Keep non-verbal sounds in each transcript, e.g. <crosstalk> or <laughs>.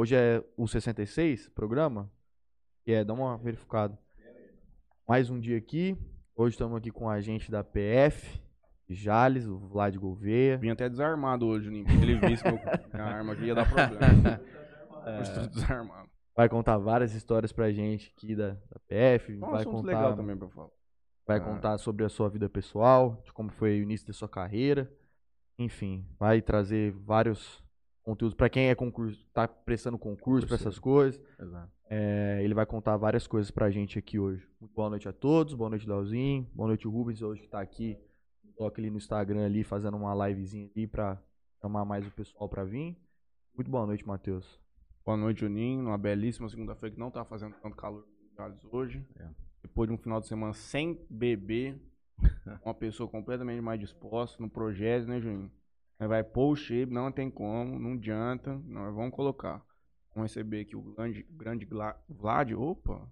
Hoje é o 66, programa. E é, dá uma verificada. Mais um dia aqui. Hoje estamos aqui com a gente da PF, Jales, o Vlad Gouveia. Vim até desarmado hoje, Juninho. porque Ele viu que eu- a arma aqui ia dar problema. <laughs> Hoje tô desarmado. Vai contar várias histórias pra gente aqui da, da PF. É um vai contar, legal também pra falar. vai Ah. contar sobre a sua vida pessoal, de como foi o início da sua carreira. Enfim, vai trazer vários conteúdos pra quem é concurso, tá prestando concurso pra essas coisas. Exato. É, ele vai contar várias coisas pra gente aqui hoje. Muito boa noite a todos, boa noite, Leozinho, boa noite, Rubens, hoje que tá aqui. Toca ali no Instagram ali, fazendo uma livezinha ali pra chamar mais o pessoal pra vir. Muito boa noite, Matheus. Boa noite, Juninho. Numa belíssima segunda-feira que não tá fazendo tanto calor hoje. É. Depois de um final de semana sem beber, <laughs> uma pessoa completamente mais disposta no projeto, né, Juninho? Aí vai pôr o shape, não tem como, não adianta. Nós vamos colocar. Vamos receber aqui o grande, grande Gla- Vlad, opa,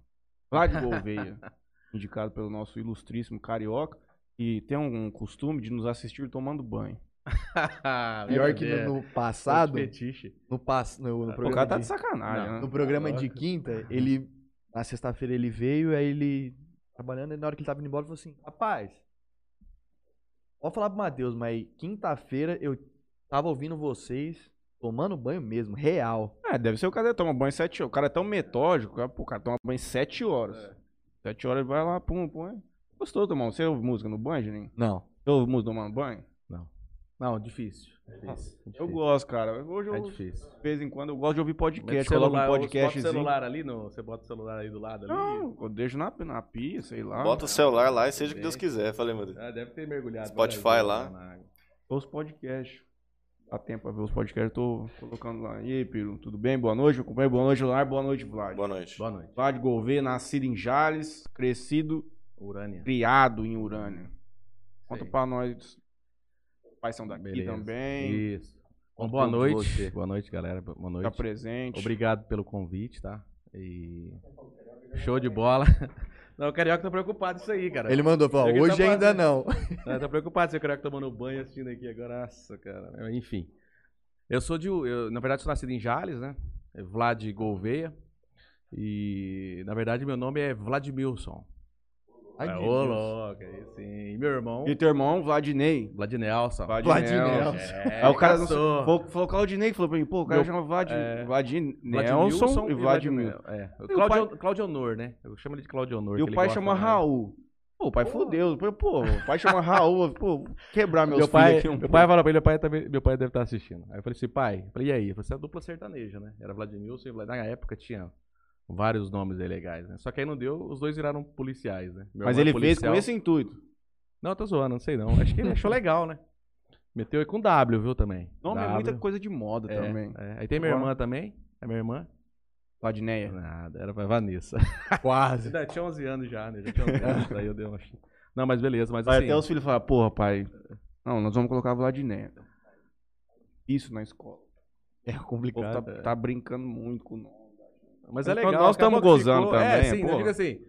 Vlad Gouveia, <laughs> indicado pelo nosso ilustríssimo carioca, e tem um costume de nos assistir tomando banho. <laughs> Pior que no, no passado, no, pass, no, no O programa, cara tá de, de sacanagem, né? no programa de quinta, ele, na sexta-feira ele veio, aí ele, trabalhando, e na hora que ele tava indo embora, ele falou assim, rapaz, pode falar pro Matheus, mas quinta-feira eu tava ouvindo vocês tomando banho mesmo, real. É, deve ser o cara que toma banho sete horas. O cara é tão metódico, o cara, pô, o cara toma banho sete horas. É. Sete horas ele vai lá, pum, pum. Gostou, Tomão? Você ouve música no banho, Juninho? Não. Você ouve música tomando banho? Não, difícil. difícil. Eu difícil. gosto, cara. Hoje eu, É de difícil. vez em quando, eu gosto de ouvir podcast. o Coloca um celular, Bota o celular ali, no, você bota o celular aí do lado ali. Não, eu deixo na, na pia, sei lá. Bota o celular lá e seja o que Deus quiser. Falei, meu Deus. Ah, deve ter mergulhado. Spotify lá. água. Os podcasts. Dá tempo pra ver os podcasts, tô colocando lá. E aí, Piro, tudo bem? Boa noite, companheiro. Boa noite, Lar. Boa noite, Vlad. Boa noite. Boa noite. Vlad Gouveia, nascido em Jales, crescido, Urânia. criado em Urânia. Conta Sei. pra nós. Pais são daqui Beleza. também. Isso. Bom, Conta boa noite. você. Boa noite, galera. Boa noite. Tá presente. Obrigado pelo convite, tá? E. <laughs> Show de bola. <laughs> Não, o Carioca tá preocupado com isso aí, cara. Ele mandou, falou, hoje tá ainda não. <laughs> Não, tá preocupado se o Carioca tomando banho assistindo aqui agora. Nossa, cara. Enfim. Eu sou de. Eu, na verdade, sou nascido em Jales, né? É Vlad Gouveia. E, na verdade, meu nome é Vladimilson. Ai, é, ô, louco, aí sim. E meu irmão, E teu irmão, Vladinei. Vladinelson. Vladinelson. É, Aí o cara não falou, falou Claudinei, falou pra mim, pô, o cara Meu- chama Vlad, é, Vladinelson e Vladimir. É. E o Claudio, Claudio Honor, né? Eu chamo ele de Claudio Honor. E o pai chama. Raul. Pô, o pai fudeu. Pô, o pai chama Raul. Pô, quebrar meus Meu pai, filhos aqui um meu pai falou pra ele, meu pai, também, meu pai deve estar assistindo. Aí eu falei assim, pai, eu falei, e aí? Eu falei, você é a dupla sertaneja, né? Era Vladimilson e Vlad. Na época tinha vários nomes aí legais, né? Só que aí não deu, os dois viraram policiais, né? Meu Mas é ele fez com policial. esse intuito. Não, eu tô zoando, não sei não. Acho que ele achou legal, né? Meteu aí com W, viu, também. Nome é W. muita coisa de moda É, também. é. Aí tem minha irmã também. É minha irmã? Vladineia. Nada, era pra Vanessa. Quase. Ainda tinha 11 anos já, né? Já tinha 11 anos, aí eu dei uma... Não, mas beleza, mas Vai assim... até os filhos falar, porra, pai. Não, nós vamos colocar Vladineia. Isso na escola. É O povo complicado. tá, tá brincando muito com nome. Mas é legal. nós que gozando É, também, sim, pô. digo assim,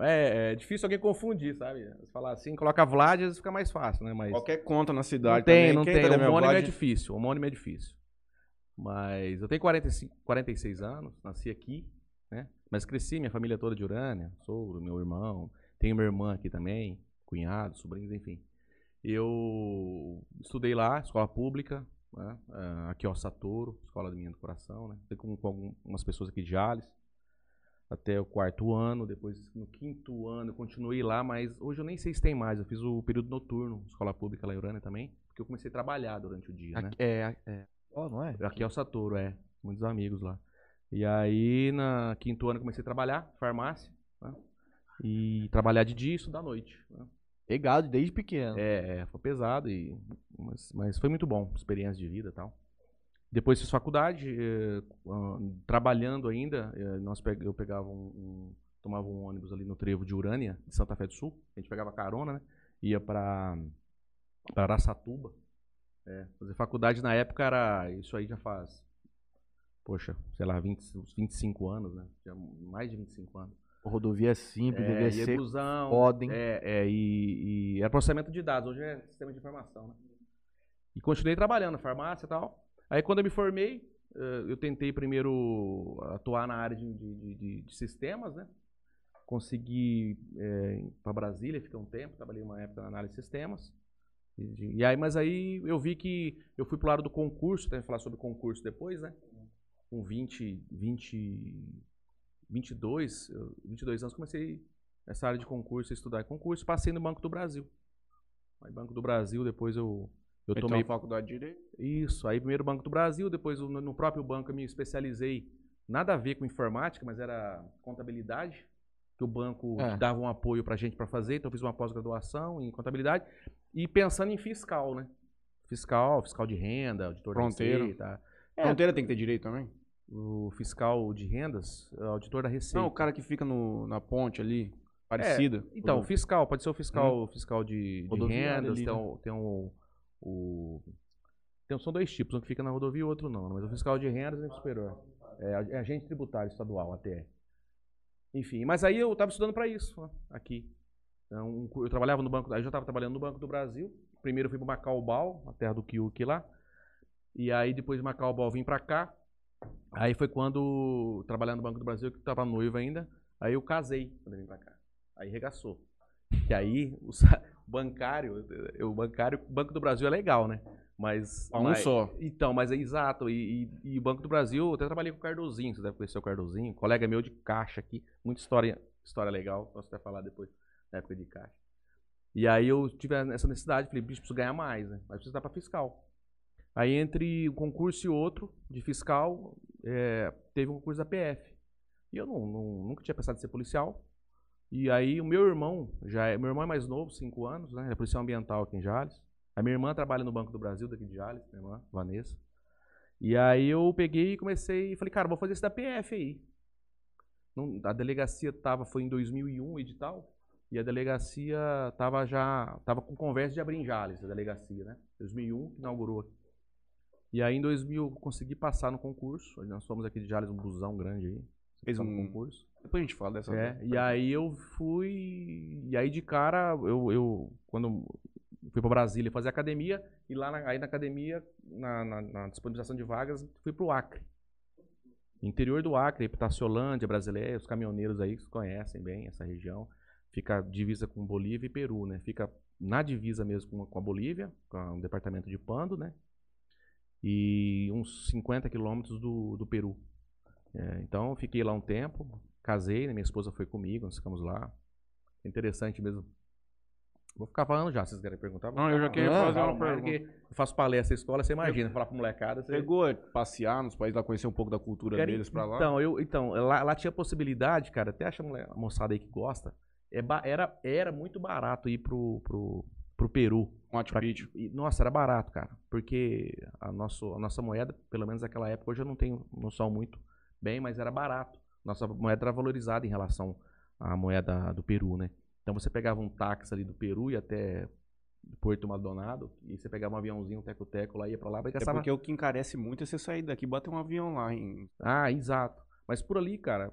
é, é difícil alguém confundir, sabe? Você falar assim, coloca Vlad, às vezes fica mais fácil, né? Mas Qualquer conta na não cidade tem, também. não Quem tem. tá da O minha homônimo é Vlad- difícil, o homônimo é difícil. Mas eu tenho 45, 46 anos, nasci aqui, né? Mas cresci, minha família toda de Urânia, sogro, meu irmão, tenho minha irmã aqui também, cunhado, sobrinhos, enfim. Eu estudei lá, escola pública, né? Ah, aqui ó, Satoro, escola da minha do coração, né? Fui com, com algumas pessoas aqui de Jales, até o quarto ano, depois no quinto ano eu continuei lá, mas hoje eu nem sei se tem mais, eu fiz o período noturno, escola pública lá em Urânia também, porque eu comecei a trabalhar durante o dia, né? Aqui- É, é. Ó, não é? Aqui é o Satoro, é. Muitos amigos lá. E aí, na quinto ano, eu comecei a trabalhar, farmácia, né? E trabalhar de dia e estudar à noite. Né? Pegado desde pequeno. É, é, foi pesado, e, mas, mas foi muito bom, experiência de vida e tal. Depois fiz faculdade, eh, ah, trabalhando ainda, eh, nós eu pegava um, um- tomava um ônibus ali no trevo de Urânia, de Santa Fé do Sul, a gente pegava carona, né? Ia pra Araçatuba. É, fazer faculdade na época era, isso aí já faz, poxa, sei lá, 20, uns 25 anos, né? Já mais de 25 anos. Rodovia simples, É, devia ia ser busão, hein? É, é, e, e era processamento de dados, hoje é sistema de informação, né? E continuei trabalhando na farmácia e tal. Aí quando eu me formei, eh, eu tentei primeiro atuar na área de, de- de- de- sistemas, né? Consegui ir para Brasília, fiquei um tempo, trabalhei uma época na análise de sistemas. E, e aí, mas aí eu vi que eu fui pro lado do concurso, tem que falar sobre concurso depois, né? Com 20, 20, 22, eu- 22 anos, comecei nessa área de concurso, estudar concurso, passei no Banco do Brasil. Aí Banco do Brasil, depois eu, eu Então, tomei faculdade de Direito. isso, aí primeiro Banco do Brasil, depois no no próprio banco eu me especializei, nada a ver com informática, mas era contabilidade, que o banco É. dava um apoio pra gente para fazer, então eu fiz uma pós-graduação em contabilidade e pensando em fiscal, né? Fiscal, fiscal de renda, auditor Fronteiro. da Receita. É. Fronteira tem que ter direito também? O fiscal de rendas, é auditor da Receita. Não, o cara que fica no, na ponte ali, parecida. Então, Uhum. fiscal, pode ser o fiscal, fiscal de, de rendas, ali, tem, né? o, tem o, o- tem- São dois tipos, um que fica na rodovia e o outro não. Mas o fiscal de rendas é superior. É, a- é agente tributário estadual, ATR. Enfim, mas aí eu estava estudando para isso, ó, aqui. Então, um eu trabalhava no Banco, aí eu já estava trabalhando no Banco do Brasil. Primeiro eu fui para Macaubal, a terra do Kiuk lá. E aí depois de Macaubal vim para cá. Aí foi quando, trabalhando no Banco do Brasil, que eu estava noivo ainda, aí eu casei quando eu vim para cá. Aí regaçou. Que aí o <laughs> bancário, o bancário, o Banco do Brasil é legal, né? Mas. A um mas- só. Então, mas é exato. E, e, e o Banco do Brasil, eu até trabalhei com o Cardozinho, você deve conhecer o Cardozinho, colega meu de caixa aqui, muita história, história legal, posso até falar depois, na época de caixa. E aí eu tive essa necessidade, falei, bicho, preciso ganhar mais, né? Mas preciso dar pra fiscal. Aí entre um concurso e outro, de fiscal, é, teve um concurso da PF. E eu não, não- nunca tinha pensado em ser policial. E aí o meu irmão, já é, meu irmão é mais novo, 5 anos, né? Ele é policial ambiental aqui em Jales. A minha irmã trabalha no Banco do Brasil, daqui de Jales, minha irmã, Vanessa. E aí eu peguei e comecei, falei, cara, vou fazer esse da PF aí. Não- a delegacia tava, foi em 2001 o edital, e a delegacia tava já, tava com conversa de abrir em Jales, a delegacia, né? 2001 que inaugurou aqui. E aí em 2000 eu consegui passar no concurso, nós fomos aqui de Jales, um busão grande aí. Fez um- concurso. Depois a gente fala dessa. É, e aí eu fui. E aí de cara, eu, eu quando fui pra Brasília fazer academia, e lá na, aí na academia, na, na- na disponibilização de vagas, fui pro Acre. Interior do Acre, Pitaciolândia, Brasileia, os caminhoneiros aí que conhecem bem essa região. Fica divisa com Bolívia e Peru, né? Fica na divisa mesmo com, com a Bolívia, com o departamento de Pando, né? E uns 50 quilômetros do, do Peru. É, então, fiquei lá um tempo, casei, né? minha esposa foi comigo, nós ficamos lá. Interessante mesmo. Vou ficar falando já, se vocês querem perguntar. Não, eu já queria falando. fazer uma pergunta. Eu faço palestra escola, você imagina, falar pra molecada. Você... Chegou a passear nos países lá, conhecer um pouco da cultura Cara, deles pra lá? Então, eu, então lá, lá tinha possibilidade, cara, até acha a moçada aí que gosta, é era, era muito barato ir pro, pro, pro Peru. Machu Pra- Picchu. e, nossa, era barato, cara. Porque a, nosso, a nossa moeda, pelo menos naquela época, hoje eu não tenho noção muito bem, mas era barato. Nossa moeda era valorizada em relação à moeda do Peru, né? Então você pegava um táxi ali do Peru e até Porto Maldonado, e você pegava um aviãozinho, um teco-teco lá, ia pra lá, e É gastava... porque o que encarece muito é você sair daqui e bater um avião lá em. Ah, exato. Mas por ali, cara,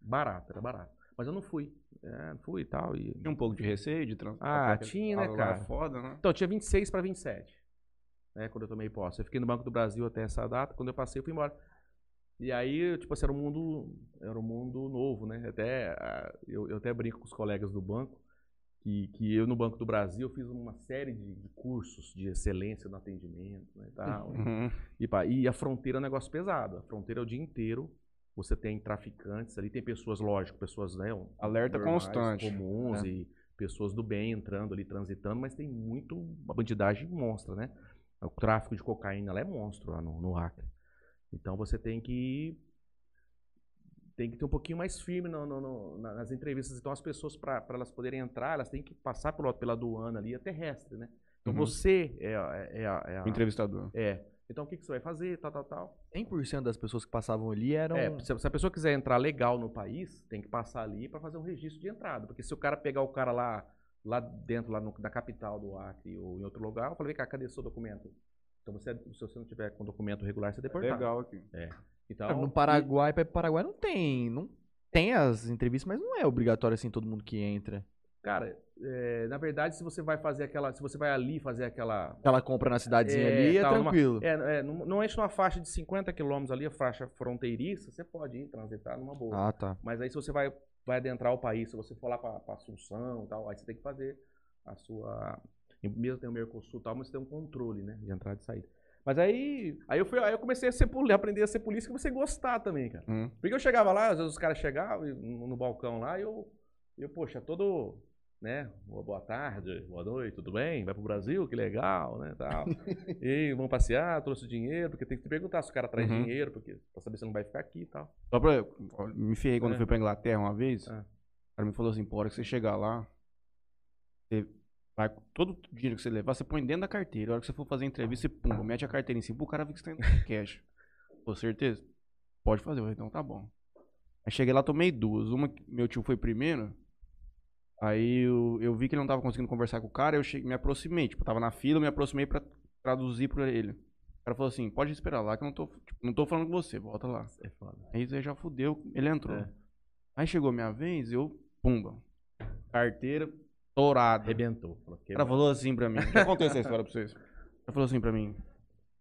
barato, era barato. Mas eu não fui. É, fui e tal. E... Tinha um pouco de receio de transporte. Ah, tinha, né, cara? foda, né? Então, eu tinha 26 para 27. Né, quando eu tomei posse. Eu fiquei no Banco do Brasil até essa data. Quando eu passei, eu fui embora. E aí, tipo assim, era um mundo, era um mundo novo, né? Até, eu, eu até brinco com os colegas do banco, que, que eu no Banco do Brasil fiz uma série de, de cursos de excelência no atendimento né, e tal. Uhum. E, pá, e a fronteira é um negócio pesado. A fronteira é o dia inteiro. Você tem traficantes ali, tem pessoas, lógico, pessoas, né? Alerta normais, constante. comuns É. e pessoas do bem entrando ali, transitando, mas tem muito, uma bandidagem monstra, né? O tráfico de cocaína lá é monstro lá no, no Acre. Então você tem que tem que ter um pouquinho mais firme no- no- no- na- nas entrevistas. Então as pessoas, para elas poderem entrar, elas têm que passar pela, pela aduana ali, é terrestre, né? Então Uhum. você é, a- é, a- é a- O entrevistador. é. Então o que, que você vai fazer? Tal, tal, tal. 100% das pessoas que passavam ali eram. É, se, se a pessoa quiser entrar legal no país, tem que passar ali para fazer um registro de entrada. Porque se o cara pegar o cara lá, lá dentro, lá no- da capital do Acre ou em outro lugar, eu falei, vem cá, cadê seu documento? Então, você, se você não tiver com documento regular, você é deportado. Legal aqui. Então, no Paraguai, pra ir pro Paraguai não tem. Não tem as entrevistas, mas não é obrigatório assim todo mundo que entra. Cara, é, na verdade, se você vai fazer aquela. Se você vai ali fazer aquela. Aquela compra na cidadezinha É, ali é tal, numa- tranquilo. É, é, não enche numa faixa de 50 quilômetros ali, a faixa fronteiriça, você pode ir transitar numa boa. Ah, tá. Mas aí se você vai, vai adentrar o país, se você for lá pra, pra Assunção e tal, aí você tem que fazer a sua. Mesmo tem o Mercosul e tal, mas você tem um controle, né? De entrada e saída. Mas aí. Aí eu, fui, aí eu comecei a ser aprender a ser polícia e comecei a gostar também, cara. Hum. Porque eu chegava lá, às vezes os caras chegavam no, no balcão lá, e eu, eu, poxa, todo, né, boa tarde, boa noite, tudo bem? Vai pro Brasil, que legal, né, tal. e vamos passear, trouxe dinheiro, porque tem que te perguntar se o cara traz Uhum. dinheiro, porque, pra saber se não vai ficar aqui e tal. Só pra. Me ferrei quando É. eu fui pra Inglaterra uma vez. Ah. O cara me falou assim: pô, a hora que você chegar lá, você vai, todo o dinheiro que você levar, você põe dentro da carteira. A hora que você for fazer a entrevista, você pum, mete a carteira em cima pro cara ver que você tá <laughs> cash. Com certeza? Pode fazer, então tá bom. Aí cheguei lá, tomei duas. Uma, que meu tio foi primeiro. Aí eu, eu vi que ele não tava conseguindo conversar com o cara, eu cheguei, me aproximei. Tipo, tava na fila, me aproximei pra traduzir pra ele. O cara falou assim: pode esperar lá que eu não tô, tipo, não tô falando com você, volta lá. É foda. Aí você já fudeu, ele entrou. É. Aí chegou minha vez, eu, pumba. Carteira estourada. Arrebentou. Falou, O cara falou assim pra mim. O que aconteceu essa história pra vocês? Ele falou assim pra mim: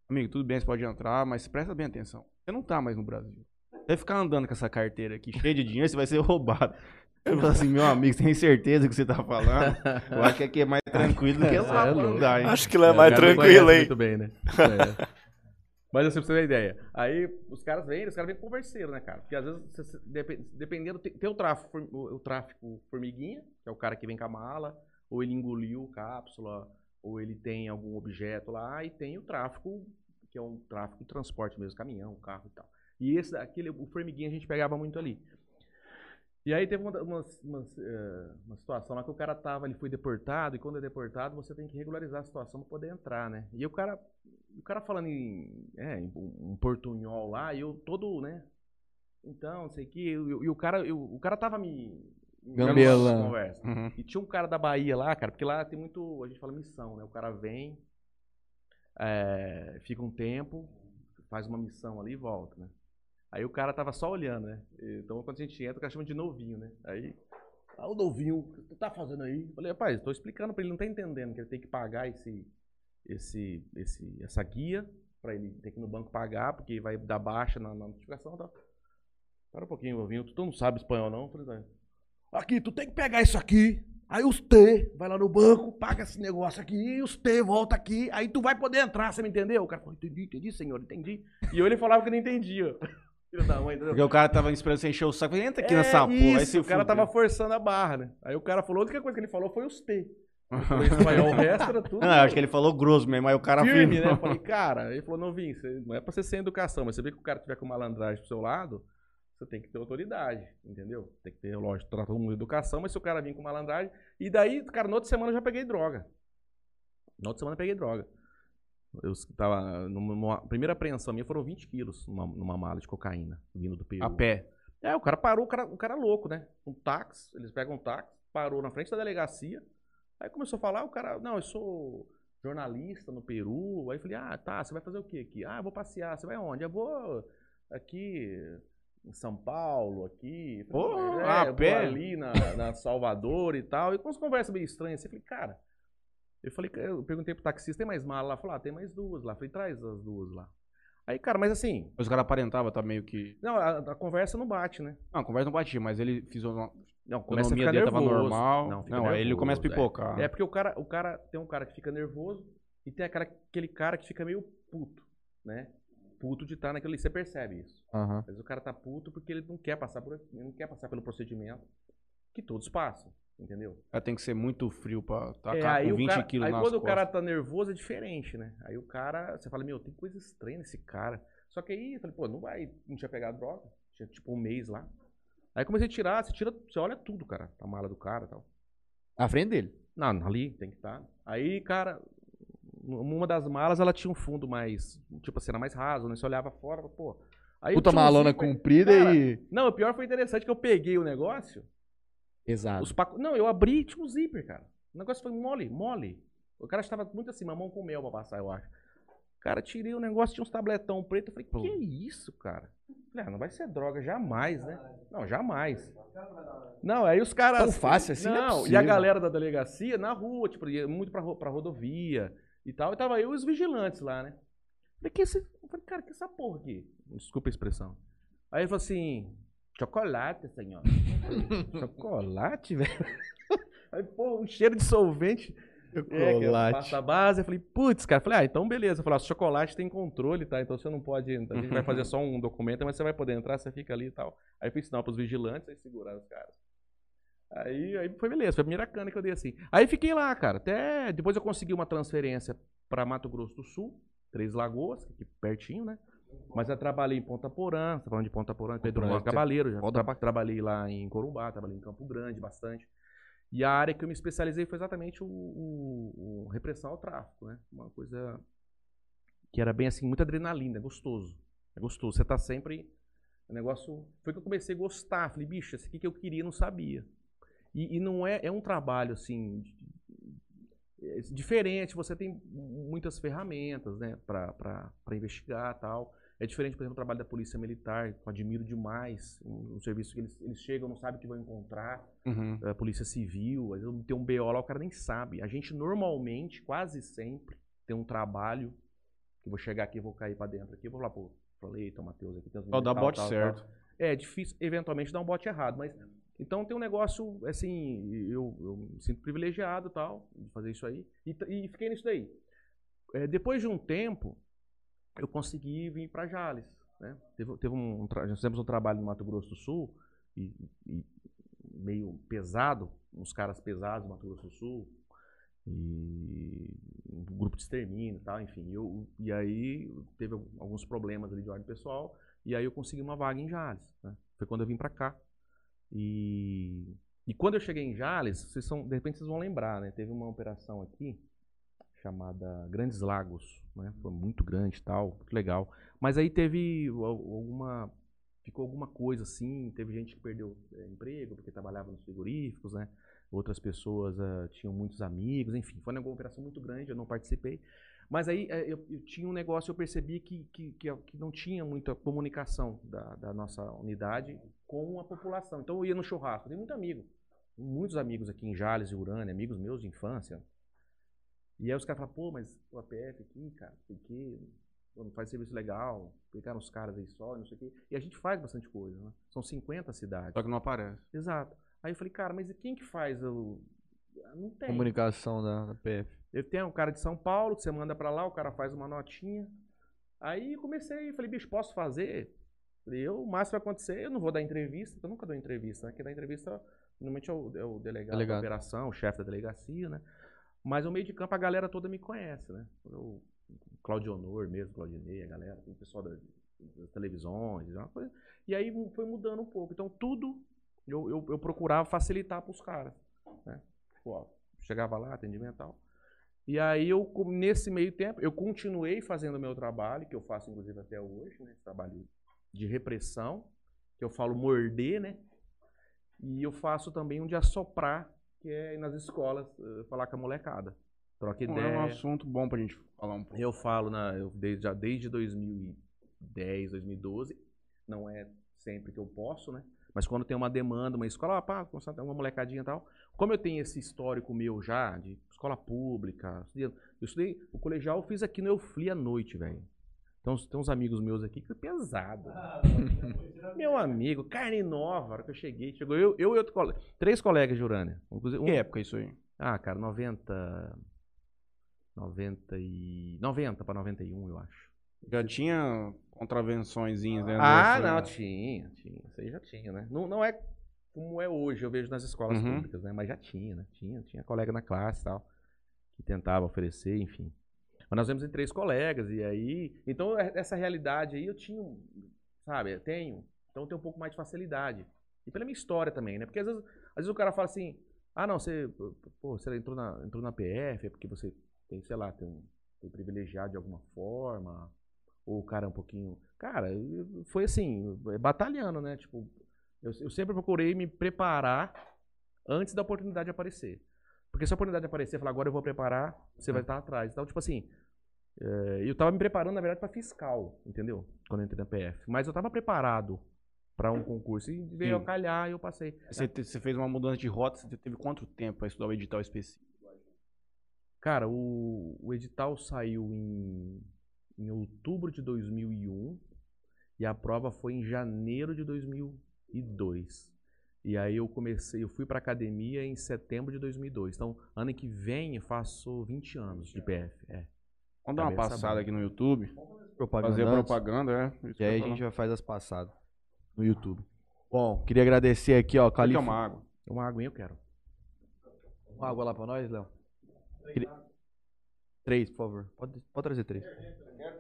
Amigo, tudo bem, você pode entrar, mas presta bem atenção. Você não tá mais no Brasil. Você vai ficar andando com essa carteira aqui cheia de dinheiro, você vai ser <laughs> roubado. Eu falei assim, meu amigo, você tem certeza do que você tá falando? Eu acho que aqui é mais tranquilo do que lá É louco. andar, hein? Acho que lá é o mais tranquilo, hein? Muito bem, né? É. Mas assim, pra você ter uma ideia. Aí os caras vêm, os caras vêm converseiro, né, cara? Porque às vezes, você- você- depe- dependendo, tem, tem o, tráfico, o tráfico formiguinha, que é o cara que vem com a mala, ou ele engoliu cápsula, ou ele tem algum objeto lá, e tem o tráfico, que é um tráfico de transporte mesmo, caminhão, carro e tal. E esse, aquele, o formiguinha a gente pegava muito ali. E aí teve uma, umas- umas, eh, uma situação lá que o cara tava, ele foi deportado, e quando é deportado, você tem que regularizar a situação para poder entrar, né? E o cara, o cara falando em, é, em um portunhol lá, e eu todo, né? Então, não sei o que, e, o cara, eu- o cara tava me... Gambelando. pra conversa. Uhum. E tinha um cara da Bahia lá, cara, porque lá tem muito, a gente fala missão, né? O cara vem, é, fica um tempo, faz uma missão ali e volta, né? Aí o cara tava só olhando, né? Então quando a gente entra, o cara chama de novinho, né? Aí, ah, o novinho, o que tu tá fazendo aí? Eu falei, rapaz, tô explicando pra ele, não tá entendendo que ele tem que pagar esse, esse, esse, essa guia, pra ele ter que ir no banco pagar, porque vai dar baixa na, na notificação e tal. Para um pouquinho, novinho, tu não sabe espanhol não? Eu falei, "Tá." Aqui, tu tem que pegar isso aqui, aí os T, vai lá no banco, paga esse negócio aqui, e os T volta aqui, aí tu vai poder entrar, você me entendeu? O cara falou, entendi, entendi, senhor, entendi. E eu ele falava que não entendia. <laughs> Filho da mãe, entendeu? Porque o cara tava esperando você encher o saco. Entra aqui É nessa porra. Aí isso, o cara tava forçando a barra, né? Aí o cara falou, a única coisa que ele falou foi os T. Espanhol, <laughs> o resto era tudo. Não, acho que ele falou grosso mesmo, aí o cara firme, né? Eu falei, <laughs> cara, ele falou, novinho, você- não é pra você ser educação, mas você vê que o cara tiver com malandragem pro seu lado, você tem que ter autoridade, entendeu? Tem que ter, lógico, tratar todo mundo de educação, mas se o cara vir com malandragem. E daí, cara, na outra semana eu já peguei droga. Na outra semana eu peguei droga. Eu tava. Numa primeira apreensão minha foram 20 quilos numa, numa mala de cocaína, vindo do Peru. A pé. É, o cara parou, o cara, o cara louco, né? Um táxi, eles pegam um táxi, parou na frente da delegacia. Aí começou a falar, o cara, não, eu sou jornalista no Peru. Aí eu falei, ah, tá, você vai fazer o quê aqui? Ah, eu vou passear, você vai onde? Eu vou aqui em São Paulo, aqui. Falei, Ô, é, a eu vou pé? ali na, na Salvador e tal. E com umas conversas meio estranhas assim, eu falei, cara. Eu falei, eu perguntei pro taxista, tem mais mala lá? Falou, ah, tem mais duas lá. Eu falei, traz as duas lá. Aí, cara, mas assim, Mas o cara aparentava, tá meio que. não, a, a conversa não bate, né? Não, a conversa não batia, mas ele fez uma. Não, começa a ficar dele nervoso. tava normal. Não, Não, aí ele nervoso, começa a é. pipocar. É, porque o cara, o cara tem um cara que fica nervoso e tem aquela, aquele cara que fica meio puto, né? Puto de estar naquele ali, você percebe isso. Às vezes o cara tá puto porque ele não quer passar por, ele não quer passar pelo procedimento que todos passam, entendeu? Ela tem que ser muito frio pra tacar É, aí com o 20 cara, quilos aí nas quando o costas. cara tá nervoso é diferente, né? Aí o cara, você fala, meu, tem coisa estranha nesse cara. Só que aí, eu falei, pô, não vai, não tinha pegado droga, tinha tipo um mês lá. Aí comecei a tirar, você tira, você olha tudo, cara, a mala do cara e tal. À frente dele. Não, ali tem que estar. Aí, cara, uma das malas ela tinha um fundo mais, tipo assim, era mais raso, né? Você olhava fora, pô. Aí Puta um malona zíper- comprida Cara, e. Não, o pior foi interessante que eu peguei o negócio, Exato. os. Não, eu abri e tinha um zíper, cara. O negócio foi mole, mole. O cara estava muito assim, mamão com mel pra passar, eu acho. Cara, tirei o negócio, tinha uns tabletão preto. Eu falei, que isso, cara? Falei, ah, não vai ser droga, jamais, né? Não, jamais. Não, aí os caras. Tão fácil assim, não é e a galera da delegacia na rua, tipo, ia muito pra, pra rodovia e tal. E tava eu e os vigilantes lá, né? Falei, que esse... eu falei, cara, que essa porra aqui? Desculpa a expressão. Aí ele falou assim: chocolate, senhor. <laughs> Chocolate, velho? <laughs> Aí, pô, um cheiro de solvente. É, que é Chocolate. pasta base. Eu falei, putz, cara. Eu falei, ah, então beleza. Eu falei, ah, chocolate tem controle, tá? Então você não pode. A gente vai fazer só um documento, mas você vai poder entrar, você fica ali e tal. Aí eu fiz sinal pros vigilantes, aí seguraram os caras. Aí, aí foi beleza, foi a primeira cana que eu dei assim. Aí fiquei lá, cara. Até depois eu consegui uma transferência pra Mato Grosso do Sul, Três Lagoas, aqui pertinho, né? Mas eu trabalhei em Ponta Porã, você tá falando de Ponta Porã, Pedro Juan Cavaleiro, já traba- trabalhei lá em Corumbá, trabalhei em Campo Grande bastante. E a área que eu me especializei foi exatamente o, o- o repressão ao tráfico, né? Uma coisa que era bem assim, muita adrenalina, é gostoso. É gostoso. Você tá sempre. O negócio. Foi que eu comecei a gostar. Falei, bicho, esse aqui que eu queria, não sabia. E, e não é. É um trabalho, assim. de- é diferente, você tem muitas ferramentas, né, pra investigar tal. É diferente, por exemplo, do trabalho da Polícia Militar, que eu admiro demais. Um, um serviço que eles, eles chegam, não sabem o que vão encontrar Uhum. a polícia civil, às vezes tem um BO lá, o cara nem sabe. A gente normalmente, quase sempre, tem um trabalho que eu vou chegar aqui, vou cair pra dentro aqui, vou falar, pô, falei, Tom Matheus aqui, tem uns Só dá bote tal, certo. tal. É difícil, eventualmente, dar um bote errado, mas então tem um negócio, assim, eu, eu me sinto privilegiado tal, de fazer isso aí, e, e fiquei nisso daí. É, depois de um tempo, eu consegui vir para Jales, né? Teve, teve um, nós fizemos um trabalho no Mato Grosso do Sul, e, e meio pesado, uns caras pesados no Mato Grosso do Sul, e um grupo de extermínio e tal, enfim. Eu, e aí teve alguns problemas ali de ordem pessoal, e aí eu consegui uma vaga em Jales, né? Foi quando eu vim para cá. E, e quando eu cheguei em Jales, vocês são, de repente vocês vão lembrar, né? Teve uma operação aqui chamada Grandes Lagos, né? Foi muito grande tal, muito legal. Mas aí teve al- alguma ficou alguma coisa assim, teve gente que perdeu é, emprego porque trabalhava nos frigoríficos, né? Outras pessoas ah, tinham muitos amigos, enfim, foi uma operação muito grande, eu não participei. Mas aí eh, eu, eu tinha um negócio, eu percebi que, que, que, não tinha muita comunicação da, da nossa unidade com a população. Então eu ia no churrasco, tem muito amigo, muitos amigos aqui em Jales e Urânia, amigos meus de infância. E aí os caras falam, pô, mas o APF aqui, cara, quê, pô, não faz serviço legal, pegaram os caras aí só, não sei o quê. E a gente faz bastante coisa, né? São 50 cidades. Só que não aparece. Exato. Aí eu falei, cara, mas e quem que faz o. Não tem. Comunicação da, da PF. Eu tenho um cara de São Paulo que você manda pra lá, o cara faz uma notinha. Aí comecei, falei, bicho, posso fazer? Falei, eu, o máximo vai acontecer, eu não vou dar entrevista, eu nunca dou entrevista, né? Quem dá entrevista normalmente é o, é o delegado, Delegado. da operação, o chefe da delegacia, né? Mas o meio de campo a galera toda me conhece, né? O Claudio Honor mesmo, Claudinei, a galera, o pessoal da- das televisões, uma coisa. E aí foi mudando um pouco. Então tudo eu, eu, eu procurava facilitar pros caras, né? Chegava lá, atendimento e aí eu, nesse meio tempo, eu continuei fazendo o meu trabalho, que eu faço inclusive até hoje, né? Trabalho de repressão, que eu falo morder, né? E eu faço também um de assoprar, que é ir nas escolas, eh, falar com a molecada. Troca ideia. é um assunto bom pra gente falar um pouco. Eu falo, na, eu desde, já desde 2010, 2012, não é sempre que eu posso, né? Mas quando tem uma demanda, uma escola, ah, pá, uma molecadinha e tal. Como eu tenho esse histórico meu já, de escola pública, estudei- eu estudei, o colegial eu fiz aqui no Eufli à noite, velho. Então tem uns amigos meus aqui que é pesado. <laughs> Meu amigo, carne nova, a hora que eu cheguei, chegou eu, eu e outro colega, três colegas de Urânia. Inclusive, um- Que época isso aí? ah, cara, 90. 90 e. 90 pra 91, eu acho. Já tinha contravençõezinhas dentro Ah, dessa- não, tinha, tinha. Isso aí já tinha, né? Não, não é como é hoje, eu vejo nas escolas Uhum. públicas, né? Mas já tinha, né? Tinha, tinha colega na classe e tal, que tentava oferecer, enfim. Mas nós vemos em três colegas, e aí. Então, é- essa realidade aí eu tinha, sabe? Eu tenho. Então, eu tenho um pouco mais de facilidade. E pela minha história também, né? Porque às vezes, às vezes o cara fala assim: ah, não, você, pô, você entrou na, entrou na PF, é porque você tem, sei lá, tem um, tem privilegiado de alguma forma, ou o cara é um pouquinho. Cara, foi assim, batalhando, né? Tipo, eu, eu sempre procurei me preparar antes da oportunidade aparecer. Porque se a oportunidade aparecer, falar, agora eu vou preparar, você vai estar atrás. Então, tipo assim, É, eu tava me preparando, na verdade, para fiscal, entendeu? Quando eu entrei na PF. Mas eu tava preparado para um concurso e veio a calhar e eu passei. Você, te- você fez uma mudança de rota, você teve quanto tempo pra estudar o edital específico? Cara, o, o edital saiu em, em outubro de 2001 e a prova foi em janeiro de 2002. E aí eu comecei, eu fui pra academia em setembro de 2002. Então, ano que vem eu faço 20 anos de PF. É. Vamos dar uma passada aqui no YouTube, Propaganda fazer propaganda, é. Isso E aí a gente falar. já faz as passadas no YouTube. Bom, queria agradecer aqui, ó, é Calif... uma água. Uma aguinha eu quero. Uma água lá pra nós, Léo? Queria- Três, por favor. Pode, pode trazer três. Deixa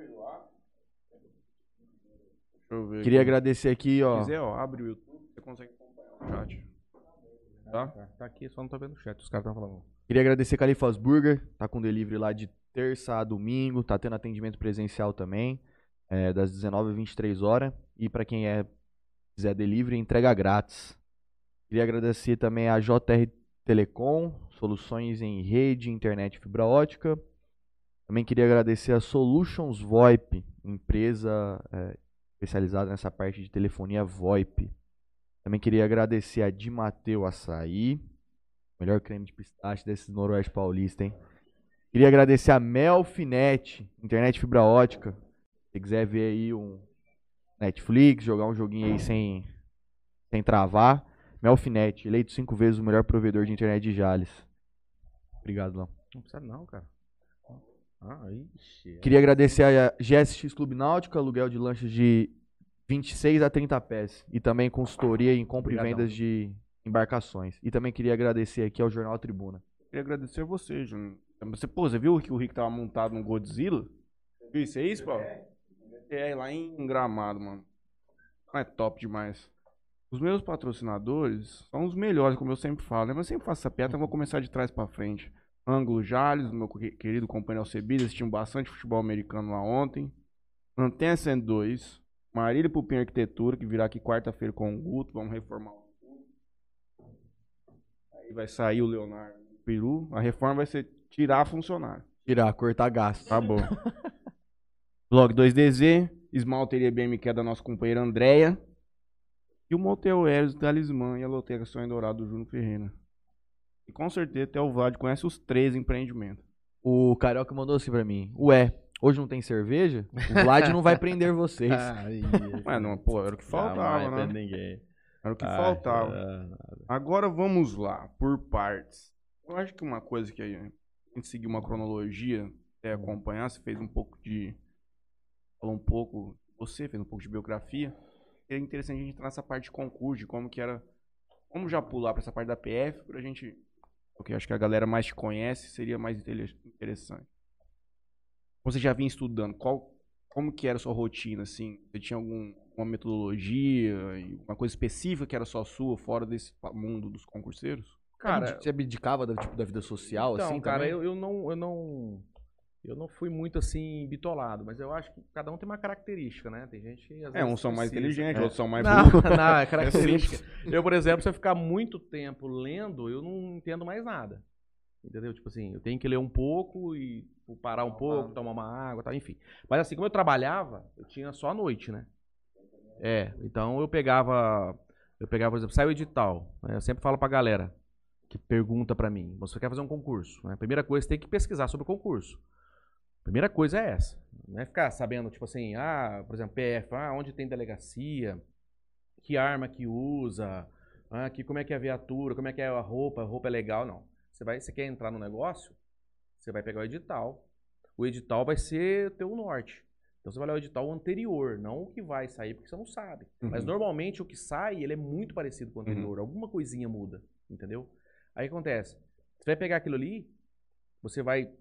eu ver. Queria aqui. agradecer aqui, Se ó. quiser, ó, abre o YouTube, você consegue acompanhar o chat. Tá? Tá, tá aqui, só não tô vendo o chat. Os caras estão falando. Queria agradecer Califas Burger, tá com delivery lá de terça a domingo, tá tendo atendimento presencial também, é, das 19 às 23 horas. E pra quem é quiser delivery, entrega grátis. Queria agradecer também a JR Telecom, soluções em rede, internet fibra ótica. Também queria agradecer a Solutions VoIP, empresa é, especializada nessa parte de telefonia VoIP. Também queria agradecer a Di Mateu Açaí, melhor creme de pistache desses noroeste paulista, hein? Queria agradecer a Melfinet, internet fibra ótica. Se quiser ver aí um Netflix, jogar um joguinho aí sem, sem travar. Melfinet, eleito cinco vezes o melhor provedor de internet de Jales. Obrigado, Lão. Não precisa não, cara. Ah, ixi. Queria agradecer a GSX Clube Náutico, aluguel de lanchas de 26 a 30 pés. E também consultoria em compra Obrigadão. e vendas de embarcações. E também queria agradecer aqui ao Jornal Tribuna. Queria agradecer a você, Júnior. Você, pô, você viu que o Rick tava montado no Godzilla? Viu isso aí, isso, Paulo? É, lá em Gramado, mano. É top demais. Os meus patrocinadores são os melhores, como eu sempre falo. né? Mas eu sempre faço essa piada, então eu vou começar de trás pra frente. Ângulo Jales, meu que- querido companheiro Alcebides, assistimos bastante futebol americano lá ontem. Antena 102. Marília Pupim Arquitetura, que virá aqui quarta-feira com o Guto. Vamos reformar o Aí vai sair o Leonardo Peru. A reforma vai ser tirar funcionário. Tirar, cortar gasto. Tá bom. <laughs> Blog 2DZ, Esmalteria BM, que é da nossa companheira Andréia. E o Motel Eros, Talismã e a Loteca Sonho Dourado do Júnior Ferreira. E com certeza até o Vlad conhece os três empreendimentos. O Carioca mandou assim pra mim. Ué, hoje não tem cerveja? O Vlad não vai prender vocês. <laughs> Mas <laughs> não, pô, era o que faltava, né? ninguém. Era o que Ah, faltava. ah, Agora vamos lá, por partes. Eu acho que uma coisa que gente seguiu uma cronologia, até acompanhar, você fez um pouco de. Falou um pouco. Você fez um pouco de biografia. É interessante a gente entrar nessa parte de concurso, de como que era. Vamos já pular para essa parte da PF, pra gente. Porque acho que a galera mais te conhece, seria mais interessante. Você já vinha estudando, qual, como que era a sua rotina, assim? Você tinha algum, uma metodologia, uma coisa específica que era só sua, fora desse mundo dos concurseiros? Cara, você abdicava da, tipo, da vida social, então, assim, cara, também? eu, eu não, eu não, eu não fui muito assim bitolado, mas eu acho que cada um tem uma característica, né? Tem gente que às É, uns são mais inteligentes, É. outros são mais Não, burros. <laughs> não, é <laughs> característica. Eu, por exemplo, se eu ficar muito tempo lendo, eu não entendo mais nada. Entendeu? Tipo assim, eu tenho que ler um pouco e tipo, parar um pouco, tomar uma água, tal, enfim. Mas assim, como eu trabalhava, eu tinha só a noite, né? É, então eu pegava, eu pegava, por exemplo, saiu o edital, né? Eu sempre falo pra galera que pergunta pra mim, você quer fazer um concurso, né? Primeira coisa, você tem que pesquisar sobre o concurso. Primeira coisa é essa. Não é ficar sabendo, tipo assim, ah, por exemplo, PF, ah, onde tem delegacia, que arma que usa, ah, que, como é que é a viatura, como é que é a roupa, a roupa é legal, não. Você, vai, você quer entrar no negócio, você vai pegar o edital. O edital vai ser teu norte. Então você vai olhar o edital anterior, não o que vai sair, porque você não sabe. Mas Uhum. normalmente o que sai, ele é muito parecido com o anterior. Alguma coisinha muda, entendeu? Aí acontece? Você vai pegar aquilo ali, você vai.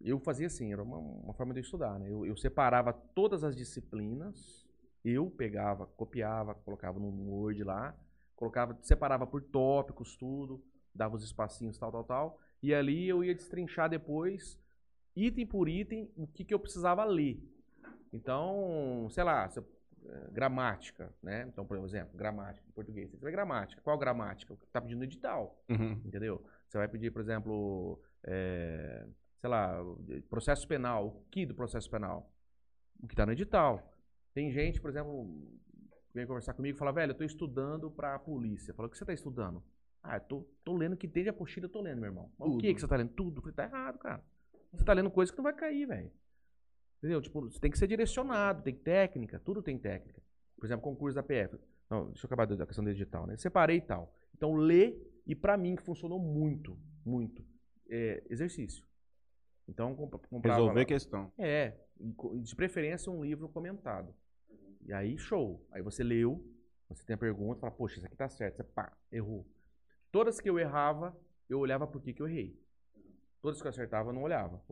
Eu fazia assim, era uma, uma forma de eu estudar, né? Eu, eu separava todas as disciplinas, eu pegava, copiava, colocava no Word lá, colocava, separava por tópicos, tudo, dava os espacinhos, tal, tal, tal. E ali eu ia destrinchar depois, item por item, o que, que eu precisava ler. Então, sei lá, se eu- gramática, né? Então, por exemplo, gramática em português. Você vai gramática. Qual gramática? O que está pedindo no edital Uhum. entendeu? Você vai pedir, por exemplo, é, sei lá, processo penal. O que do processo penal? O que está no edital. Tem gente, por exemplo, vem conversar comigo e fala, velho, eu estou estudando para a polícia. Fala, o que você está estudando? Ah, eu tô, tô lendo que tem de apostila, eu tô lendo, meu irmão. Mas o que, que você tá lendo? Tudo. Eu falei, tá errado, cara. Você tá lendo coisa que não vai cair, velho. Entendeu? Tipo, você tem que ser direcionado, tem técnica, tudo tem técnica. Por exemplo, concurso da PF. Não, deixa eu acabar da questão digital, né? Separei e tal. Então, lê, e para mim, que funcionou muito, muito, é, exercício. Então, comp comprava... Resolver questão. É, de preferência um livro comentado. E aí, show. Aí você leu, você tem a pergunta, fala, poxa, isso aqui tá certo. Você, pá, errou. Todas que eu errava, eu olhava por que, que eu errei. Todas que eu acertava, eu não olhava.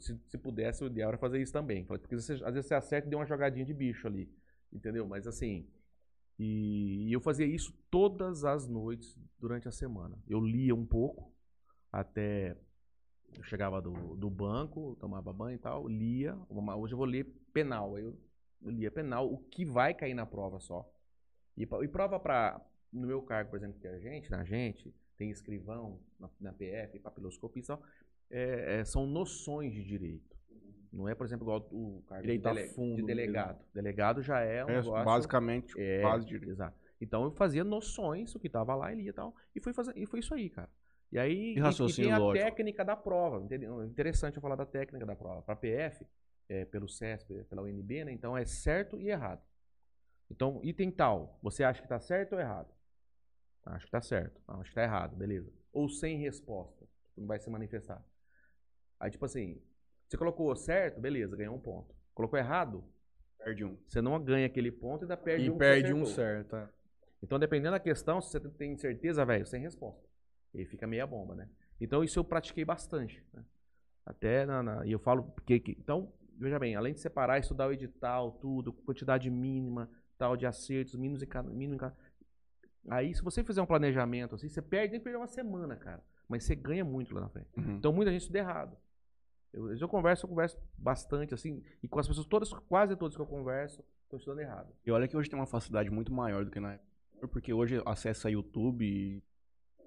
Se, se pudesse, o ideal era fazer isso também. Porque às vezes você acerta e deu uma jogadinha de bicho ali. Entendeu? Mas assim. E, e eu fazia isso todas as noites durante a semana. Eu lia um pouco, até eu chegava do, do banco, tomava banho e tal, lia. Hoje eu vou ler penal. Eu, eu lia penal, o que vai cair na prova só. E, e prova para no meu cargo, por exemplo, que é a gente, na gente, tem escrivão na, na PF, papiloscopia e tal, é, é, são noções de direito. Não é, por exemplo, igual o cargo de, dele, fundo, de delegado. Mesmo. Delegado já é um é, negócio... Basicamente, é, quase direito. Exato. Então eu fazia noções, o que estava lá, ele ia e tal, e foi, fazer, e foi isso aí, cara. E aí e, e tem a lógico. técnica da prova. Entendeu? Interessante eu falar da técnica da prova. Para PF, é, pelo CESP, pela UNB, né? Então é certo e errado. Então, item tal, você acha que está certo ou errado? Acho que tá certo. Não, acho que tá errado, beleza. Ou sem resposta. Não vai se manifestar. Aí, tipo assim, você colocou certo, beleza, ganhou um ponto. Colocou errado, perde um. Você não ganha aquele ponto e ainda perde e um. E perde um certo. É. Então, dependendo da questão, se você tem certeza, velho, sem resposta. E fica meia bomba, né? Então, isso eu pratiquei bastante. Né? Até na, na, E eu falo. Porque, então, veja bem, além de separar, estudar o edital, tudo, quantidade mínima, tal, de acertos, mínimos e mínimo Aí, se você fizer um planejamento assim, você perde nem perder uma semana, cara. Mas você ganha muito lá na frente. Uhum. Então, muita gente estuda errado. Eu, eu converso, eu converso bastante, assim, e com as pessoas, todas, quase todas que eu converso, estão estudando errado. E olha que hoje tem uma facilidade muito maior do que na época, porque hoje acesso a YouTube.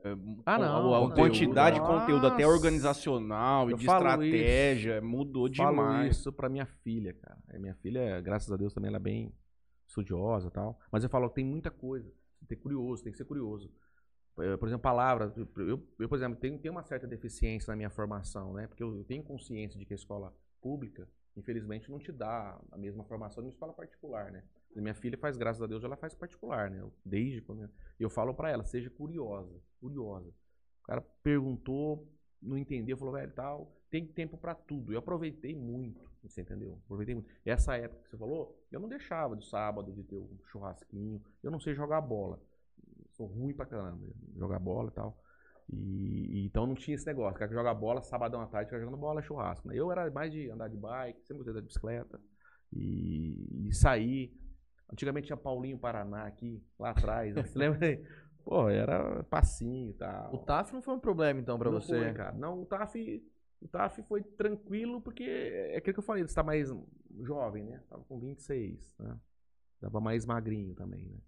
É, ah, não. A, a quantidade de conteúdo, até organizacional e de estratégia, isso, mudou demais. Falo isso pra minha filha, cara. A minha filha, graças a Deus, também ela é bem estudiosa e tal. Mas eu falo, tem muita coisa ter curioso, tem que ser curioso. Eh, por exemplo, palavras. Eu, eu por exemplo, tenho, tenho uma certa deficiência na minha formação, né? Porque eu tenho consciência de que a escola pública, infelizmente, não te dá a mesma formação de uma escola particular, né? Minha filha faz, graças a Deus, ela faz particular, né? Desde quando. Eu, eu falo para ela, seja curiosa, curiosa. O cara perguntou, não entendeu, falou, velho, tal, tem tempo para tudo. Eu aproveitei muito, você entendeu? Aproveitei muito. Essa época que você falou, eu não deixava de sábado de ter um churrasquinho. Eu não sei jogar bola. Sou ruim pra caramba, jogar bola e tal. E, e então não tinha esse negócio. Cara que joga bola, sabadão à tarde, fica jogando bola, é churrasco. Né? Eu era mais de andar de bike, sempre gostei da bicicleta. E, e sair. Antigamente tinha Paulinho Paraná aqui, lá atrás. Né? Você <laughs> lembra? Pô, era passinho e tal. O TAF não foi um problema, então, pra não você? Foi, cara. Não, o TAF, o TAF foi tranquilo, porque é aquilo que eu falei, você tá mais jovem, né? Tava com 26, né? Tava mais magrinho também, né?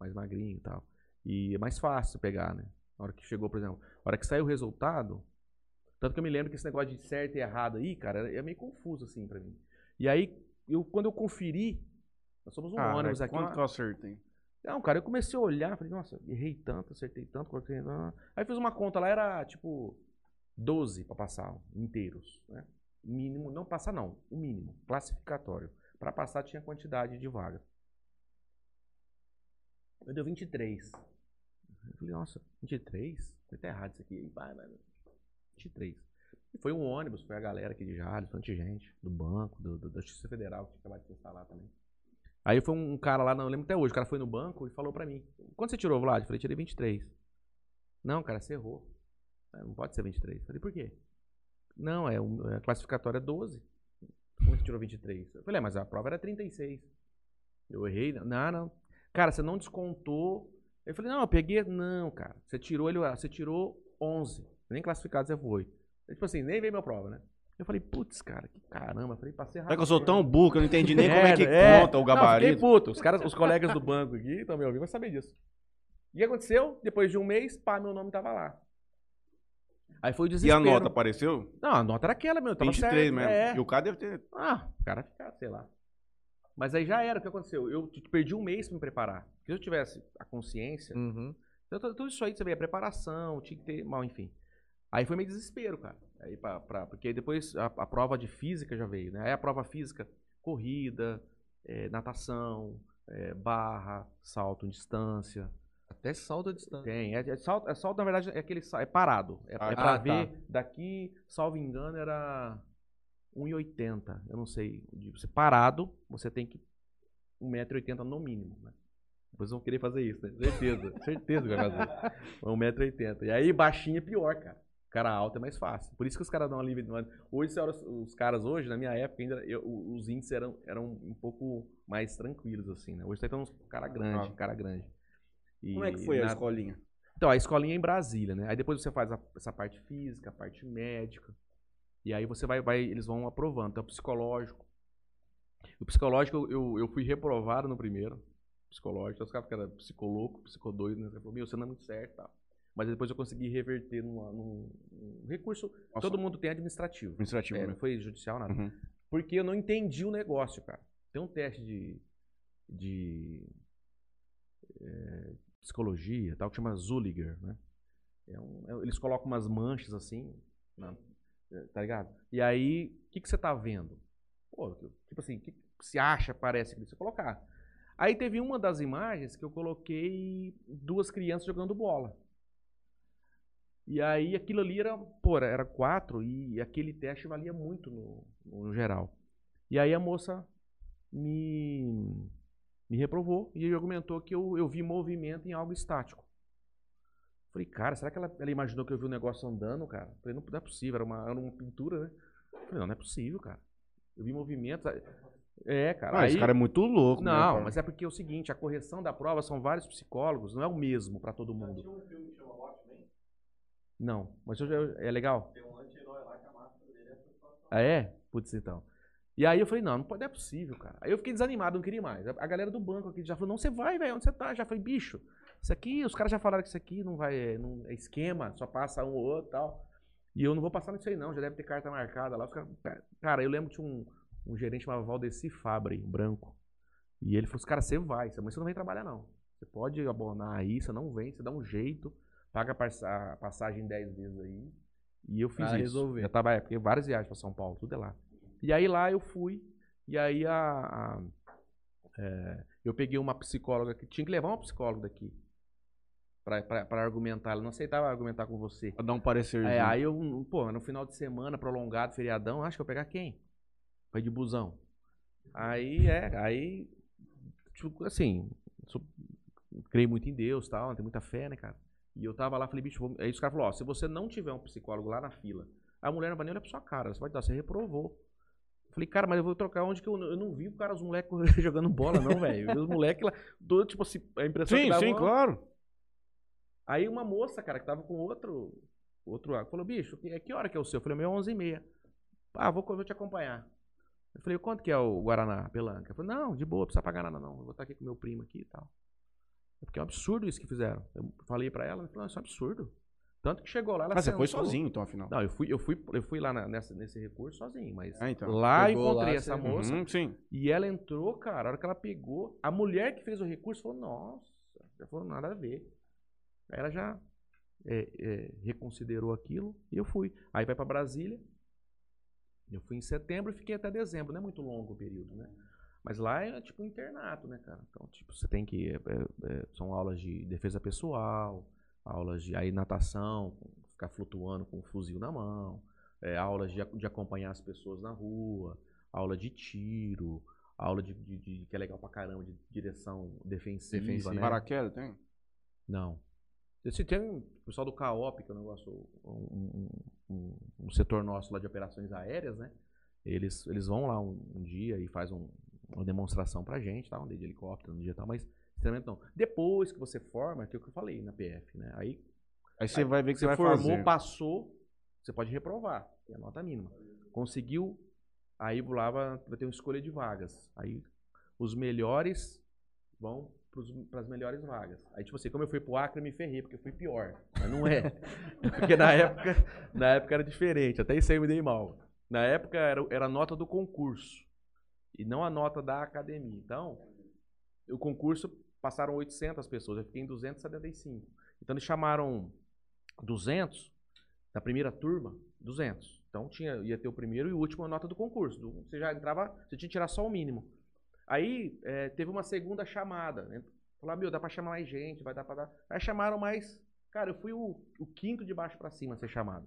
Mais magrinho e tal. E é mais fácil pegar, né? Na hora que chegou, por exemplo, na hora que saiu o resultado, tanto que eu me lembro que esse negócio de certo e errado aí, cara, é meio confuso assim pra mim. E aí, eu, quando eu conferi, nós somos um ah, ônibus aqui. Quanto que eu acertei? Não, cara, eu comecei a olhar, falei, nossa, errei tanto, acertei tanto, coloquei. Aí fiz uma conta lá, era tipo 12 para passar inteiros, né? Mínimo, não passar não, o mínimo, classificatório. Para passar tinha quantidade de vaga. Eu deu 23. Eu falei, nossa, 23? Foi tá errado isso aqui. Vai, vai, 23. E foi um ônibus, foi a galera aqui de Jales, bastante gente, do banco, do, do, da Justiça Federal, que tinha acabado de instalar também. Aí foi um cara lá, não lembro até hoje, o cara foi no banco e falou pra mim: Quanto você tirou, Vlad? Eu falei: Tirei 23. Não, cara, você errou. Não pode ser 23. Eu falei: Por quê? Não, é, um, é a classificatória 12. Como você tirou 23? Eu falei: é, Mas a prova era 36. Eu errei? Não, não. Cara, você não descontou. Eu falei: Não, eu peguei. Não, cara. Você tirou ele, você tirou 11. Nem classificado você foi. Tipo assim, nem veio minha prova, né? Eu falei, putz, cara, que caramba. Eu falei, passei errado. É que eu sou tão burro que eu não entendi nem como é que <laughs> é. conta o gabarito. Não, fiquei puto. Os, caras, os colegas do banco aqui estão me ouvindo, vão saber disso. E o que aconteceu? Depois de um mês, pá, meu nome tava lá. Aí foi o E a desespero. nota apareceu? Não, a nota era aquela, meu. Tava 23 certo. mesmo. É. E o cara deve ter. Ah, o cara fica, sei lá. Mas aí já era, o que aconteceu? Eu perdi um mês pra me preparar. Se eu tivesse a consciência, Uhum. então, tudo isso aí, você vê, a preparação, tinha que ter, mal, enfim. Aí foi meio desespero, cara. Aí pra, pra- porque aí depois a, a prova de física já veio, né? Aí a prova física, corrida, eh, natação, eh, barra, salto em distância. Até salto a distância. Tem, é, é salto, é salto, na verdade, é aquele é parado. É, Ah, é pra ah, ver tá. daqui, salvo engano, era 1,80. Eu não sei. Você parado, você tem que 1,80m no mínimo, né? Depois vão querer fazer isso, né? Certeza. <laughs> certeza que vai fazer. 1,80m. E aí, baixinho é pior, cara. O cara alto é mais fácil. Por isso que os caras dão uma livre. Hoje, os- caras hoje, na minha época, ainda eu- os índices eram, eram um pouco mais tranquilos, assim, né? Hoje tá então uns cara grande, Ah. cara grande. E Como é que foi a na- escolinha? então, a escolinha é em Brasília, né? Aí depois você faz a- essa parte física, a parte médica. E aí você vai, vai eles vão aprovando. Então, psicológico. O psicológico, eu, eu, fui reprovado no primeiro. Psicológico. Então, os caras ficaram psicoloco, psicodoido, né? Falou, meu, você não é muito certo tal. Mas depois eu consegui reverter numa- num, num recurso. Nossa. Todo mundo tem administrativo. Administrativo, É, né? não foi judicial, nada. Uhum. Porque eu não entendi o negócio, cara. Tem um teste de, de é, psicologia, tal, que chama Zulliger, né? É um- é- eles colocam umas manchas assim, na- é, tá ligado? E aí, o que, que você tá vendo? Pô, tipo assim, o que, que se acha, parece que você colocar. Aí teve uma das imagens que eu coloquei duas crianças jogando bola. E aí aquilo ali era, pô, era quatro e aquele teste valia muito no, no geral. E aí a moça me, me reprovou e argumentou que eu, eu vi movimento em algo estático. Falei, cara, será que ela, ela imaginou que eu vi o negócio andando, cara? Falei, não, não é possível, era uma, era uma pintura, né? Falei, não, não é possível, cara. Eu vi movimento. É, cara. Ah, aí, esse cara é muito louco, né, não, cara? mas é porque é o seguinte, a correção da prova são vários psicólogos, não é o mesmo pra todo mundo. Não, mas eu já- é legal? Ah, é? Putz, então. E aí eu falei, não, não pode, não é possível, cara. Aí eu fiquei desanimado, não queria mais. A a galera do banco aqui já falou, não, você vai, velho, onde você tá? Já falei, bicho, isso aqui, os caras já falaram que isso aqui não vai, é, não, é esquema, só passa um ou outro e tal. E eu não vou passar nisso aí não, já deve ter carta marcada lá. Os caras, cara, eu lembro que tinha um, um gerente chamado Valdeci Fabre, branco. E ele falou assim, cara, você vai, mas você não vem trabalhar não. Você pode abonar aí, você não vem, você dá um jeito, paga a passa- a passagem 10 vezes aí. E eu fiz Pra isso. resolver. Já tava, é, porque várias viagens pra São Paulo, tudo é lá. E aí lá eu fui, e aí a, a- é, eu peguei uma psicóloga que tinha que levar uma psicóloga daqui pra argumentar. Ela não aceitava argumentar com você. Pra dar um parecerzinho. É, aí eu, pô, no final de semana, prolongado, feriadão, acho que eu vou pegar quem? Foi de busão. Aí, é, aí, tipo, assim, sou- creio muito em Deus tal, tenho muita fé, né, cara? E eu tava lá, falei, bicho, vou... aí os caras falaram, ó, se você não tiver um psicólogo lá na fila, a mulher não vai nem olhar pra sua cara, você vai dar, você reprovou. Eu Falei, cara, mas eu vou trocar onde que eu, eu não vi cara, os moleques <laughs> jogando bola, não, velho. Os moleques lá, todo, tipo assim, a impressão que Sim, dava sim, uma- claro. Aí uma moça, cara, que tava com outro, outro falou, bicho, que, que hora que é o seu? Eu falei, meu, 11 e meia. Ah, vou, vou te acompanhar. Eu falei, quanto que é o Guaraná, Pelanca? Eu falei, não, de boa, não precisa pagar nada não, eu vou estar aqui com meu primo aqui e tal. É porque é um absurdo isso que fizeram. Eu falei pra ela, ela falou, não, isso é um absurdo. Tanto que chegou lá, ela Mas você foi sentou- sozinho, então, afinal. Não, eu fui, eu fui, eu fui lá na- nessa, nesse recurso sozinho, mas Ah, então. lá Chegou encontrei lá, essa você- moça Uhum, sim. e ela entrou, cara, a hora que ela pegou, a mulher que fez o recurso falou, nossa, já falou nada a ver. Aí ela já é, é, reconsiderou aquilo e eu fui. Aí vai pra Brasília. Eu fui em setembro e fiquei até dezembro, não é muito longo o período, né? Mas lá é tipo um internato, né, cara? Então, tipo, você tem que. é, é, é, são aulas de defesa pessoal, aulas de aí, natação, ficar flutuando com um fuzil na mão, é, aulas de, de acompanhar as pessoas na rua, aula de tiro, aula de, de- de- que é legal pra caramba, de direção defensiva, Defensiva. né? Paraquedas, tem? Não. Esse tem um o pessoal do CAOP, que é um negócio, um, um- um- setor nosso lá de operações aéreas, né? Eles, eles vão lá um, um dia e faz um- uma demonstração pra gente, tá? Um dia de helicóptero, um dia e tal, mas sinceramente não. Depois que você forma, é aquilo que eu falei na PF, né? Aí Aí você vai ver que você, você formou, fazer. passou, você pode reprovar, é a nota mínima. Conseguiu, aí lá vai vai ter uma escolha de vagas. Aí os melhores vão para as melhores vagas. Aí, tipo assim, como eu fui pro Acre, eu me ferrei, porque eu fui pior. Mas não é. <laughs> porque na época, na época era diferente, até isso aí eu me dei mal. Na época era, era a nota do concurso, e não a nota da academia. Então, o concurso passaram 800 pessoas, eu fiquei em 275. Então, eles chamaram 200 da primeira turma, 200. Então, tinha, ia ter o primeiro e o último a nota do concurso. Do- Você já entrava, você tinha que tirar só o mínimo. Aí é, teve uma segunda chamada. Né? Falaram, meu, dá pra chamar mais gente, vai dar pra dar. Aí chamaram mais. Cara, eu fui o, o quinto de baixo pra cima a ser chamado.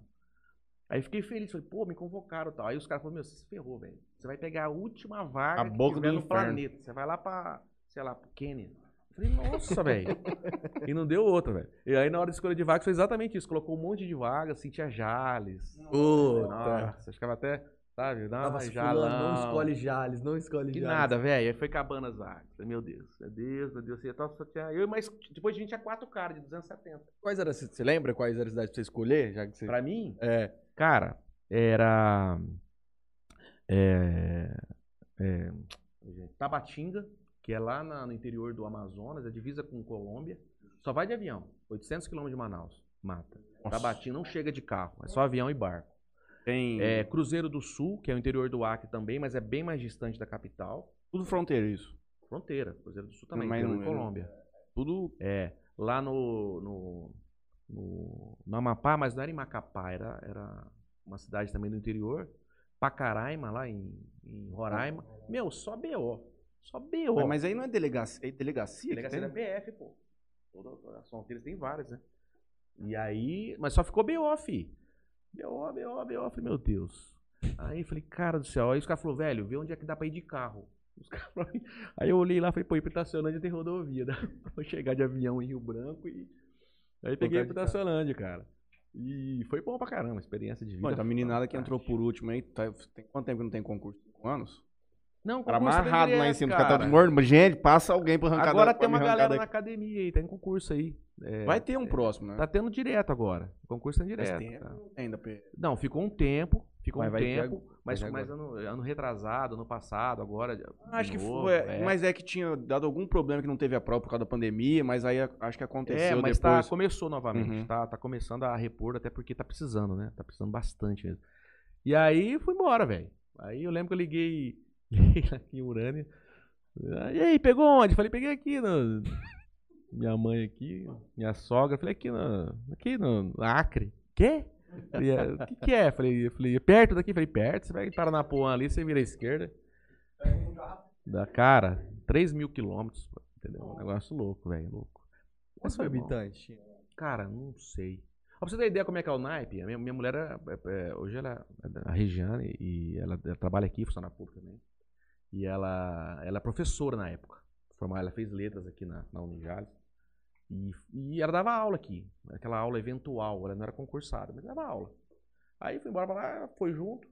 Aí fiquei feliz, falei, pô, me convocaram e tal. Aí os caras falaram, meu, você se ferrou, velho. Você vai pegar a última vaga A que boca tiver do no inferno. planeta. Você vai lá pra, sei lá, pro Quênia. Falei, nossa, velho. <laughs> e não deu outra, velho. E aí na hora de escolha de vaga foi exatamente isso. Colocou um monte de vagas, sentia Jales. Puta. Nossa, ficava até, sabe, dá Tava uma fulano, não escolhe Jales, não escolhe Que Jales. nada, velho. Aí foi acabando as vagas. Meu Deus, meu Deus, meu Deus. Eu, tava- só tinha, eu mas depois a gente tinha quatro caras de 270. Quais eram, você você lembra quais eram as cidades pra você escolher? Já que você... Pra mim, É. cara, era. É, é, Tabatinga, que é lá na- no interior do Amazonas, é divisa com Colômbia. Só vai de avião. 800 quilômetros de Manaus. Mata. Tabatinga não chega de carro, é só avião e barco. Tem É, Cruzeiro do Sul, que é o interior do Acre também, mas é bem mais distante da capital. tudo fronteira isso. Fronteira, Cruzeiro do Sul também, Mas interior não- de Colômbia. Tudo É, lá no, no, no, no Amapá, mas não era em Macapá, era, era uma cidade também do interior. Pacaraima, lá em, em Roraima. Meu, só BO. Só BO. Mas, mas aí não é delegacia, é delegacia, Delegacia da? PF, pô. Toda, toda as fronteiras tem várias, né? E aí, mas só ficou BO, fi. BO, BO, BO. Eu Falei, meu Deus. Aí falei, cara do céu. Aí os caras falaram, velho, vê onde é que dá pra ir de carro. Falaram, <laughs> aí eu olhei lá e falei, pô, Itacionândia tem rodovia. <laughs> Dá pra chegar de avião em Rio Branco e. Aí peguei. Itacionândia, cara. E foi bom pra caramba, experiência de vida. Mano, a meninada que entrou por último aí, tá- tem quanto tempo que não tem concurso? Cinco anos? Não, tem amarrado lá em cima, cara tá. Mas, Gente, passa alguém pra arrancar Agora da- tem uma galera na academia aí, tem concurso aí. É, Vai ter um próximo, né? Tá tendo direto agora. O concurso tá direto. tempo tá. ainda. Não, ficou um tempo, ficou Mas um ter tempo, ag- mas, ter mas ano, ano retrasado, ano passado, agora. de Acho que novo, foi, é. mas é que tinha dado algum problema que não teve a prova por causa da pandemia, mas aí acho que aconteceu É, mas depois. tá, começou novamente, Uhum. tá, tá começando a repor, até porque tá precisando, né? Tá precisando bastante mesmo. E aí fui embora, velho. Aí eu lembro que eu liguei, <laughs> aqui em Urânia. E aí, pegou onde? Falei, peguei aqui no. <laughs> Minha mãe aqui, minha sogra, falei, aqui no. Aqui no Acre. Quê? Falei, "É, O que, que é? Falei, falei, "É perto daqui? Falei, perto, você vai em Paranapuã ali, você vira à esquerda. Da cara, 3 mil quilômetros, entendeu? Um negócio louco, velho, louco. Quantos habitantes? Cara, não sei. Pra você ter ideia como é que é o naipe, a minha, minha mulher, é, é, é, hoje ela é da Regiane e ela, ela trabalha aqui, funciona pública também. E ela, ela é professora na época. Formada, ela fez letras aqui na, na Unijales. E, e ela dava aula aqui. Aquela aula eventual, ela não era concursada, mas dava aula. Aí foi embora pra lá, foi junto.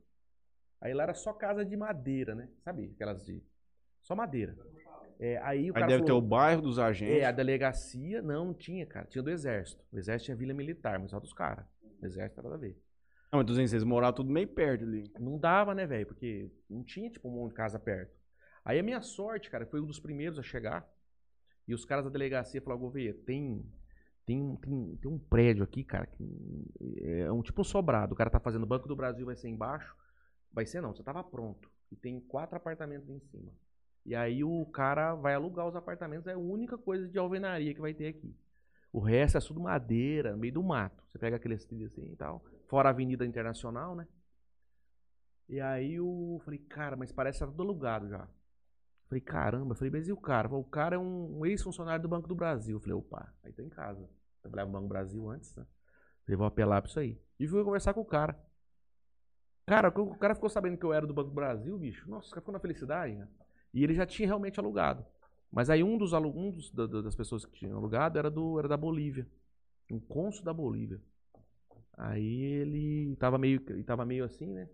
Aí lá era só casa de madeira, né? Sabe? Aquelas de. Só madeira. É, aí o Aí deve ter falou, o bairro dos agentes. é, a delegacia não não tinha, cara. Tinha do exército. O exército tinha vila militar, mas só dos caras. O exército era nada a ver. Não, mas tô dizendo, vocês moravam tudo meio perto ali. Não dava, né, velho? Porque não tinha, tipo, um monte de casa perto. Aí a minha sorte, cara, foi um dos primeiros a chegar. E os caras da delegacia falaram, Gouveia, tem, tem, tem, tem um prédio aqui, cara, que é um tipo um sobrado. O cara tá fazendo Banco do Brasil, vai ser embaixo. Vai ser não, você tava pronto. E tem quatro apartamentos em cima. E aí o cara vai alugar os apartamentos, é a única coisa de alvenaria que vai ter aqui. O resto é tudo madeira, no meio do mato. Você pega aqueles trilhos assim e tal. Fora a Avenida Internacional, né? E aí eu falei, cara, mas parece que tá tudo alugado já. Falei, caramba, falei, mas e o cara? Falei, O cara é um, ex-funcionário do Banco do Brasil. Falei, opa, aí tô em casa. Trabalhava no Banco do Brasil antes, né? Falei, vou apelar pra isso aí. E fui conversar com o cara. Cara, o cara ficou sabendo que eu era do Banco do Brasil, bicho. Nossa, o cara ficou na felicidade, né? E ele já tinha realmente alugado. Mas aí um dos, alu- um das pessoas que tinham alugado era, do, era da Bolívia. Um cônsul da Bolívia. Aí ele tava meio, ele tava meio assim, né?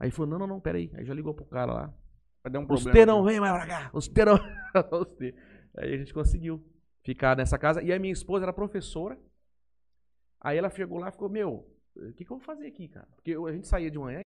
Aí falou, não, não, não, peraí. Aí já ligou pro cara lá. Vai dar um Os problema. T não vem mais pra cá. Os não. <laughs> Os. Aí a gente conseguiu ficar nessa casa. E a minha esposa era professora. Aí ela chegou lá e ficou, meu, o que, que eu vou fazer aqui, cara? Porque a gente saía de manhã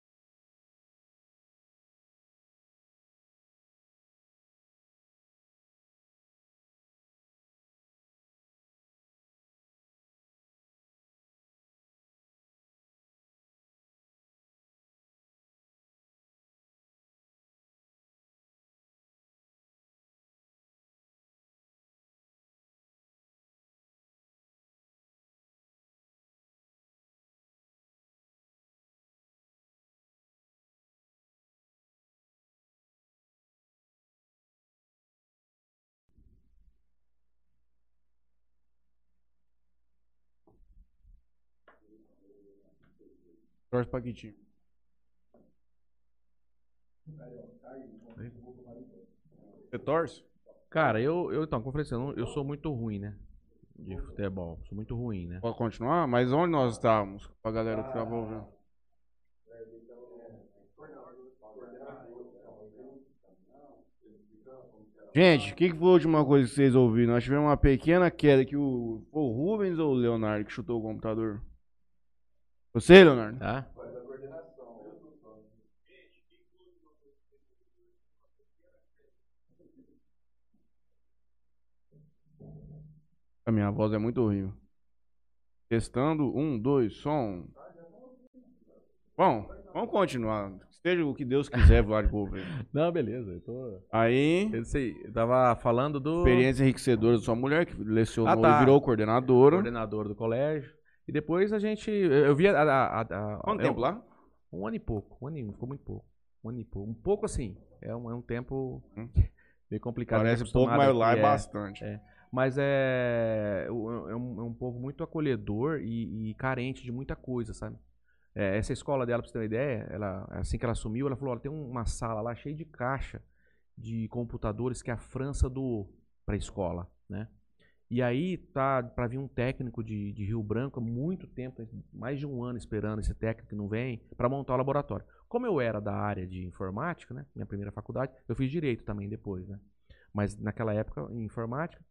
Que time? Você torce? Cara, eu, eu então, como eu assim, eu, sou muito ruim, né? De futebol. Sou muito ruim, né? Pode continuar? Mas onde nós estávamos? Pra galera que tava ouvindo. Gente, o que, que foi a última coisa que vocês ouviram? Nós tivemos uma pequena queda que o, o Rubens ou o Leonardo que chutou o computador? Você, Leonardo? Tá? A minha voz é muito horrível. Testando, um, dois, som. Bom, vamos continuar. Seja o que Deus quiser, <laughs> Vlad Gouveia. Não, beleza. Eu tô. Aí, Eu sei, eu tava falando do experiência enriquecedora da sua mulher, que lecionou Ah, tá. e virou coordenadora. coordenador do colégio. E depois a gente. Eu vi a. a- a- a- Quanto eu- tempo lá? Um ano e pouco. Um ano e ficou muito pouco. Um ano e pouco. Um pouco assim. É um, é um tempo Hum. <laughs> meio complicado. Parece pouco, mas lá é aqui, bastante. é. Mas é, é um, é um- é um povo muito acolhedor e, e carente de muita coisa, sabe? É, essa escola dela, pra você ter uma ideia, ela, assim que ela assumiu, ela falou: olha, tem uma sala lá cheia de caixa de computadores que a França doou pra escola, né? E aí tá para vir um técnico de, de Rio Branco há muito tempo, mais de um ano esperando esse técnico que não vem, para montar o laboratório. Como eu era da área de informática, né, minha primeira faculdade, eu fiz direito também depois, né? Mas naquela época, em informática,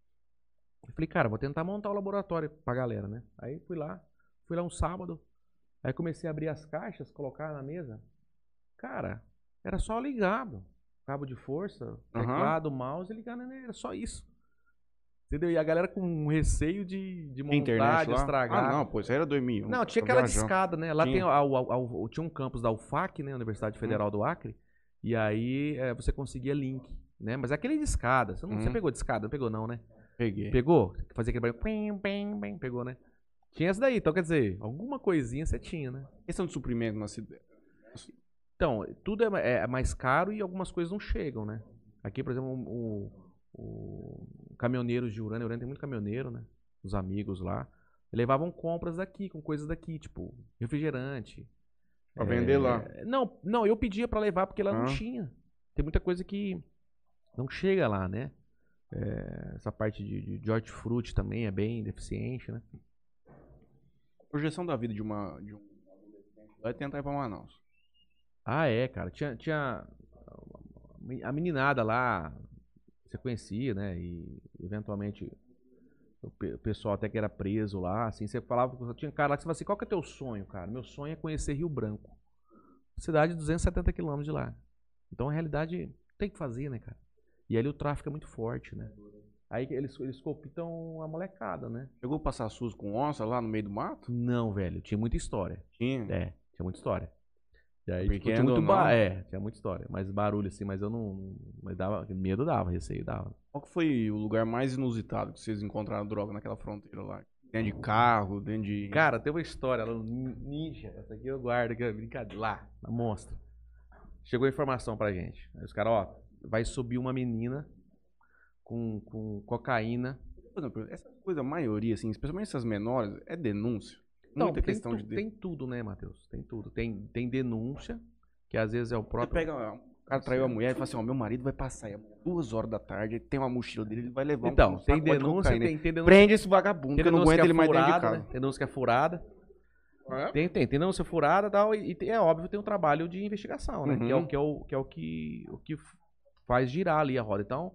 eu falei, cara, vou tentar montar o laboratório pra galera, né? Aí fui lá, fui lá um sábado, aí comecei a abrir as caixas, colocar na mesa. Cara, era só ligado. Cabo de força, teclado, mouse e ligar na era só isso. Entendeu? E a galera com um receio de, de montar, internet de lá? estragar. Ah, não, pô, isso aí era 2001. Não, tinha aquela viajando. discada, né? Lá Tinha. tem a- a- a- tinha um campus da UFAC, né? Universidade Federal Hum. do Acre. E aí é, você conseguia link, né? Mas é aquele de escada. Você, não, você Uhum. pegou de escada? Não pegou não, né? Peguei. Pegou? Fazia aquele barulho. pim, pim, pim, Pegou, né? Tinha essa daí. Então, quer dizer, alguma coisinha você tinha, né? Questão de suprimento na cidade. Então, tudo é, ma- é mais caro e algumas coisas não chegam, né? Aqui, por exemplo, o, o caminhoneiros de Urânia, Urânia tem muito caminhoneiro, né? Os amigos lá. Levavam compras daqui, com coisas daqui, tipo refrigerante. Pra vender lá. É, Não, não, eu pedia pra levar porque lá não Ah. tinha. Tem muita coisa que não chega lá, né? É, essa parte de, de hortifruti também é bem deficiente, né? Projeção da vida de uma. De um vai tentar ir pra Manaus. Ah, é, cara. Tinha, tinha a meninada lá, você conhecia, né? E eventualmente o pe- o pessoal até que era preso lá, assim, você falava, tinha um cara lá que você falava assim, qual que é teu sonho, cara? Meu sonho é conhecer Rio Branco. Cidade de 270 quilômetros de lá. Então a realidade tem que fazer, né, cara? E ali o tráfico é muito forte, né? Aí eles, eles copitam a molecada, né? Chegou a passar SUS com onça lá no meio do mato? Não, velho, tinha muita história. Tinha. É, tinha muita história. E aí, Porque tipo, tinha muito ou ba- não- É, tinha muita história. Mas barulho, assim, mas eu não. Mas dava. Medo dava, receio dava. Qual que foi o lugar mais inusitado que vocês encontraram droga naquela fronteira lá? Dentro de carro, dentro de. Cara, tem uma história lá no Nin- Ninja. Essa aqui eu guardo, que é brincadeira. Lá, na mostra. Chegou a informação pra gente. Aí os caras, ó, vai subir uma menina com, com cocaína. Essa coisa, a maioria, assim, especialmente essas menores, é denúncia. Então, Muita tem, questão tu- de. tem tudo, né, Matheus? Tem tudo. Tem, tem denúncia, que às vezes é o Você próprio. pega. O cara traiu a mulher e fala assim: ó, meu marido vai passar aí duas horas da tarde, tem uma mochila dele, ele vai levar Então, um tem de denúncia, cocaína. tem, tem denúncia. Prende esse vagabundo, Tem que eu não denúncia aguento é ele mais dentro de casa. né? Tem denúncia que é furada. É? Tem, tem, tem denúncia furada e tal, e, e tem- é óbvio tem um trabalho de investigação, né? Uhum. Que é, o, que, é, o, que, é o, que, o que faz girar ali a roda. Então,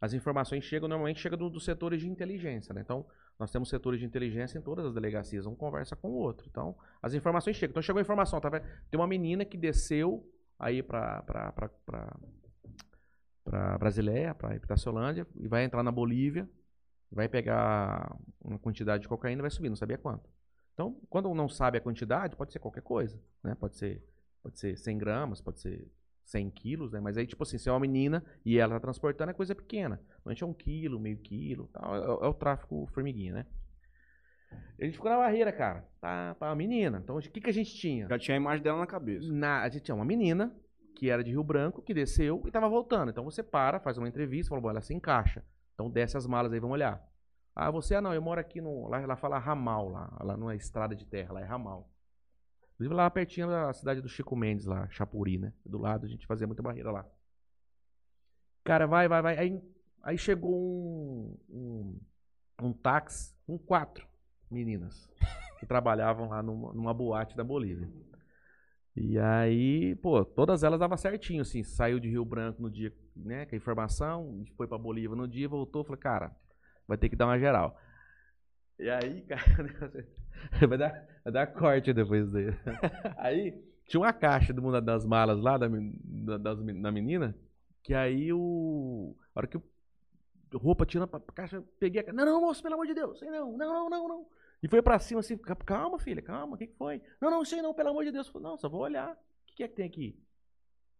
as informações chegam, normalmente chegam do- dos setores de inteligência, né? Então, nós temos setores de inteligência em todas as delegacias, um conversa com o outro. Então, as informações chegam. Então, chegou a informação, tá? Tem uma menina que desceu aí pra, pra Brasileia, pra Itaciolândia, e vai entrar na Bolívia, vai pegar uma quantidade de cocaína e vai subir, não sabia quanto. Então, quando não sabe a quantidade, pode ser qualquer coisa, né? Pode ser, pode ser 100 gramas, pode ser 100 quilos, né? Mas aí, tipo assim, se é uma menina e ela tá transportando, é coisa pequena. Normalmente é um quilo, meio quilo, tal. É, é o tráfico formiguinha, né? A gente ficou na barreira, cara. Tá, tá uma menina. Então, o que, que a gente tinha? Já tinha a imagem dela na cabeça. Na, a gente tinha uma menina que era de Rio Branco, que desceu e tava voltando. Então você para, faz uma entrevista, fala, bom, ela se encaixa. Então desce as malas aí, vamos olhar. Ah, você, ah não, eu moro aqui no. Lá, lá fala ramal, lá. Lá não é estrada de terra, lá é ramal. Inclusive lá pertinho da cidade do Chico Mendes, lá, Chapuri, né? Do lado, a gente fazia muita barreira lá. Cara, vai, vai, vai. Aí, aí chegou um, um, um táxi com quatro meninas <laughs> que trabalhavam lá numa, numa boate da Bolívia. E aí, pô, todas elas davam certinho, assim. Saiu de Rio Branco no dia, né, com a informação, foi pra Bolívia no dia, voltou, falei, cara, vai ter que dar uma geral. E aí, <laughs> cara, vai dar, vai dar corte depois dele. <laughs> Aí, tinha uma caixa do mundo das malas lá, da, da, das da menina, que aí o. A hora que o roupa tirando pra pra caixa, peguei a caixa. Não, não, moço, pelo amor de Deus, sei não, não, não, não, não. E foi pra cima assim, "Ca- calma, filha, calma, o que, que foi? Não, não, sei não, pelo amor de Deus. Eu falei, não, só vou olhar. O que, que é que tem aqui?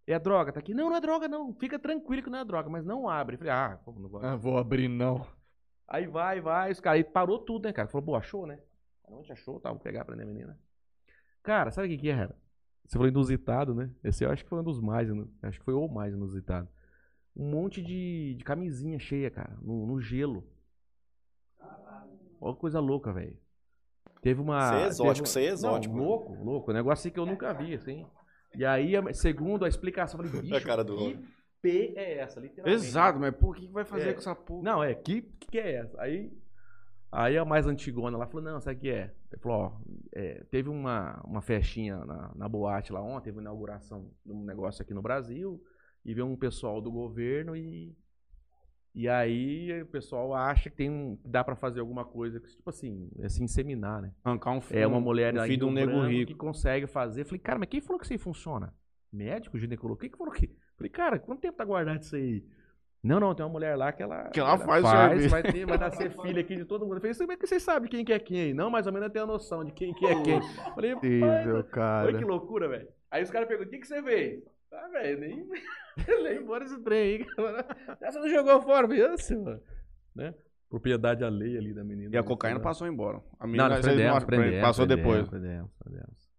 É droga, tá aqui? Não, não é droga, não. Fica tranquilo que não é droga, mas não abre. Eu falei, ah, não vou. Ah, vou abrir não. Aí vai, vai, os caras, aí parou tudo, né, cara? Falou, pô, achou, né? Não, a gente achou, tá, vou pegar pra minha menina. Cara, sabe o que que era? Você falou inusitado, né? Esse eu acho que foi um dos mais, acho que foi o mais inusitado. Um monte de, de camisinha cheia, cara, no, no gelo. Olha que coisa louca, velho. Teve uma. Isso é exótico, isso aí é exótico. Não, louco, louco. Um negócio assim que eu nunca vi, assim. E aí, segundo a explicação, eu falei, <laughs> bicho, A cara do que. P é essa, literalmente. Exato, mas o que vai fazer É. com essa porra? Não, é, que, que é essa? Aí, aí a mais antigona lá falou, não, sabe o que é? Ele falou, ó, é, teve uma, uma festinha na, na boate lá ontem, teve uma inauguração de um negócio aqui no Brasil, e veio um pessoal do governo e. E aí o pessoal acha que tem um, que dá pra fazer alguma coisa, que, tipo assim, é se inseminar, né? Arrancar um filho, É uma mulher um filho de um nego rico. que consegue fazer. Falei, cara, mas quem falou que isso aí funciona? Médico, ginecólogo? Quem que falou que? Falei, cara, quanto tempo tá guardado isso aí? Não, não, tem uma mulher lá que ela. Que ela faz o serviço. vai, ter, vai nascer filha aqui de todo mundo. Eu falei, como é que vocês sabem quem que é quem aí? Não, mais ou menos eu tenho a noção de quem que é quem. <laughs> Falei, Incrível, olha cara. que loucura, velho. Aí os caras perguntam, o que, que você fez? Ah, velho, nem, <laughs> nem embora esse trem aí. Você <laughs> não jogou fora, viu, senhor? Né? Propriedade alheia ali da menina. E a né, cocaína lá. passou embora. A Não, menina, nós vocês prendemos, passou prendemos, depois. prendemos, prendemos.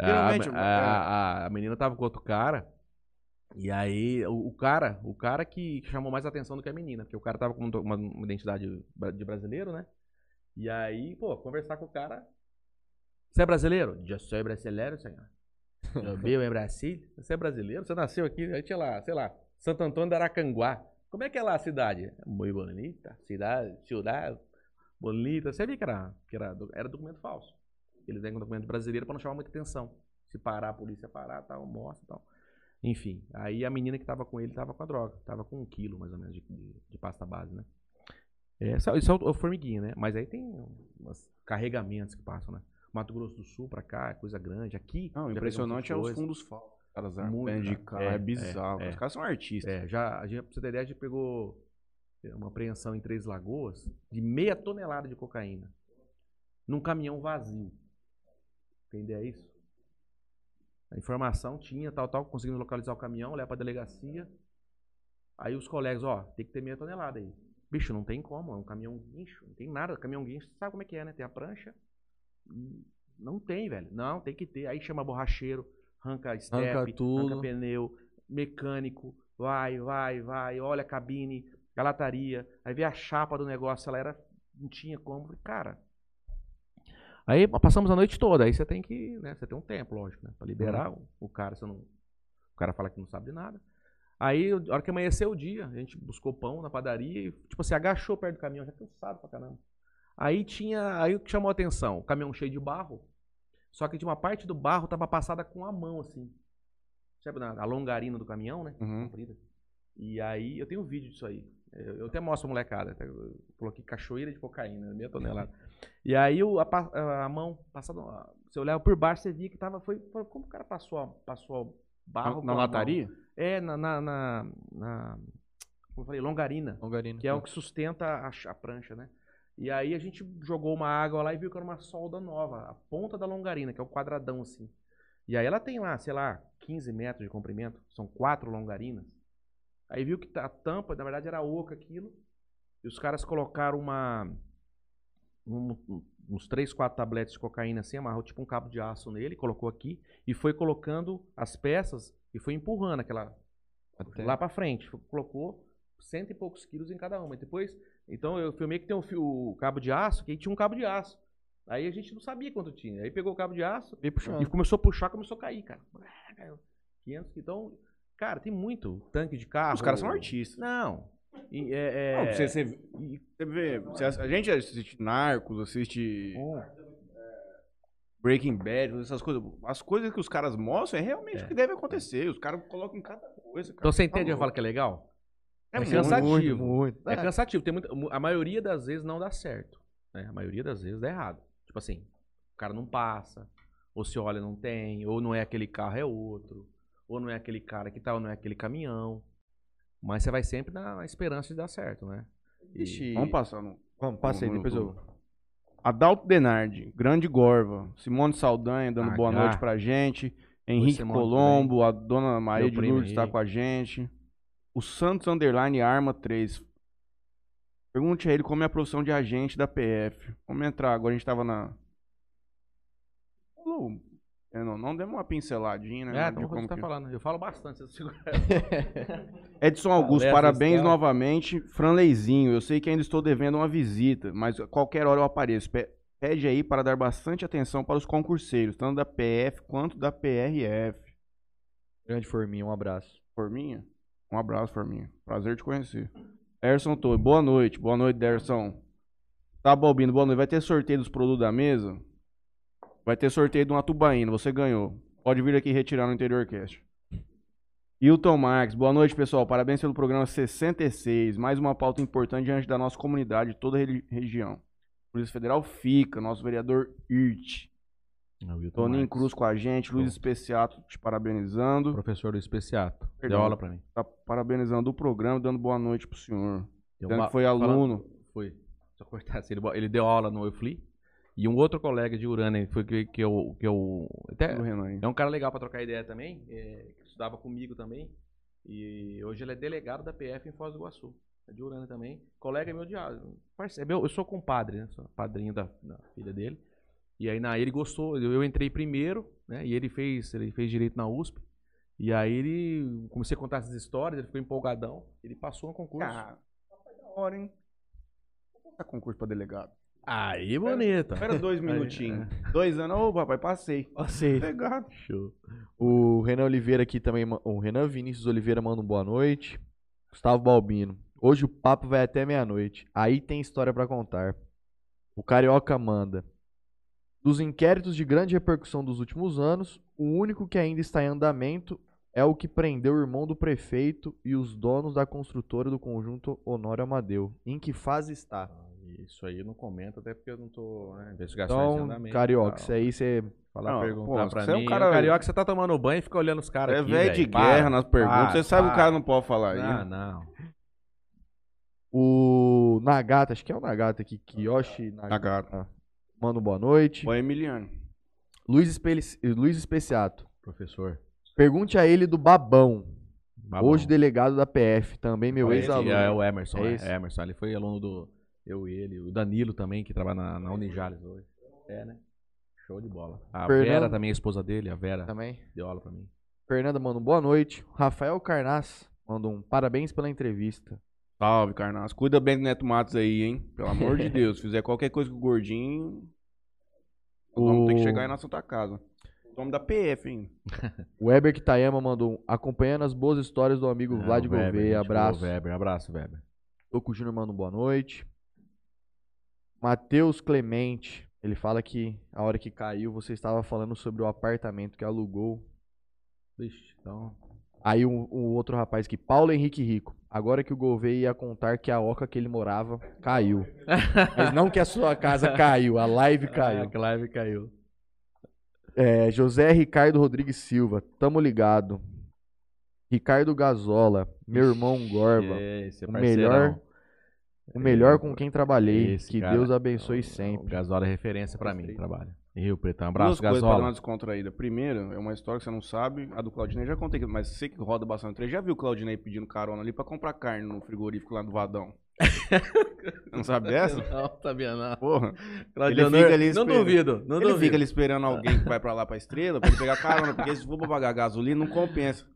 Geralmente, a, a, a- a menina tava com outro cara. E aí, o, o cara, o cara que chamou mais atenção do que a menina, porque o cara tava com uma, uma identidade de brasileiro, né? E aí, pô, conversar com o cara. Você é brasileiro? Já sou brasileiro, senhor. <laughs> Eu vivo em Brasília. Você é brasileiro? Você nasceu aqui, aí tinha lá, sei lá, Santo Antônio da Aracanguá. Como é que é lá a cidade? Muito bonita, cidade, cidade, bonita. Você via que era, que era, era documento falso. Eles vêm com documento brasileiro pra não chamar muita atenção. Se parar, a polícia parar, tal, mostra e tal. Enfim, aí a menina que tava com ele tava com a droga. Tava com um quilo, mais ou menos, de, de, de pasta base, né? É, isso é- isso é o, o formiguinha, né? Mas aí tem uns carregamentos que passam, né? Mato Grosso do Sul pra cá, é coisa grande. Aqui. Não, impressionante é os fundos falsos. Os caras Muito, armam de cara. carro, É, é, bizarro. é, Os caras são artistas. É, já, a gente, pra você ter ideia, a gente pegou uma apreensão em Três Lagoas de meia tonelada de cocaína num caminhão vazio. Ideia isso? A informação tinha, tal, tal, conseguimos localizar o caminhão, levar pra delegacia. Aí os colegas, ó, tem que ter meia tonelada aí. Bicho, não tem como, é um caminhão guincho, não tem nada. Caminhão guincho, você sabe como é que é, né? Tem a prancha. Não tem, velho. Não, tem que ter. Aí chama borracheiro, arranca step, Arranca tudo. arranca pneu, mecânico, vai, vai, vai, olha a cabine, galataria, aí vê a chapa do negócio, ela era, não tinha como, cara. Aí passamos a noite toda, aí você tem que, né, você tem um tempo, lógico, né, pra liberar o, o cara, você não, o cara fala que não sabe de nada. Aí, a hora que amanheceu o dia, a gente buscou pão na padaria e, tipo, você agachou perto do caminhão, já cansado pra caramba. Aí tinha, aí o que chamou a atenção, o caminhão cheio de barro, só que de uma parte do barro tava passada com a mão, assim. Sabe, na, a longarina do caminhão, né? Uhum. comprida. E aí, eu tenho um vídeo disso aí. Eu, eu até mostro a molecada. Até, eu coloquei cachoeira de cocaína, meia tonelada. <laughs> E aí, o, a, a mão passada, você olhava por baixo, você via que tava, foi, como o cara passou, passou barro Na, na mão? lataria? É, na, na, na, na- como eu falei, longarina. Longarina. Que é o que sustenta a, a prancha, né? E aí a gente jogou uma água lá e viu que era uma solda nova, a ponta da longarina, que é o quadradão assim. E aí ela tem lá, sei lá, 15 metros de comprimento, são quatro longarinas. Aí viu que tá- a tampa, na verdade, era oca aquilo. E os caras colocaram uma. Um- um- uns três, quatro tabletes de cocaína assim, amarrou tipo um cabo de aço nele, colocou aqui e foi colocando as peças e foi empurrando aquela Até- lá pra frente. Colocou cento e poucos quilos em cada uma. E depois, então eu filmei que tem o, fio- o cabo de aço, que aí tinha um cabo de aço. Aí a gente não sabia quanto tinha. Aí pegou o cabo de aço puxando. e começou a puxar, começou a cair, cara. Ah, caiu. 500, então, cara, tem muito tanque de carro. Os caras são artistas. Não. E, é, é- Não, você, você, você vê, você- a gente assiste Narcos, assiste Breaking Bad, essas coisas. As coisas que os caras mostram é realmente É. o que deve acontecer. Os caras colocam em cada coisa. Cara. Então você Tá entende? Eu louco. falo que é legal? É É muito, cansativo. Muito, muito. É cansativo. Tem muita, a maioria das vezes não dá certo. né? A maioria das vezes dá errado. Tipo assim, o cara não passa, ou se olha não tem, ou não é aquele carro, é outro, ou não é aquele cara que tá, ou não é aquele caminhão. Mas você vai sempre na, esperança de dar certo, né? E- Ixi, Vamos passar no. Vamos, passa aí, depois eu... Adalto Denardi, Grande Gorva, Simone Saldanha dando boa H. noite pra gente, Henrique Simone Colombo, a dona Maria Meu de Lourdes está Henrique. com a gente. O Santos Underline Arma 3. Pergunte a ele como é a profissão de agente da PF. Vamos entrar, agora a gente tava na. Falou, é, não, não demos uma pinceladinha, né? É, de então como você tá que- falando. Eu falo bastante. <laughs> Edson Augusto, Palestra parabéns novamente. Franleizinho, eu sei que ainda estou devendo uma visita, mas a qualquer hora eu apareço. Pe- Pede aí para dar bastante atenção para os concurseiros, tanto da PF quanto da PRF. Grande Forminha, um abraço. Forminha, um abraço, Forminha. Prazer te conhecer. Erson Torre, boa noite. Boa noite, Derson. Tá, Balbino, boa noite. Vai ter sorteio dos produtos da mesa? Vai ter sorteio de uma tubaína, você ganhou. Pode vir aqui retirar no Interior Cast. Hilton Marques, boa noite, pessoal. Parabéns pelo programa 66. Mais uma pauta importante diante da nossa comunidade de toda a regi- região. Polícia Federal fica, nosso vereador Irt. Toninho Cruz com a gente, Luiz. Especiato te parabenizando. Professor do Especiato. Deu Perdão. aula pra mim. Tá parabenizando o programa, dando boa noite pro senhor. Deu uma- que foi falando- aluno. Foi. Só cortar assim. Ele, ele deu aula no Eufli. E um outro colega de Urânia, foi que, que eu. Que eu até, é um cara legal pra trocar ideia também. é, que estudava comigo também. E hoje ele é delegado da PF em Foz do Iguaçu. É de Urânia também. Colega meu de. Parceiro, meu, eu sou compadre, né? Sou padrinho da, da filha dele. E aí na, ele gostou. Eu, eu entrei primeiro, né? E ele fez, ele fez direito na USP. E aí ele. Comecei a contar essas histórias, ele ficou empolgadão. Ele passou no concurso. Ah, da hora, hein? Vou concurso pra delegado. Aí, bonita. Espera dois minutinhos. Dois anos, ô papai, passei. Passei. Delegado. Show. O Renan Oliveira aqui também, o Renan Vinícius Oliveira manda um boa noite. Gustavo Balbino. Hoje o papo vai até meia-noite. Aí tem história pra contar. O Carioca manda. Dos inquéritos de grande repercussão dos últimos anos, o único que ainda está em andamento é o que prendeu o irmão do prefeito e os donos da construtora do conjunto Honório Amadeu. Em que fase está? Isso aí eu não comento, até porque eu não tô. Né, investigações Então, andamento. Carioca, isso aí você. Falar, Não, perguntar pô, pra você é um mim. cara- Carioca, você tá tomando banho e fica olhando os caras É aqui. velho de Para, guerra nas perguntas. para, Você sabe que o para. cara não pode falar aí. Não, não. O Nagata, acho que é o Nagata aqui, Kiyoshi Nagata. Agora. Manda boa noite. O Emiliano. Luiz, Espe- Luiz Especiato. Professor. Pergunte a ele do Babão, Babão. hoje delegado da PF, também meu ex-aluno. É o Emerson, É é, esse? Emerson. Ele foi aluno do. Eu e ele. O Danilo também, que trabalha na, na Unijales hoje. É, né? Show de bola. A Fernando- Vera também, a esposa dele, a Vera, Também. deu aula pra mim. Fernanda manda um boa noite. Rafael Carnaz manda um parabéns pela entrevista. Salve, Carnaz. Cuida bem do Neto Matos aí, hein? Pelo amor de <laughs> Deus. Se fizer qualquer coisa com o gordinho, vamos ter que O- chegar aí na Santa Casa. O nome da PF, hein? O <laughs> Weber Kitayama mandou um acompanhando as boas histórias do amigo Não, Vlad Weber, Gouveia. Abraço. Weber, abraço, Weber. Toco Júnior manda um boa noite. Matheus Clemente, ele fala que a hora que caiu você estava falando sobre o apartamento que alugou. Vixe, então. Aí o um, outro rapaz aqui, Paulo Henrique Rico. Agora que o Gouveia ia contar que a oca que ele morava caiu. <laughs> Mas não que a sua casa caiu, a live Ah, caiu. que live caiu. É, José Ricardo Rodrigues Silva, tamo ligado. Ricardo Gazola, meu irmão Gorba. É o melhor, o melhor com quem trabalhei. Esse que cara Deus abençoe O sempre. Gasola é referência pra mim, trabalho. Rio Pretão, Duas abraço, coisas pra dar uma Gasola. descontraída. Primeiro, é uma história que você não sabe. A do Claudinei já contei, mas você que roda bastante três, já viu o Claudinei pedindo carona ali pra comprar carne no frigorífico lá do Vadão? <laughs> não sabe dessa? Não, sabia não. Porra. Claudio, Ele fica ali não esperando. duvido, não ele duvido. fica ali esperando alguém que vai pra lá pra estrela pra ele pegar carona, porque se for pra pagar gasolina, não compensa.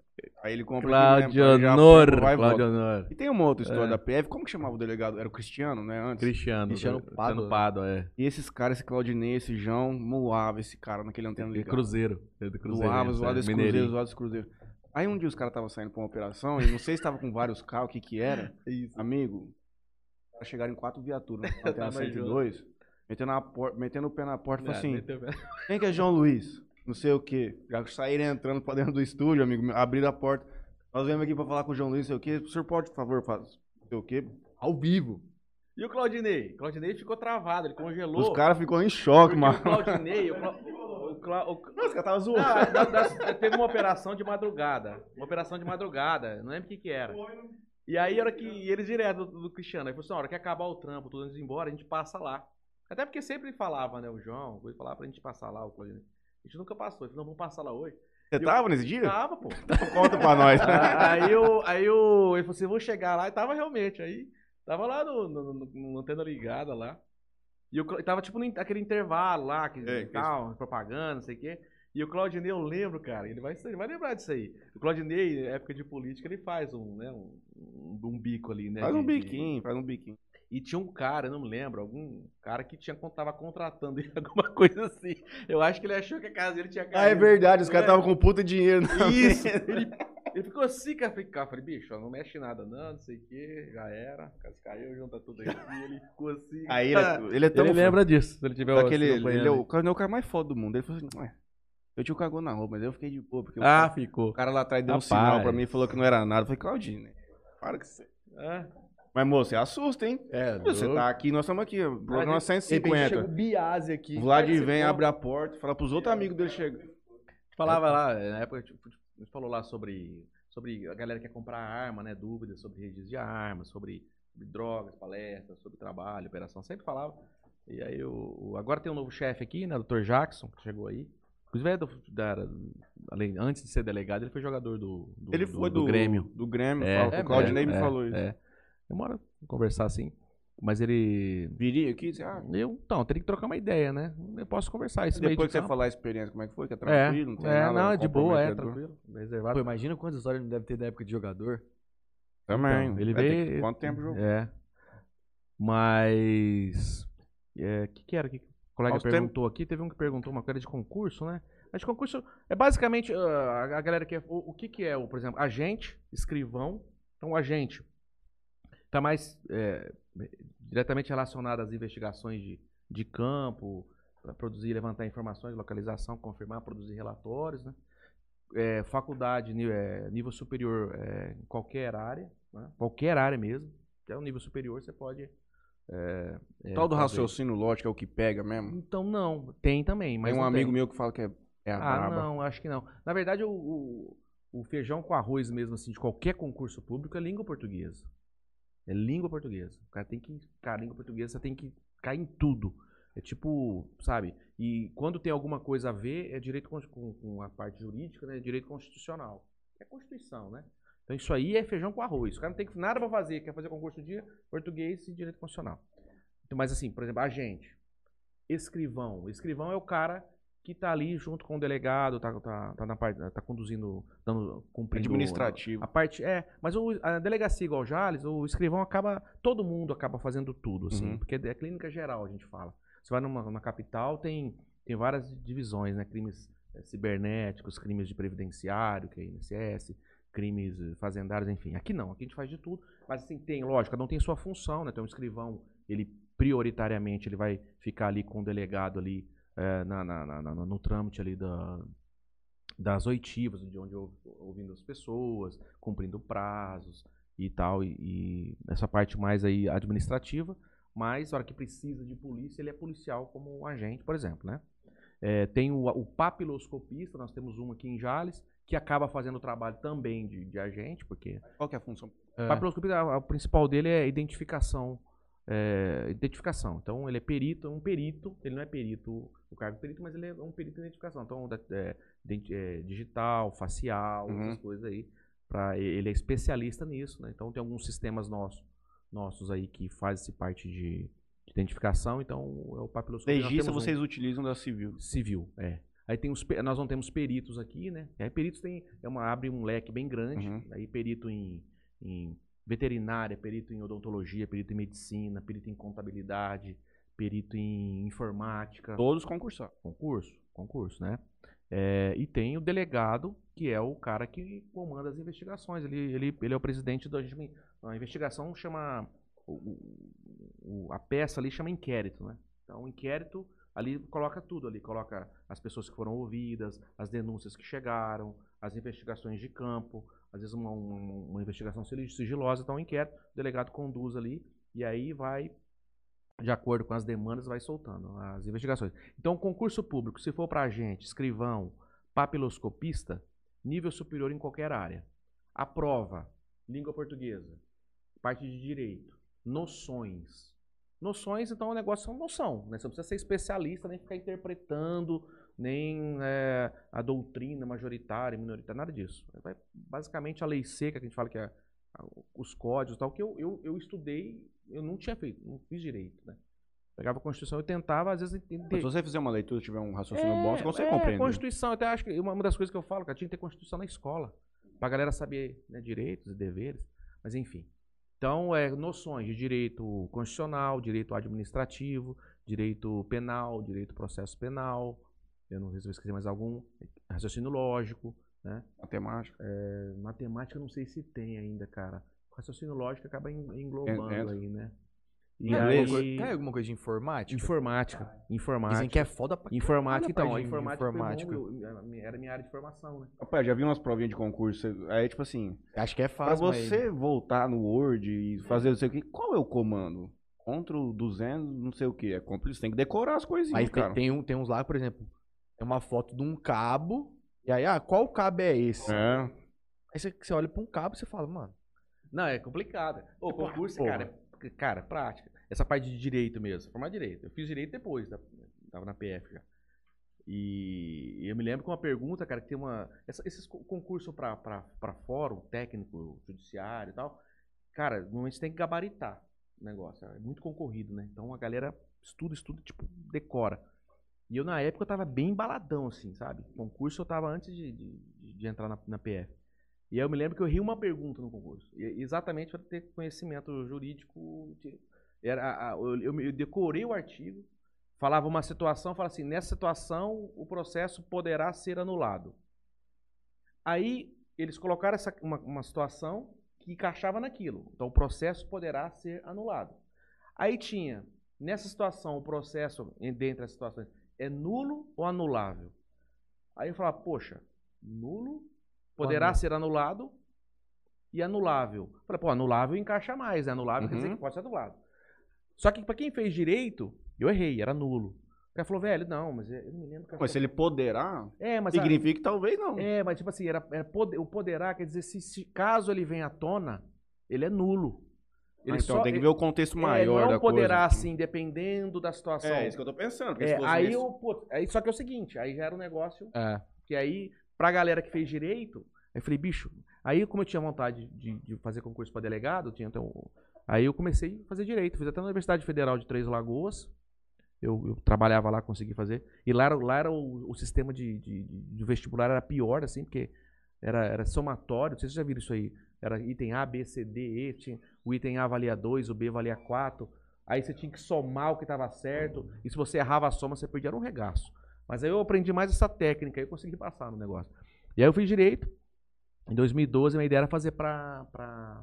Aí ele compra aqui, né, Honor. vai e Cláudio volta. Honor. E tem uma outra história É. da PF. Como que chamava o delegado? Era o Cristiano, né? Antes. Cristiano. Cristiano Cristiano Pádua. Pádua, é. E esses caras, esse Claudinei, esse João, moava esse cara naquele antena É ligada. Cruzeiro. É do Cruzeiro. Zoava esse Mineirinho. cruzeiro, zoava esse cruzeiro. Aí um dia os caras estavam saindo pra uma operação, e não sei se tava com vários carros, o que que era. <laughs> Amigo, os caras chegaram em quatro viaturas <laughs> na antena Tava 102, metendo, a por- metendo o pé na porta e falou assim, quem que é João Luiz? Não sei o quê. Já saíram entrando pra dentro do estúdio, amigo, abriram a porta. Nós viemos aqui pra falar com o João Luiz, não sei o quê. O senhor pode, por favor, fazer não sei o quê? Ao vivo. E o Claudinei? O Claudinei ficou travado, ele congelou. Os caras ficou em choque, mano. O Claudinei, o, Cla... o, Cla... o... Não, os caras estavam Não, zoando. da- da- teve uma operação de madrugada. Uma operação de madrugada. Não lembro o que que era. E aí, a hora que e eles direto do, do Cristiano, aí falou assim, "Ó, a hora que acabar o trampo, tudo antes de ir embora, a gente passa lá. Até porque sempre falava, né, o João, ele falava pra gente passar lá, o Claudinei. A gente nunca passou, ele falou, não, vamos passar lá hoje. Você tava nesse dia? Tava, pô. <laughs> Conta pra nós. <laughs> Aí eu, aí eu, ele falou assim, vou chegar lá, e tava realmente, aí, tava lá no, no, no- no antena ligada lá, e eu tava tipo naquele intervalo lá, que É, que tal, propaganda, não sei o quê, e o Claudinei, eu lembro, cara, ele vai, ele vai lembrar disso aí, o Claudinei, época de política, ele faz um, né, um, um, um bico ali, né, Faz de- um de- biquinho, faz um biquinho. E tinha um cara, eu não me lembro, algum cara que tinha, tava contratando ele, <laughs> alguma coisa assim, eu acho que ele achou que a casa dele tinha caído. Ah, é verdade, os caras É. estavam com puta dinheiro. na Isso. Ele, ele ficou assim, cara. Falei, cara, falei, bicho, ó, não mexe nada, não, não sei o que, já era. A casa caiu, junta tudo aí. E ele ficou assim. Aí ele, é- ele é tão ele lembra disso, se ele tiver Daquele, assim, ele, acompanhando é o, cara, não é o cara mais foda do mundo. Ele falou assim, ué, eu tinha cagou na roupa, mas eu fiquei de boa, porque o, Ah, cara, ficou. o cara lá atrás deu um Rapaz. sinal pra mim e falou que não era nada. Eu falei, Claudinho, né? Para que você... É, Mas, moço, você assusta, hein? é Você tá aqui, nós estamos aqui, ó, programa De repente chega 150. o Biase aqui. O Vlad vem, abre a porta, fala pros outros amigos dele chegar. Falava lá, na época, tipo, a gente falou lá sobre, sobre a galera que quer comprar arma, né? Dúvidas sobre registro de armas, sobre, sobre drogas, palestras, sobre trabalho, operação. Sempre falava. E aí, o, o- agora tem um novo chefe aqui, né? Dr. Jackson, que chegou aí. Inclusive, é do, da, além, antes de ser delegado, ele foi jogador do, do, Ele do- foi do do, Grêmio. Do Grêmio, É, fala, é, o Claudinei me é, falou isso. É. Demora conversar assim. Mas ele. Viria aqui, ah, Eu, então, teria que trocar uma ideia, né? Eu posso conversar isso depois de que você falar a experiência, como é que foi? Que é É, tranquilo, não tem é, nada não, é de boa, é, tranquilo. Reservado. Pô, imagina quantas histórias não deve ter da época de jogador. Também. Então, ele ter veio. que- Quanto tempo jogou? É. Mas. O que, que era que o colega Aos perguntou aqui? Teve um que perguntou uma coisa de concurso, né? Mas de concurso é basicamente a, a galera que é. O, o que, que é, o, por exemplo, agente, escrivão. Então, o agente está mais é, diretamente relacionado às investigações de, de campo, para produzir e levantar informações, localização, confirmar, produzir relatórios, né? É, faculdade, ni- é, nível superior é, em qualquer área, né? qualquer área mesmo. Que é o nível superior, você pode. É, é, Tal do fazer. raciocínio lógico é o que pega mesmo. Então, não, tem também, mas Tem um amigo tem. meu que fala que é, é a Ah, braba. não, acho que não. Na verdade, o, o, o feijão com arroz mesmo, assim, de qualquer concurso público é língua portuguesa. É língua portuguesa. O cara tem que. Cara, língua portuguesa você tem que cair em tudo. É tipo, sabe? E quando tem alguma coisa a ver, é direito com, com a parte jurídica, né? É direito constitucional. É Constituição, né? Então isso aí é feijão com arroz. O cara não tem nada pra fazer, quer fazer concurso de português e direito constitucional. Então, mas assim, por exemplo, agente, escrivão. Escrivão é o cara que tá ali junto com o delegado, tá, tá, tá na parte, tá conduzindo, dando, cumprindo Administrativo. a parte é, mas o, a delegacia igual o Jales, o escrivão acaba, todo mundo acaba fazendo tudo, assim, Uhum. porque é clínica geral, a gente fala. Você vai numa, numa capital, tem, tem várias divisões, né? Crimes eh, cibernéticos, crimes de previdenciário, que é INSS, crimes fazendários, enfim. Aqui não, aqui a gente faz de tudo, mas assim, tem, lógico, um tem sua função, né? Tem um escrivão, ele prioritariamente ele vai ficar ali com o delegado ali eh, na, na- na- no trâmite ali da, das oitivas, de onde eu ouvindo as pessoas, cumprindo prazos e tal, e, e essa parte mais aí administrativa, mas na hora que precisa de polícia, ele é policial como um agente, por exemplo, né? É, tem o, o papiloscopista, nós temos um aqui em Jales, que acaba fazendo o trabalho também de, de agente, porque Qual que é a função? o papiloscopista, a- a- o principal dele é identificação. É, identificação. Então, ele é perito, é um perito, ele não é perito, o cargo perito, mas ele é um perito de identificação. Então, é, é, digital, facial, Uhum. essas coisas aí. Pra, ele é especialista nisso, né? Então, tem alguns sistemas nossos, nossos aí que fazem essa parte de, de identificação. Então, é o papiloscopista. Nós Legista temos um vocês utilizam da civil. Civil, é. Aí tem os, nós não temos peritos aqui, né? E aí peritos tem, é uma, abre um leque bem grande. Uhum. Aí perito em, em veterinária, perito em odontologia, perito em medicina, perito em contabilidade, perito em informática. Todos concursados. Concurso, concurso, né? É, e tem o delegado, que é o cara que comanda as investigações. Ele, ele, ele é o presidente da. A investigação chama. o- o- a peça ali chama inquérito, né? Então, o inquérito ali coloca tudo ali. Coloca as pessoas que foram ouvidas, as denúncias que chegaram, as investigações de campo, às vezes uma, uma, uma investigação sig- sigilosa. Então, o inquérito, o delegado conduz ali e aí vai, de acordo com as demandas, vai soltando as investigações. Então, concurso público, se for para agente, escrivão, papiloscopista, nível superior em qualquer área. A prova, língua portuguesa, parte de direito, noções. Noções, então, o negócio é noção. Né? Você não precisa ser especialista, nem ficar interpretando, nem é, a doutrina majoritária, minoritária, nada disso. Vai, basicamente, a lei seca, que a gente fala que é a- os códigos e tal, que eu, eu, eu estudei, eu não tinha feito, não fiz direito, né? Pegava a Constituição e tentava, às vezes, entender. Mas se você fizer uma leitura e tiver um raciocínio bom, você consegue compreender. Constituição, até acho que uma uma das coisas que eu falo, cara, tinha que ter Constituição na escola. Pra galera saber né, direitos e deveres. Mas enfim. Então, é, noções de direito constitucional, direito administrativo, direito penal, direito processo penal. Eu não sei se eu esqueci mais algum. Raciocínio lógico, né? Matemática. É, matemática eu não sei se tem ainda, cara. Raciocínio lógico acaba en- englobando entra. aí, né? E aí, alguma coi- cai alguma coisa de informática? informática, informática. Dizem que é foda pra Informática, então, a parte de informática, informática. Bom, era minha área de formação, né? Rapaz, já vi umas provinhas de concurso. Aí, tipo assim, Acho que é pra fácil, mas- você voltar no Word e fazer não sei o que, qual é o comando? Ctrl 200, não sei o que. É complexo, tem que decorar as coisinhas, Mas tem, cara. tem, um, tem uns lá, por exemplo, é uma foto de um cabo, e aí, ah, qual cabo é esse? É. Aí você, você olha pra um cabo e você fala, mano, Não, é complicado. O concurso, porra. cara, é- cara, prática. Essa parte de direito mesmo, formar direito. Eu fiz direito depois, da- tava na PF já. E eu me lembro que uma pergunta, cara, que tem uma. essa- esses co- concursos pra, pra, pra fórum, técnico, judiciário e tal, cara, normalmente você tem que gabaritar o negócio. É muito concorrido, né? Então a galera estuda, estuda, tipo, decora. E eu, na época, eu tava bem embaladão, assim, sabe? Concurso eu tava antes de, de, de entrar na, na PF. E aí eu me lembro que eu ri uma pergunta no concurso. E- exatamente para ter conhecimento jurídico. de- era, a- eu, eu- decorei o artigo, falava uma situação, falava assim, nessa situação o processo poderá ser anulado. Aí eles colocaram essa, uma, uma situação que encaixava naquilo. Então o processo poderá ser anulado. Aí tinha, nessa situação, o processo, dentre as situações, é nulo ou anulável? Aí eu falava, poxa, nulo poderá Anul- ser anulado e anulável. Falei, pô, anulável encaixa mais, né? Anulável quer dizer Uhum. que pode ser anulado. Só que pra quem fez direito, eu errei, era nulo. O cara falou, velho, não, mas eu não me lembro. que Mas se ele poderá, É, mas significa que talvez não. é, mas tipo assim, era, era poder- o poderá quer dizer se, se caso ele venha à tona, ele é nulo. Ah, Ele então só- tem que é- ver o contexto é, maior não da poderá coisa. assim, dependendo da situação. É, isso que eu tô pensando. É, se aí eu, pô, aí só que é o seguinte, aí já era um negócio é. que aí, pra galera que fez direito, eu falei, bicho, aí como eu tinha vontade de, de fazer concurso pra delegado, tinha então, aí eu comecei a fazer direito, fiz até na Universidade Federal de Três Lagoas, eu, eu trabalhava lá, consegui fazer, e lá era, lá era o, o sistema de, de, de vestibular era pior, assim, porque era, era somatório, vocês já viram isso aí, era item A, B, C, D, E, tinha, o item A valia 2, o B valia 4, aí você tinha que somar o que estava certo, e se você errava a soma, você perdia um regaço. Mas aí eu aprendi mais essa técnica, aí eu consegui passar no negócio. E aí eu fiz direito. Em 2012, minha ideia era fazer pra, pra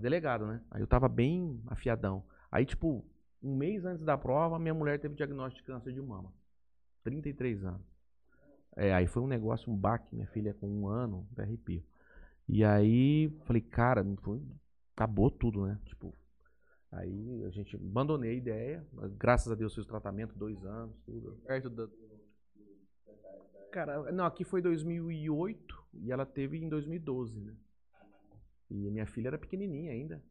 delegado, né? Aí eu tava bem afiadão. Aí, tipo, um mês antes da prova, minha mulher teve diagnóstico de câncer de mama. 33 anos. É, aí foi um negócio, um baque, minha filha com um ano, até arrepio. E aí, falei, cara, acabou tudo, né? Tipo, aí a gente abandonei a ideia. Graças a Deus fiz o tratamento, dois anos, tudo. Perto da... Cara, não, aqui foi 2008 e ela teve em 2012, né? E minha filha era pequenininha ainda.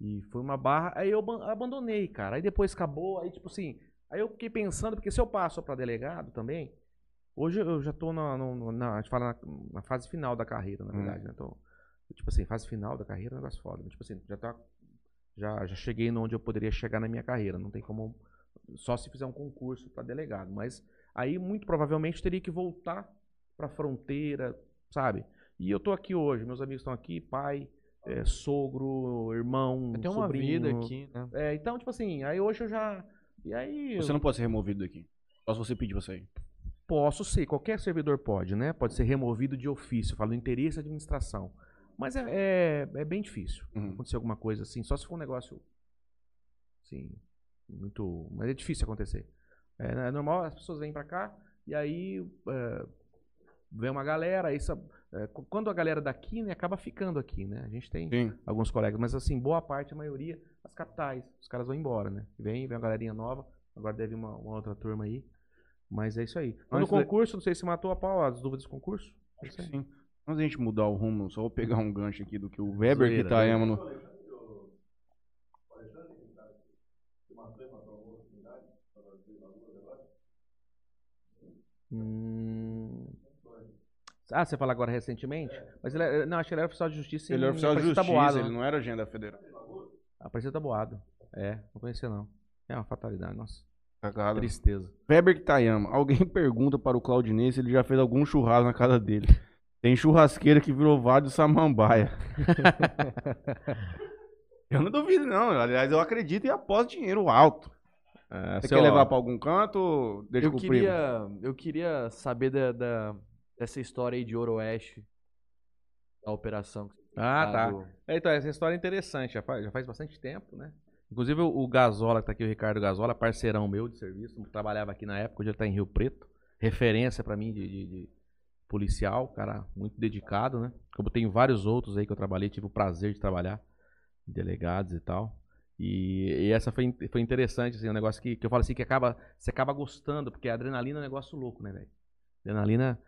E foi uma barra. Aí eu aban- abandonei, cara. Aí depois acabou. Aí, tipo assim. Aí eu fiquei pensando, porque se eu passo pra delegado também. Hoje eu já tô na, no- na, a gente fala na, na fase final da carreira, na Hum. verdade, né? Tô, tipo assim, fase final da carreira é um negócio foda. Tipo assim, já tá. Já, já cheguei onde eu poderia chegar na minha carreira. Não tem como. Só se fizer um concurso pra delegado. Mas Aí, muito provavelmente, teria que voltar pra fronteira, sabe? E eu tô aqui hoje, meus amigos estão aqui, pai, é, sogro, irmão, Tem uma vida aqui, né? É, então, tipo assim, aí hoje eu já. E aí. Você não pode ser removido daqui. Só se você pedir pra sair. Posso ser, qualquer servidor pode, né? Pode ser removido de ofício, falo interesse da administração. Mas é, é, é bem difícil Uhum. acontecer alguma coisa assim, só se for um negócio. Assim, muito. Mas é difícil acontecer. É, é normal, as pessoas vêm pra cá e aí é, vem uma galera, aí é, qu- quando a galera daqui, né, acaba ficando aqui, né? A gente tem Sim. alguns colegas, mas assim, boa parte, a maioria, as capitais. Os caras vão embora, né? Vem, vem uma galerinha nova, agora deve uma, uma outra turma aí. Mas é isso aí. No Antes da- concurso, não sei se matou a pau as dúvidas do concurso. É Acho que aí. sim. Antes da gente mudar o rumo, só vou pegar um gancho aqui do que o Weber Zoeira, que tá zoeira. no. Hum. Ah, você fala agora recentemente? Mas ele é, não, acho que ele era oficial de justiça Ele é em oficial de justiça, Taboado, ele né? não era agenda federal. Aparecida Taboado. É, não conhecia não. É uma fatalidade, nossa. Cagada. Tristeza. Weber Kitayama, alguém <laughs> pergunta para o Claudinei se ele já fez algum churrasco na casa dele. Tem churrasqueira que virou vádio samambaia. <laughs> eu não duvido, não. Aliás, eu acredito e aposto dinheiro alto. É, Você quer levar pra algum canto deixa Eu com o primo? queria, eu queria saber da, da- dessa história aí de Oroeste. Da operação. Ah, tá tá. do- É, então, essa história é interessante, já faz, já faz bastante tempo, né? Inclusive o, Gazola, que tá aqui, o Ricardo Gazola, parceirão meu de serviço, trabalhava aqui na época, hoje ele tá em Rio Preto. Referência pra mim de, de- de policial, cara muito dedicado, né? Como tem vários outros aí que eu trabalhei, tive o prazer de trabalhar, delegados e tal. E, e essa foi, foi interessante, assim, um negócio que, que eu falo assim, que acaba, você acaba gostando, porque a adrenalina é um negócio louco, né, velho? Adrenalina,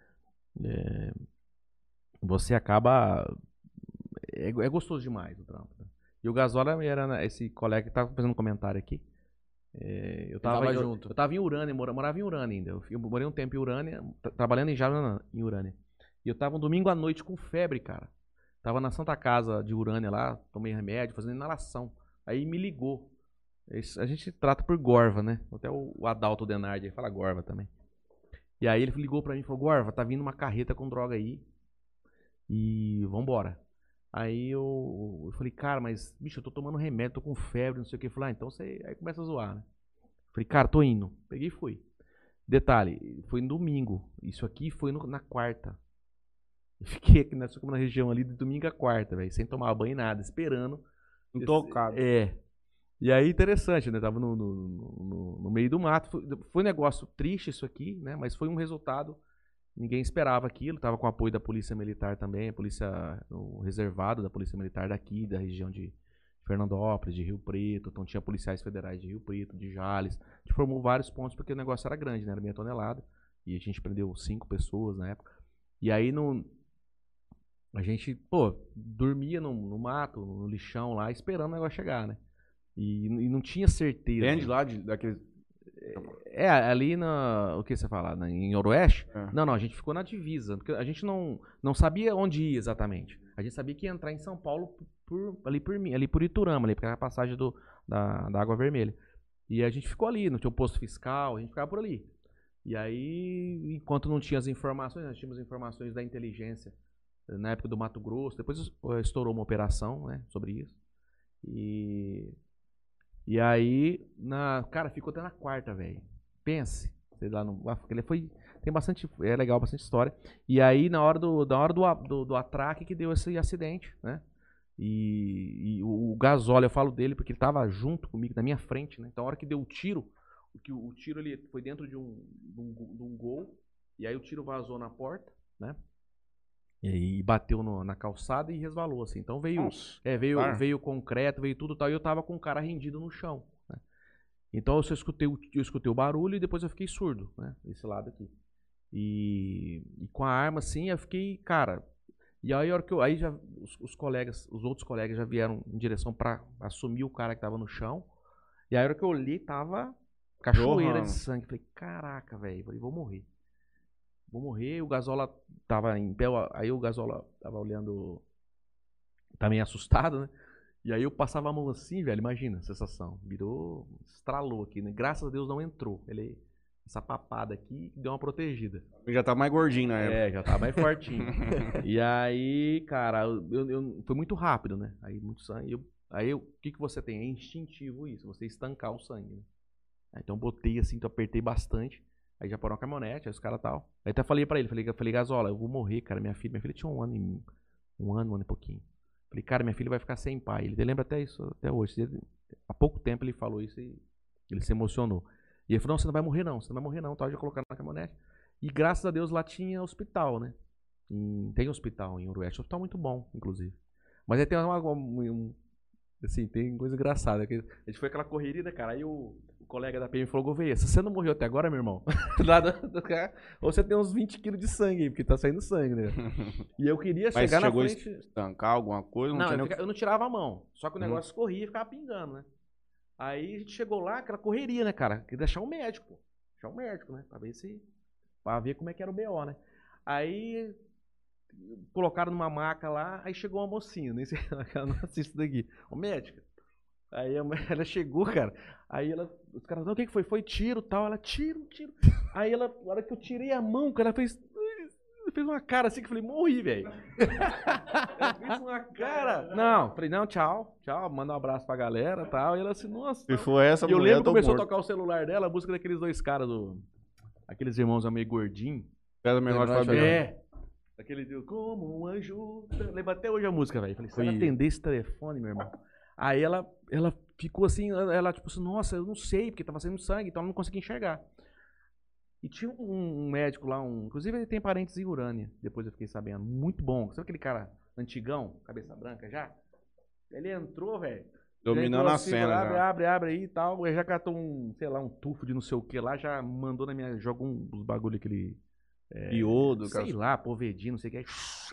é, você acaba é, é gostoso demais o trampo. né? E o Gasola era na- esse colega que tava fazendo um comentário aqui. É, eu tava, tava eu, junto. Eu tava em Urânia, mora- morava em Urânia ainda. Eu, eu morei um tempo em Urânia, tra- trabalhando em Jaranã, em Urânia. E eu tava um domingo à noite com febre, cara. Tava na Santa Casa de Urânia lá, tomei remédio, fazendo inalação. Aí me ligou. A gente trata por Gorva, né? Até o, o Adalto Denardi aí fala Gorva também. E aí ele ligou pra mim e falou: Gorva, tá vindo uma carreta com droga aí. E vambora. Aí eu, eu falei, cara, mas, bicho, eu tô tomando remédio, tô com febre, não sei o que. Eu falei, ah, então você. Aí começa a zoar, né? Falei, cara, tô indo. Peguei e fui. Detalhe, foi no domingo. Isso aqui foi no- na quarta. Eu Fiquei aqui nessa na região ali de domingo a quarta, velho, sem tomar banho nada, esperando. Intocado. É. E aí, interessante, né? Tava no, no, no- no meio do mato. Foi, foi um negócio triste isso aqui, né? Mas foi um resultado. Ninguém esperava aquilo. Tava com apoio da Polícia Militar também, a Polícia o reservado da Polícia Militar daqui, da região de Fernandópolis, de Rio Preto. Então tinha policiais federais de Rio Preto, de Jales. A gente formou vários pontos porque o negócio era grande, né? Era meia tonelada. E a gente prendeu cinco pessoas na época. E aí no, a gente, pô, dormia no, no mato, no lixão lá, esperando o negócio chegar, né? E, e não tinha certeza. Depende lá de, daqueles. É, ali na. O que você fala? na- em Oroeste? É. Não, não, a gente ficou na divisa. Porque a gente não, não sabia onde ir exatamente. A gente sabia que ia entrar em São Paulo por, ali por mim, ali por Iturama, ali, porque era a passagem do, da, da Água Vermelha. E a gente ficou ali, não tinha o posto fiscal, a gente ficava por ali. E aí, enquanto não tinha as informações, nós tínhamos informações da inteligência eh, na época do Mato Grosso, depois eh, estourou uma operação, né, sobre isso. E e aí, na, cara, ficou até na quarta, velho. Pense, sei lá, no, ah, ele foi tem bastante, é legal, bastante história. E aí na hora do da hora do, do, do atraque que deu esse acidente, né? E, e o, o Gasóleo, eu falo dele porque ele tava junto comigo, na minha frente, né? Então a hora que deu o tiro, o, que, o tiro ele foi dentro de um, de um, de um gol, e aí o tiro vazou na porta, né? E bateu no- na calçada e resvalou, assim. Então veio, Nossa. é, veio, Claro. veio concreto, veio tudo e tal, e eu tava com o cara rendido no chão. né? Então eu só escutei, o- eu escutei o barulho e depois eu fiquei surdo, né? Desse lado aqui. E, e com a arma assim, eu fiquei, cara. E aí a hora que eu, aí já os, os colegas, os outros colegas já vieram em direção pra assumir o cara que tava no chão. E aí a hora que eu olhei, tava cachoeira Jorrando. de sangue. Falei, caraca, velho, vou morrer. Vou morrer, o Gasola tava em pé, aí o Gasola tava olhando também assustado, né? E aí eu passava a mão assim, velho, imagina a sensação. Virou, estralou aqui, né? Graças a Deus não entrou. Ele essa papada aqui deu uma protegida. Já tá mais gordinho na época. É, já tava mais fortinho. <laughs> e aí, cara, eu, eu- foi muito rápido, né? Aí muito sangue. eu- aí o que, que você tem? É instintivo isso, você estancar o sangue. Né? Então eu botei assim, então apertei bastante. Aí já parou a caminhonete, aí os caras tal. Aí até falei pra ele, falei, falei, Gasola, eu vou morrer, cara. Minha filha, minha filha tinha um ano e um ano, um ano e pouquinho. Falei, cara, minha filha vai ficar sem pai. Ele lembra até isso, até hoje. Há pouco tempo ele falou isso e ele se emocionou. E ele falou, não, você não vai morrer não, você não vai morrer não. Tal, já colocaram na caminhonete. E graças a Deus lá tinha hospital, né? Em- tem hospital em Urueste, hospital muito bom, inclusive. Mas aí tem uma, um- um- assim, tem coisa engraçada. a gente foi aquela correria, né, cara? Aí o colega da PM falou, Gouveia, se você não morreu até agora, meu irmão, <laughs> ou você tem uns 20 quilos de sangue aí, porque tá saindo sangue, né? <laughs> E eu queria Mas chegar na chegou frente... estancar alguma coisa? Não, Não, eu, fica- eu não tirava a mão. Só que o Uhum. negócio escorria e ficava pingando, né? Aí a gente chegou lá, aquela correria, né, cara? Queria deixar o médico, pô. Deixar o médico, né? Pra ver se. Pra ver como é que era o BO, né? Aí colocaram numa maca lá, aí chegou uma mocinha, nem sei, <laughs> ela não assiste daqui. Ô médica. Aí a mulher- <laughs> ela chegou, cara. Aí ela, os caras, não, o que foi? Foi tiro tal. Ela, tiro, tiro. Aí ela, na hora que eu tirei a mão, cara, ela fez. <laughs> Fez uma cara assim que eu falei, morri, velho. Ela <laughs> fez uma cara. Não, falei, não, tchau, tchau, manda um abraço pra galera e tal. E ela assim, nossa. Se for essa E eu lembro que começou morto. a tocar o celular dela, a música daqueles dois caras do. Aqueles irmãos meio gordinhos. Pesa menor de Fabiano. É. Aquele de como um anjo. Lembra até hoje a música, velho. Falei, se ela Foi- atender esse telefone, meu irmão. Aí ela, ela ficou assim, ela, tipo assim, nossa, eu não sei, porque tava saindo sangue, então ela não conseguia enxergar. E tinha um, um médico lá, um, inclusive ele tem parentes em Urânia, depois eu fiquei sabendo. Muito bom. Sabe aquele cara antigão, cabeça branca já? Ele entrou, velho. Dominando a assim, cena. Abre, já. abre, abre aí e tal. Ele já catou um, sei lá, um tufo de não sei o que lá, já mandou na minha. Jogou um, uns bagulho aquele. Iodo, Sei cara. lá, povedinho, não sei o que.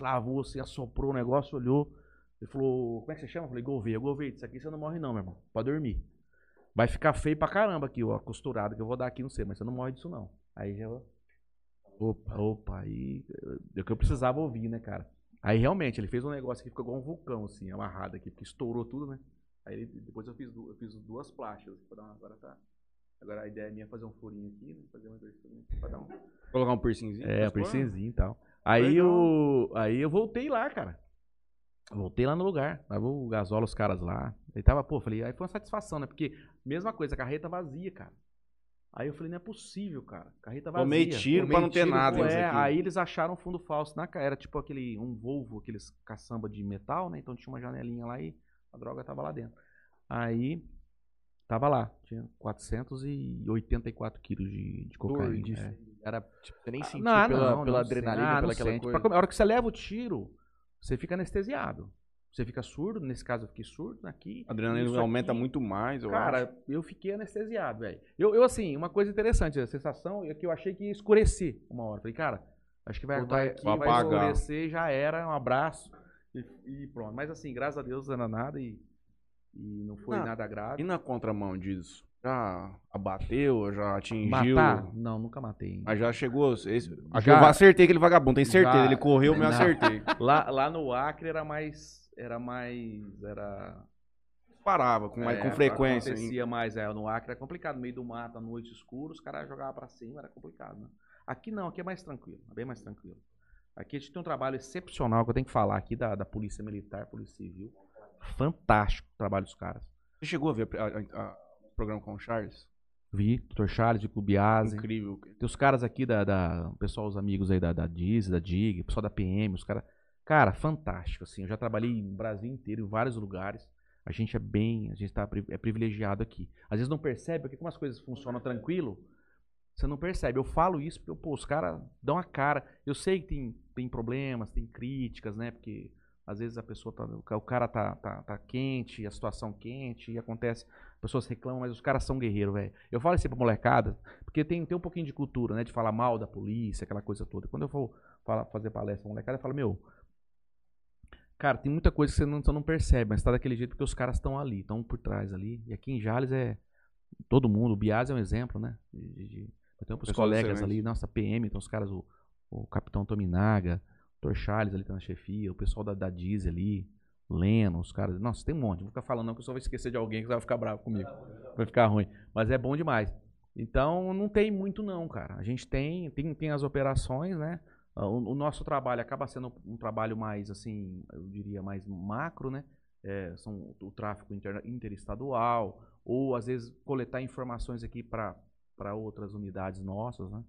Lavou, assim, assoprou o negócio, olhou. Ele falou, como é que você chama? Eu falei, Gouveia, Gouveia, isso aqui você não morre não, meu irmão. Pode dormir. Vai ficar feio pra caramba aqui, ó, a costurada que eu vou dar aqui, não sei, mas você não morre disso não. Aí já... Opa, opa, aí... É o que eu precisava ouvir, né, cara? Aí realmente, ele fez um negócio que ficou igual um vulcão, assim, amarrado aqui, porque estourou tudo, né? Aí ele- depois eu fiz, eu fiz duas plásticas, pra dar uma, agora tá... Agora a ideia minha é fazer um furinho aqui, né? Fazer uma pra dar um... Colocar um piercingzinho. É, pô, piercingzinho e tal. Aí Legal. eu, aí eu voltei lá, cara. Voltei lá no lugar. Tava o Gasola, os caras lá. Ele tava, pô, falei, aí foi uma satisfação, né? Porque, mesma coisa, a carreta vazia, cara. Aí eu falei, não é possível, cara. Carreta vazia. Tomei tiro pra não ter nada Pô, nisso é, aqui. aí eles acharam um fundo falso na ca- Era tipo aquele, um Volvo, aqueles caçamba de metal, né? Então tinha uma janelinha lá e a droga tava lá dentro. Aí, tava lá. Tinha 484 quilos de, de cocaína. de- é. Era, tipo, você nem sentiu Não, pela, não, pela não adrenalina, Ah, pela aquela sente. coisa. Pra- A hora que você leva o tiro, você fica anestesiado. Você fica surdo, nesse caso eu fiquei surdo aqui. A adrenalina aumenta aqui. muito mais, eu Cara, acho. eu fiquei anestesiado, velho. Eu, eu, assim, uma coisa interessante, a sensação é que eu achei que ia escurecer uma hora. Falei, cara, acho que vai, aqui, vai vai apagar. escurecer, já era, um abraço e, e pronto. Mas assim, graças a Deus não era nada e, e não foi Ah, nada E grave. na contramão disso? Já abateu, já atingiu? Matar? Não, nunca matei. Mas já chegou. Esse, Já. eu acertei aquele vagabundo, tem certeza. Já. Ele correu, me Não. acertei. <laughs> Lá, lá no Acre era mais. Era mais. Era. Parava com, mais, É, com frequência. hein? Acontecia mais, é, no Acre era complicado, no meio do mato, à noite escuro, os caras jogavam pra cima, era complicado, né? Aqui não, aqui é mais tranquilo, é bem mais tranquilo. Aqui a gente tem um trabalho excepcional que eu tenho que falar aqui da, da Polícia Militar, Polícia Civil. Fantástico o trabalho dos caras. Você chegou a ver a- a- programa com o Charles? Vi, Dr. Charles, de Clubiase. Incrível. Tem os caras aqui da, da- o pessoal, os amigos aí da, da Diz, da DIG, o pessoal da PM, os caras. Cara, fantástico, assim. Eu já trabalhei no Brasil inteiro, em vários lugares. A gente é bem, a gente tá, é privilegiado aqui. Às vezes não percebe, porque como as coisas funcionam tranquilo, você não percebe. Eu falo isso porque, pô, os caras dão a cara. Eu sei que tem, tem problemas, tem críticas, né? Porque às vezes a pessoa tá, o cara tá, tá, tá quente, a situação quente, e acontece, as pessoas reclamam, mas os caras são guerreiros, velho. Eu falo isso pra molecada, porque tem, tem um pouquinho de cultura, né? De falar mal da polícia, aquela coisa toda. Quando eu for falar, fazer palestra pra molecada, eu falo, meu, cara, tem muita coisa que você não, você não percebe, mas tá daquele jeito porque os caras estão ali, estão por trás ali. E aqui em Jales é todo mundo. O Bias é um exemplo, né? De, de, de- eu tenho os colegas excelente. ali, nossa, PM, então os caras, o, o Capitão Tominaga, Charles ali tá na chefia, o pessoal da, da Diz ali, Leno, os caras. Nossa, tem um monte. Vou ficar falando, não, que eu só vou esquecer de alguém que vai ficar bravo comigo. Vai ficar ruim. Mas é bom demais. Então não tem muito não, cara. A gente tem tem, tem as operações, né? Ah, O, o nosso trabalho acaba sendo um trabalho mais assim, eu diria mais macro, né? É, são o tráfego inter- interestadual ou às vezes coletar informações aqui para outras unidades nossas, né?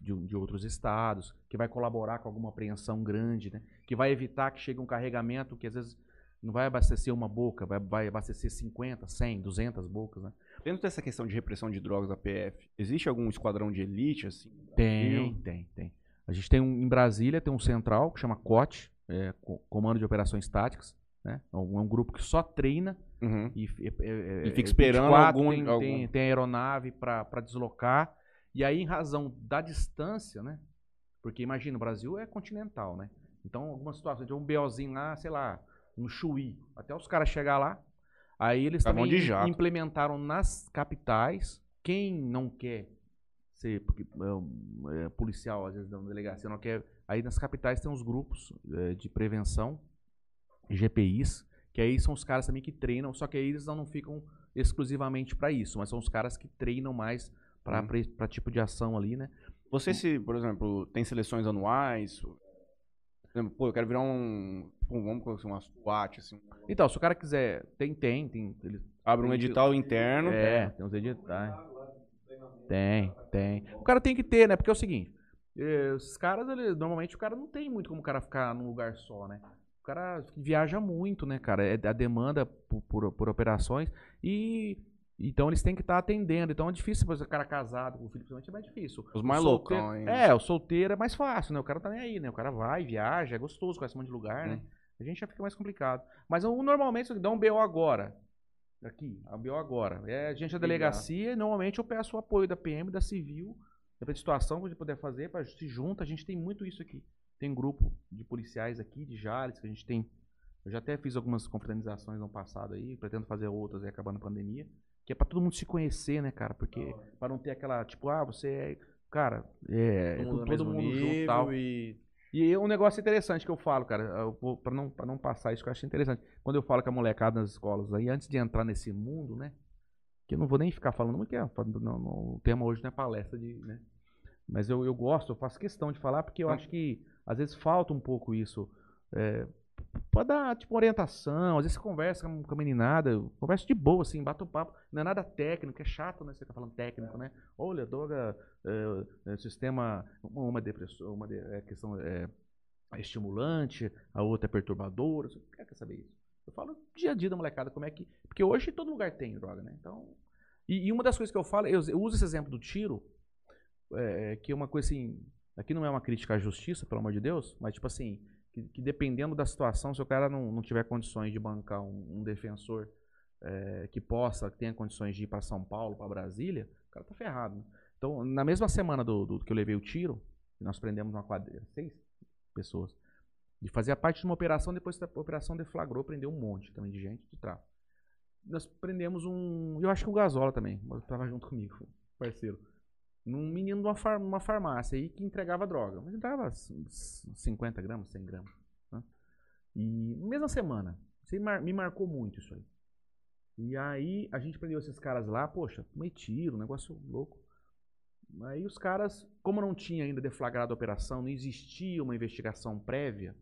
De, de outros estados, que vai colaborar com alguma apreensão grande, né? Que vai evitar que chegue um carregamento que às vezes não vai abastecer uma boca, vai, vai abastecer 50, 100, 200 bocas, né? Dentro dessa questão de repressão de drogas da PF, existe algum esquadrão de elite, assim? Tem, tem, tem. A gente tem um, em Brasília, tem um central que chama COT, é, Co- Comando de Operações Táticas, né? É um, é um grupo que só treina Uhum. e, é- é- E fica esperando 24 algum- tem, algum- tem, tem aeronave para deslocar. E aí, em razão da distância, né? Porque imagina, o Brasil é continental, né? Então, algumas situações, tem um BOzinho lá, sei lá, no Chuí, até os caras chegar lá. Aí eles bom também de implementaram nas capitais. Quem não quer ser porque, é, é, policial, às vezes, da delegacia, não quer. Aí nas capitais tem uns grupos é, de prevenção, GPIs, que aí são os caras também que treinam, só que aí eles não, não ficam exclusivamente para isso, mas são os caras que treinam mais para Hum. tipo de ação ali, né? Você se, por exemplo, tem seleções anuais? Por exemplo, pô, eu quero virar um. pô, vamos colocar assim, uma SWAT, assim. Então, se o cara quiser, tem, tem, tem. Ele, Abre um edital interno. É, tem uns editais. Tem, tem. O cara tem que ter, né? Porque é o seguinte, eh, esses caras, ele- normalmente o cara não tem muito como o cara ficar num lugar só, né? O cara viaja muito, né, cara? É a demanda por, por, por operações e então eles têm que estar atendendo. Então é difícil, por exemplo, o cara casado com o filho, principalmente é mais difícil. Os mais ainda. É, o solteiro é mais fácil, né? O cara tá nem aí, né? O cara vai, viaja, é gostoso, conhece um monte de lugar, né? A gente já fica mais complicado. Mas o- normalmente, dá um BO agora, aqui, a BO agora, é a gente da delegacia, e normalmente eu peço o apoio da PM, da Civil, da situação que a gente puder fazer, para se junta, a gente tem muito isso aqui. Tem grupo de policiais aqui, de Jales, que a gente tem. Eu já até fiz algumas confraternizações no passado aí, pretendo fazer outras aí acabando a pandemia. Que é pra todo mundo se conhecer, né, cara? Porque pra não ter aquela, tipo, ah, você é. Cara, é. Todo é mundo no todo mundo junto nível e tal. e é um negócio interessante que eu falo, cara, pra, não, pra não passar isso que eu acho interessante. Quando eu falo com a molecada nas escolas aí, antes de entrar nesse mundo, né? Que eu não vou nem ficar falando muito, que é, não, não- o tema hoje não é palestra de. Né, mas eu, eu gosto, eu faço questão de falar, porque eu Hum. acho que às vezes falta um pouco isso. É, pode dar, tipo, orientação, às vezes você conversa com a meninada, eu converso de boa, assim, bate um papo, não é nada técnico, é chato, né? Você ficar falando técnico, né? Olha, droga, é, é, sistema, uma, depressão, uma de- é, questão é, estimulante, a outra é perturbadora, você quer saber isso? Eu falo dia a dia da molecada, como é que. Porque hoje todo lugar tem droga, né? Então. E, e uma das coisas que eu falo, eu, eu uso esse exemplo do tiro, é, que é uma coisa assim. Aqui não é uma crítica à justiça, pelo amor de Deus, mas tipo assim, que, que dependendo da situação, se o cara não, não tiver condições de bancar um, um defensor é, que possa, que tenha condições de ir para São Paulo, para Brasília, o cara tá ferrado. né? Então, na mesma semana do, do que eu levei o tiro, nós prendemos uma quadrilha, seis pessoas, de fazer parte de uma operação, depois da operação deflagrou, prendeu um monte também de gente de tráfico. Nós prendemos um, eu acho que o Gasola também, mas tava junto comigo, parceiro. Num menino de uma, far- farmácia aí que entregava droga. Mas entregava s- s- 50 gramas, 100 gramas. né? E mesma semana. Mar- me marcou muito isso aí. E aí a gente prendeu esses caras lá, poxa, tomei tiro, negócio louco. Aí os caras, como não tinha ainda deflagrado a operação, não existia uma investigação prévia,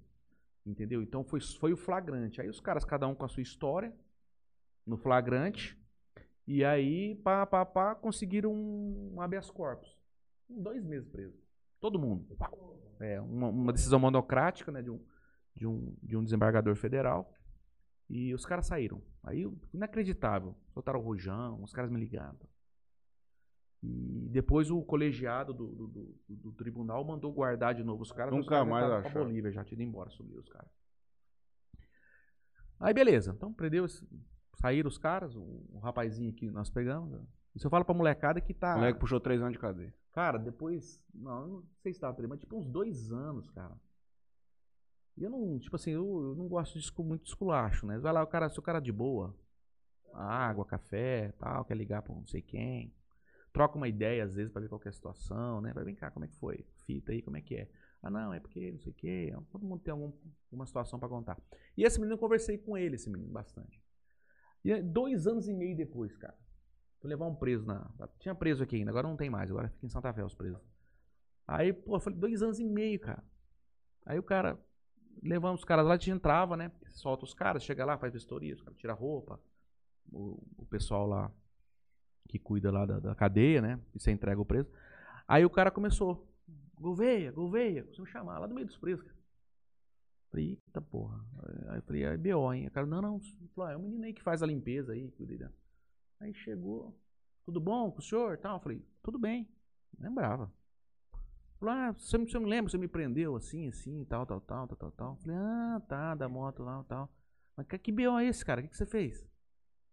entendeu? Então foi, foi o flagrante. Aí os caras, cada um com a sua história, no flagrante, e aí, pá, pá, pá, conseguiram um habeas corpus. Dois meses preso. Todo mundo. É, uma, uma decisão monocrática, né, de um, de, um, de um desembargador federal. E os caras saíram. Aí, inacreditável. Soltaram o rojão, os caras me ligaram. E depois o colegiado do, do, do- do tribunal mandou guardar de novo os caras. Nunca os mais pra acharam. Bolívia, já tinha ido embora, sumiu os caras. Aí beleza, então prendeu, esse- saíram os caras, o, rapazinho que nós pegamos. né? Isso eu falo pra molecada que tá. O moleque puxou três anos de cadeia. Cara, depois. Não, eu não sei se tava preso, mas tipo uns dois anos, cara. E eu não, tipo assim, eu, eu não gosto de muito de esculacho, né? Vai lá, o cara, se o cara é de boa, água, café, tal, quer ligar pra não sei quem. Troca uma ideia às vezes pra ver qual que é a situação, né? Vai vem cá, como é que foi? Fita aí, como é que é? Ah, não, é porque não sei o quê. Todo mundo tem algum, uma situação pra contar. E esse menino eu conversei com ele, esse menino, bastante. E dois anos e meio depois, cara. Vou levar um preso na. Tinha preso aqui ainda, agora não tem mais, agora fica em Santa Fé os presos. Aí, pô, eu falei, dois anos e meio, cara. Aí o cara, levamos os caras lá, a gente entrava, né? Solta os caras, chega lá, faz vistoria, os caras tiram roupa. O, o pessoal lá que cuida lá da, da cadeia, né? E você entrega o preso. Aí o cara começou. Gouveia, Gouveia, a me chamar lá do meio dos presos, cara. Falei, eita porra. Aí eu falei, aí BO, hein? O cara, não, não. Falou, ah, é o menino aí que faz a limpeza aí, cuida aí. Chegou, tudo bom com o senhor? Tal. Eu falei, tudo bem. Lembrava. Falou, ah, você, você me lembra, você me prendeu assim, assim, tal, tal, tal, tal, tal, tal. Falei, ah, tá, da moto lá, tal. Mas que, que BO é esse, cara? O que, que você fez?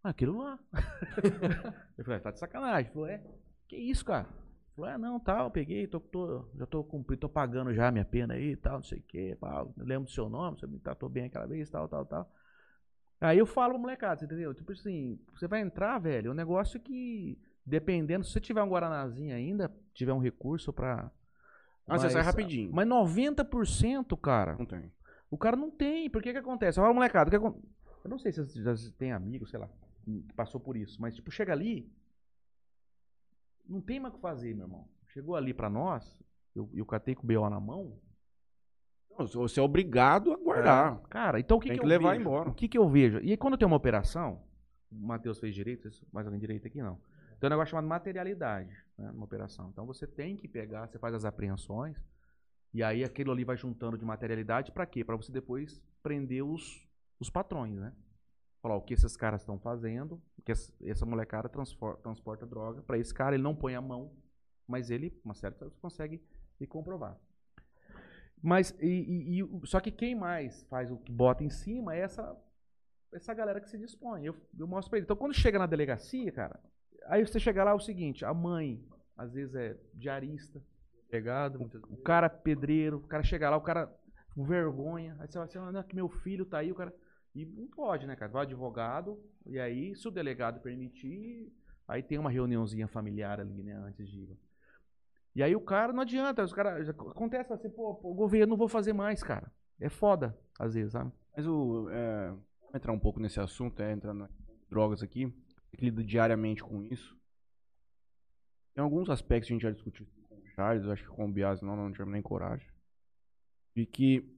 Ah, aquilo lá. <laughs> eu falei, tá de sacanagem. Falou, é, que isso, cara? Falou, é, não, tal, peguei, tô, tô, já tô cumprindo, tô pagando já a minha pena aí, tal, não sei o quê, pá, lembro do seu nome, você me tratou bem aquela vez, tal, tal, tal. Aí eu falo pro molecada, você entendeu? Tipo assim, você vai entrar, velho, é um negócio que, dependendo, se você tiver um Guaranazinho ainda, tiver um recurso pra... Ah, você sai rapidinho. Mas 90%, cara, Não tem. o cara não tem. Por que que acontece? Fala, molecada, que eu não sei se você já tem amigos, sei lá, que passou por isso, mas tipo, chega ali, não tem mais o que fazer, meu irmão. Chegou ali pra nós, eu, eu catei com o BO na mão. Não, Você é obrigado a guardar. Cara, então o que, Tem que, que eu levar vejo? embora. O que, que eu vejo? E aí, quando tem uma operação, o Matheus fez direito, mais alguém direito aqui não. Tem um negócio chamado materialidade, né, numa operação. Então você tem que pegar, você faz as apreensões, e aí aquilo ali vai juntando de materialidade pra quê? Pra você depois prender os, os patrões, né? Falar o que esses caras estão fazendo, que essa, molecada transporta droga. Pra esse cara, ele não põe a mão, mas ele, uma certa, consegue ir comprovar. Mas, e, e- e o- só que quem mais faz o que bota em cima é essa, essa galera que se dispõe. Eu, eu mostro pra ele. Então, quando chega na delegacia, cara, aí você chega lá, é o seguinte, a mãe, às vezes é diarista, Pegado, muitas o cara é pedreiro, o cara chega lá, o cara com vergonha, aí você vai assim, ah, que meu filho tá aí, o cara... E não pode, né, cara? Vai o advogado, e aí, se o delegado permitir, aí tem uma reuniãozinha familiar ali, né, antes de ir. E aí o cara, não adianta, os caras, acontece assim, pô, pô, governo, não vou fazer mais, cara. É foda, às vezes, sabe? Mas o. É, entrar um pouco nesse assunto, é, entrando nas drogas aqui, que lida diariamente com isso. Tem alguns aspectos que a gente já discutiu com o Charles, acho que com o Bias não, não tivemos nem coragem. De que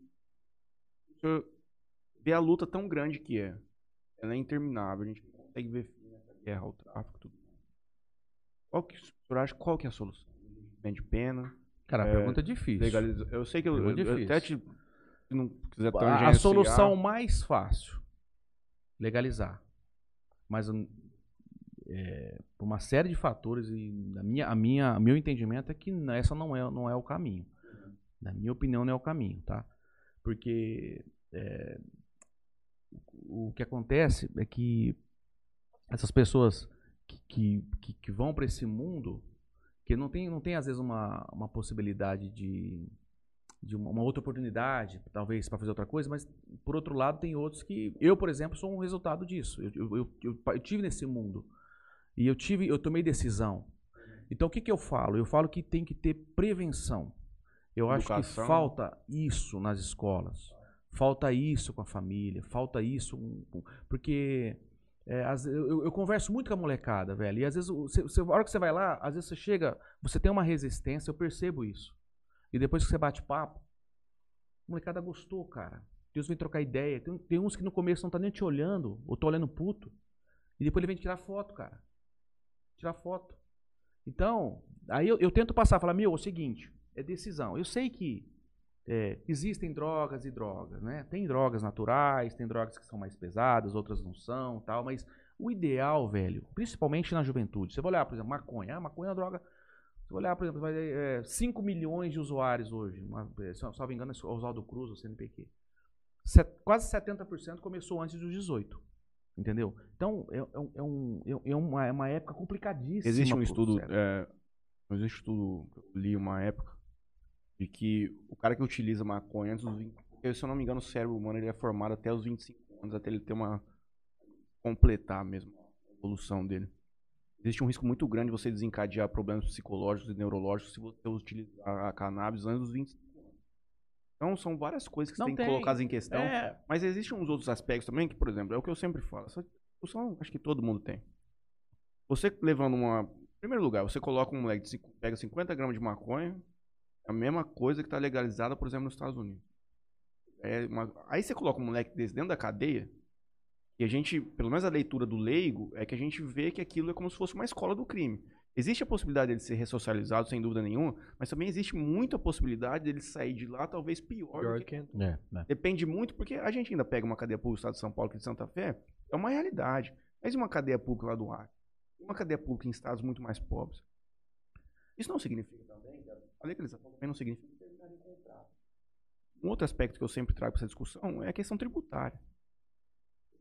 vê a luta tão grande que é. Ela é interminável, a gente não consegue ver fim nessa guerra ao tráfico. Tudo. Qual que, o senhor acha qual que é a solução? de pena, Cara, a É, pergunta é difícil. legaliza. Eu sei que eu, eu- eu até te. Se não quiser A, a solução mais fácil, legalizar. Mas hum, é, por uma série de fatores e na minha, a minha, meu entendimento é que essa não é, não é o caminho. Na minha opinião, não é o caminho, tá? Porque é, o, que acontece é que essas pessoas que, que, que, vão para esse mundo, que não tem, não tem às vezes uma, uma possibilidade de, de uma, uma outra oportunidade, talvez para fazer outra coisa, mas por outro lado tem outros que eu, por exemplo, sou um resultado disso. Eu, eu, eu, eu, eu tive nesse mundo e eu tive, eu tomei decisão. Então o que, que eu falo? Eu falo que tem que ter prevenção. Eu acho que Educação. falta isso nas escolas, falta isso com a família, falta isso porque é, eu, eu- converso muito com a molecada, velho. E às vezes, você, você- a hora que você vai lá, às vezes você chega, você tem uma resistência, eu percebo isso. E depois que você bate papo, a molecada gostou, cara. Deus vem trocar ideia. Tem, tem uns que no começo não tá nem te olhando, ou tá olhando puto. E depois ele vem tirar foto, cara. Tirar foto. Então, aí eu, eu tento passar, falar, meu, é o seguinte, é decisão. Eu sei que é, existem drogas e drogas, né? Tem drogas naturais, tem drogas que são mais pesadas, outras não são, tal, mas o ideal, velho, principalmente na juventude, você vai olhar, por exemplo, maconha, ah, maconha é uma droga, você vai olhar, por exemplo, vai, é, 5 milhões de usuários hoje, uma, é, se eu não me engano, é o Oswaldo Cruz, o CNPq. Set- quase 70% começou antes dos 18, entendeu? Então, é, é um- é um- é- é uma, é uma época complicadíssima. Existe um estudo, é, existe um estudo que eu li uma época de que o cara que utiliza maconha antes dos 20, porque, se eu não me engano, o cérebro humano ele é formado até os 25 anos, até ele ter uma completar mesmo a evolução dele. Existe um risco muito grande de você desencadear problemas psicológicos e neurológicos se você utilizar a cannabis antes dos 25 anos. Então são várias coisas que você tem que tem. colocar em questão. É, Mas existem uns outros aspectos também que, por exemplo, é o que eu sempre falo. Essa discussão acho que todo mundo tem. Você levando uma. Em primeiro lugar, você coloca um moleque, de cinco- pega 50 gramas de maconha, é a mesma coisa que tá legalizada, por exemplo, nos Estados Unidos. É uma- Aí você coloca um moleque desse dentro da cadeia, e a gente, pelo menos a leitura do leigo, é que a gente vê que aquilo é como se fosse uma escola do crime. Existe a possibilidade dele ser ressocializado, sem dúvida nenhuma, mas também existe muita possibilidade dele sair de lá, talvez pior, do Pior que que É, né? Depende muito, porque a gente ainda pega uma cadeia pública do estado de São Paulo, que é de Santa Fé, é uma realidade. Mas e uma cadeia pública lá do Acre? Uma cadeia pública em estados muito mais pobres? Isso não significa também, que a legalização também não significa terminar em contrato. Um outro aspecto que eu sempre trago para essa discussão é a questão tributária.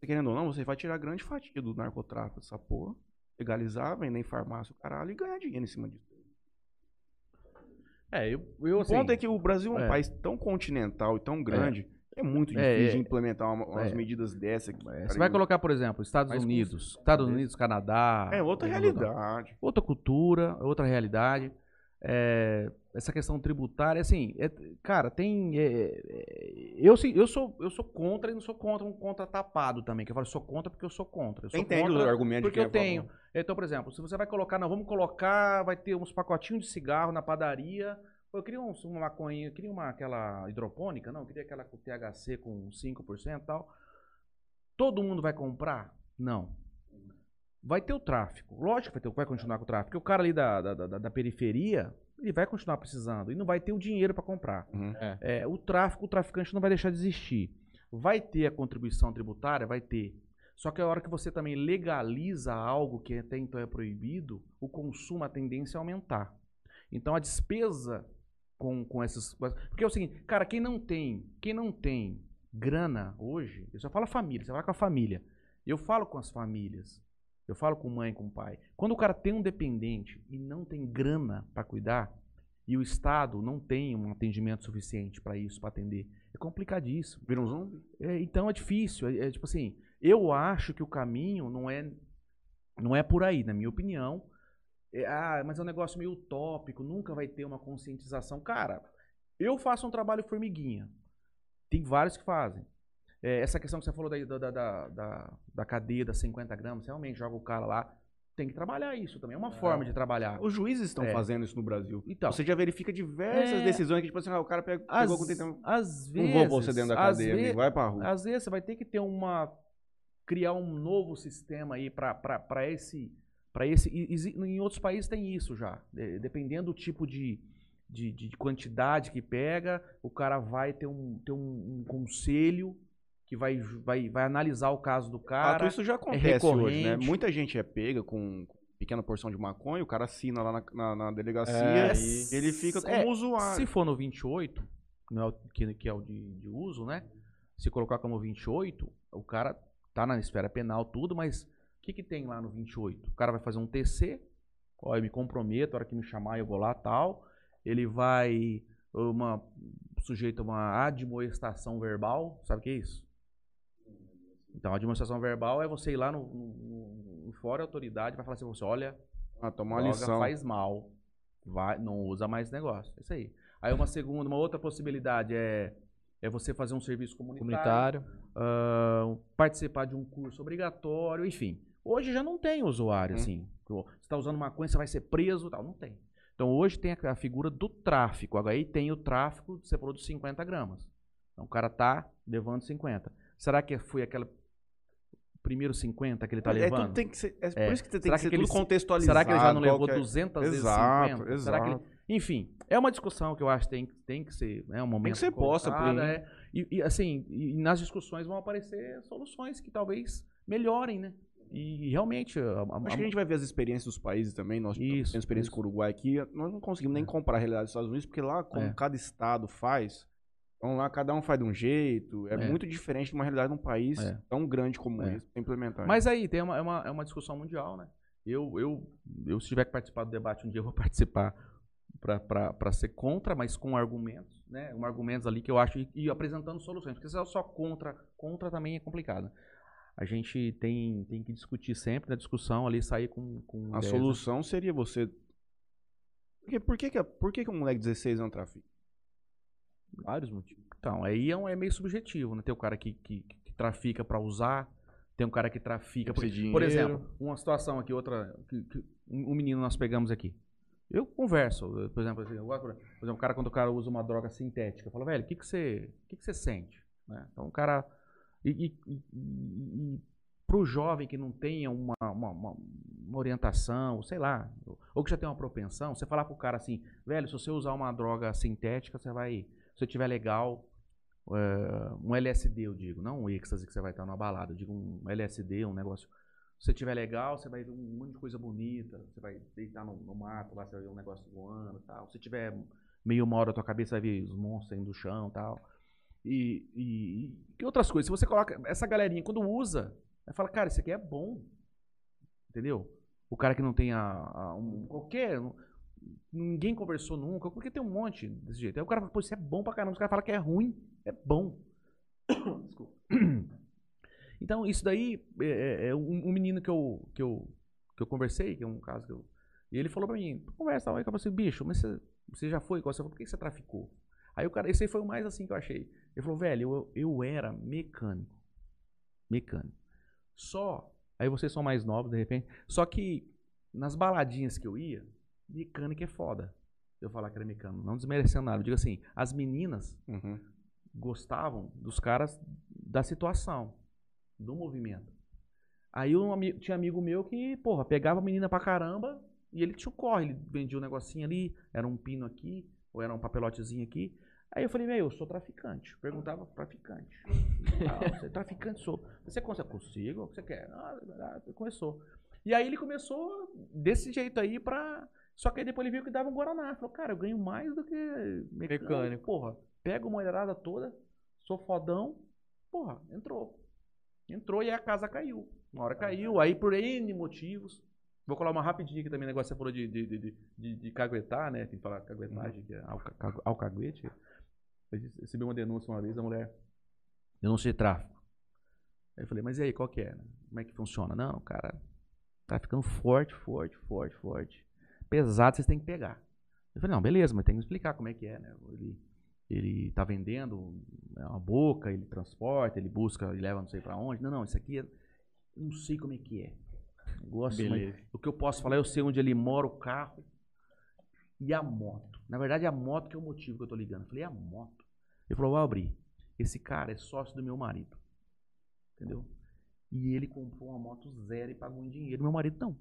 Querendo ou não, você vai tirar grande fatia do narcotráfico dessa porra, legalizar, vender em farmácia o caralho e ganhar dinheiro em cima disso. É, eu, eu O assim, ponto é que o Brasil é um é. país tão continental e tão grande, é, muito difícil É, é. de implementar uma- umas É. medidas dessa aqui. é, você vai colocar, por exemplo, Estados Mas Unidos, os- Estados. Unidos, Canadá. É outra realidade. outra cultura, outra realidade. Essa questão tributária, assim, é- cara, tem. é, é, eu, sim, eu, sou, eu sou contra e não sou contra um contra tapado também. Que eu falo, sou contra porque eu sou contra. Eu sou Entende o contra argumento de porque eu é favor. tenho. Então, por exemplo, se você vai colocar, não, vamos colocar, vai ter uns pacotinhos de cigarro na padaria. Eu queria um, uma maconha, eu queria uma, aquela hidropônica, não, eu queria aquela com THC com 5% e tal. Todo mundo vai comprar? Não. Vai ter o tráfico. Lógico que vai, ter, vai continuar com o tráfico. Porque o cara ali da, da, da- da periferia, ele vai continuar precisando. E não vai ter o dinheiro para comprar. Uhum. É, o tráfico, o traficante não vai deixar de existir. Vai ter a contribuição tributária? Vai ter. Só que a hora que você também legaliza algo que até então é proibido, o consumo, a tendência é aumentar. Então a despesa com, com essas coisas. Porque é o seguinte, cara, quem não tem, quem não tem grana hoje, eu só falo família, você fala com a família. Eu falo com as famílias. Eu falo com mãe, com pai. Quando o cara tem um dependente e não tem grana para cuidar, e o Estado não tem um atendimento suficiente para isso, para atender, é complicadíssimo. Vira um zumbi? É, então é difícil. É, é tipo assim, eu acho que o caminho não é não é por aí, na minha opinião. É, ah, mas é um negócio meio utópico, nunca vai ter uma conscientização. Cara, eu faço um trabalho formiguinha. Tem vários que fazem. É, essa questão que você falou da, da, da, da, da cadeia das 50 gramas, realmente joga o cara lá. Tem que trabalhar isso também. É uma forma de trabalhar. Os juízes estão É. fazendo isso no Brasil. Então, Você já verifica diversas É. decisões que, tipo assim, ah, o cara pega, às, pegou com tentando. às Não vezes, vou pôr você dentro da cadeia, ve- amigo. Vai pra rua. Às vezes você vai ter que ter uma criar um novo sistema aí para esse para esse e- exi- em outros países tem isso já. De- Dependendo do tipo de, de, de quantidade que pega, o cara vai ter um, ter um, um conselho que vai, vai, vai analisar o caso do Fato, cara. isso já acontece hoje, né? Muita gente é pega com pequena porção de maconha, o cara assina lá na, na- na delegacia É, e ele fica como É, usuário. Se for no 28, não é o que, que é o de, de uso, né? Se colocar como 28, o cara tá na esfera penal, tudo, mas o que, que tem lá no 28? O cara vai fazer um TC, ó, eu me comprometo, a hora que me chamar eu vou lá tal. Ele vai uma sujeito a uma admoestação verbal, sabe o que é isso? Então, a admoestação verbal é você ir lá no, no, no fora a autoridade vai falar assim, você olha, Ah, tomar uma droga lição. faz mal. Vai, não usa mais negócio. É isso aí. Aí uma segunda, uma outra possibilidade é, é você fazer um serviço comunitário, Comunitário. ah, participar de um curso obrigatório, enfim. Hoje já não tem usuário, Hum. assim. Você está usando maconha, você vai ser preso tal. Não tem. Então hoje tem a, a figura do tráfico. Agora aí tem o tráfico, você falou de 50 gramas. Então o cara tá levando 50. Será que foi aquele primeiro 50 que ele tá é, levando? tudo tem que ser, é, É. por isso que você tem Será que ser que tudo ele contextualizado. Será que ele já não levou qual que é- 200 vezes Exato, 50? Será que ele- exato. Enfim, é uma discussão que eu acho que tem, tem que ser, né, um momento ser posta por colocada, aí. é. e, e, assim, e nas discussões vão aparecer soluções que talvez melhorem, né? E realmente, a, a- Acho que a gente vai ver as experiências dos países também. Nós Isso, temos experiência isso. com o Uruguai aqui. Nós não conseguimos nem comparar a realidade dos Estados Unidos, porque lá, como É. cada estado faz, então lá cada um faz de um jeito. É, É. muito diferente de uma realidade de um país É. tão grande como É. esse implementar. Mas aí tem uma, é, uma, é uma discussão mundial, né? Eu, eu, eu, se tiver que participar do debate um dia, eu vou <laughs> participar para ser contra, mas com argumentos, né? Um argumentos ali que eu acho e, e apresentando soluções, porque se é só contra, contra também é complicado. A gente tem, tem que discutir sempre na discussão ali, sair com, com a ideias, solução seria você. Porque, por que, que, por que, que um moleque de 16 anos trafica? Vários motivos. Então, aí é, um- é meio subjetivo, né? Tem o cara que, que, que trafica para usar, tem um cara que trafica. Por, por exemplo, uma situação aqui, outra. que- que um menino nós pegamos aqui. Eu converso, eu, por exemplo, assim, eu por exemplo, o cara, quando o cara usa uma droga sintética, eu falo, velho, o que, que, você, o que, que você sente? Né? Então, o cara. E, e, e, e pro jovem que não tenha uma, uma, uma- uma orientação, sei lá, ou que já tem uma propensão, você falar pro cara assim, velho, se você usar uma droga sintética, você vai. Se você tiver legal, é, um LSD, eu digo, não um êxtase que você vai estar numa balada, eu digo um LSD, um negócio. Se você tiver legal, você vai ver um monte de coisa bonita, você vai deitar no, no mato, lá você vai ver um negócio voando e tal. Se tiver meio uma hora a tua cabeça, vai ver os monstros saindo do chão tal. E, e, e outras coisas. Se você coloca essa galerinha, quando usa, vai falar, cara, isso aqui é bom. Entendeu? O cara que não tem a, a- um, qualquer. Ninguém conversou nunca, porque tem um monte desse jeito. Aí o cara fala, pô, isso é bom pra caramba. Os caras falam que é ruim, é bom. <coughs> Desculpa. Então, isso daí é, é- é um, um menino que eu, que, eu, que eu conversei, que é um caso que eu. E ele falou pra mim, conversa, aí eu falei assim, bicho, mas você, você já foi? Você falou, por que você traficou? Aí o cara, esse aí foi o mais assim que eu achei. Ele falou, velho, eu, eu era mecânico. Mecânico. Só, aí vocês são mais novos, de repente. Só que nas baladinhas que eu ia, mecânico é foda. Eu falar que era mecânico, não desmerecendo nada. Eu digo assim, as meninas Uhum. gostavam dos caras da situação, do movimento. Aí um tinha amigo meu que, porra, pegava a menina pra caramba e ele tinha o corre, ele vendia um negocinho ali, era um pino aqui, ou era um papelotezinho aqui. Aí eu falei, meu, eu sou traficante. Perguntava, traficante. Ah, você é traficante? Sou. Você consegue? Consigo? O que você quer? Ah, ah, começou. E aí ele começou desse jeito aí pra... Só que aí depois ele viu que dava um Guaraná. Falou, cara, eu ganho mais do que mecânico. Mecânico. Porra, pega uma mulherada toda, sou fodão. Porra, entrou. Entrou e a casa caiu. Uma hora caiu, aí por N motivos. Vou colar uma rapidinha aqui também, negócio que você falou de, de, de, de, de caguetar, né? Tem que falar caguetagem, que é alca- ca- alcaguete. Eu recebi uma denúncia uma vez da mulher. Denúncia de tráfico. Aí eu falei, mas e aí, qual que é? né? Como é que funciona? Não, cara, tá ficando forte, forte, forte, forte. Pesado, vocês têm que pegar. Eu falei, não, beleza, mas tem que explicar como é que é, né? Ele, ele tá vendendo né, uma boca, ele transporta, ele busca, ele leva não sei pra onde. Não, não, isso aqui é, eu não sei como é que é. Beleza. o que eu posso falar, eu sei onde ele mora, o carro e a moto. Na verdade, é a moto que é o motivo que eu tô ligando. Eu falei, e a moto? Ele falou, Albri, esse cara é sócio do meu marido. Entendeu? E ele comprou uma moto zero e pagou em dinheiro. Meu marido não.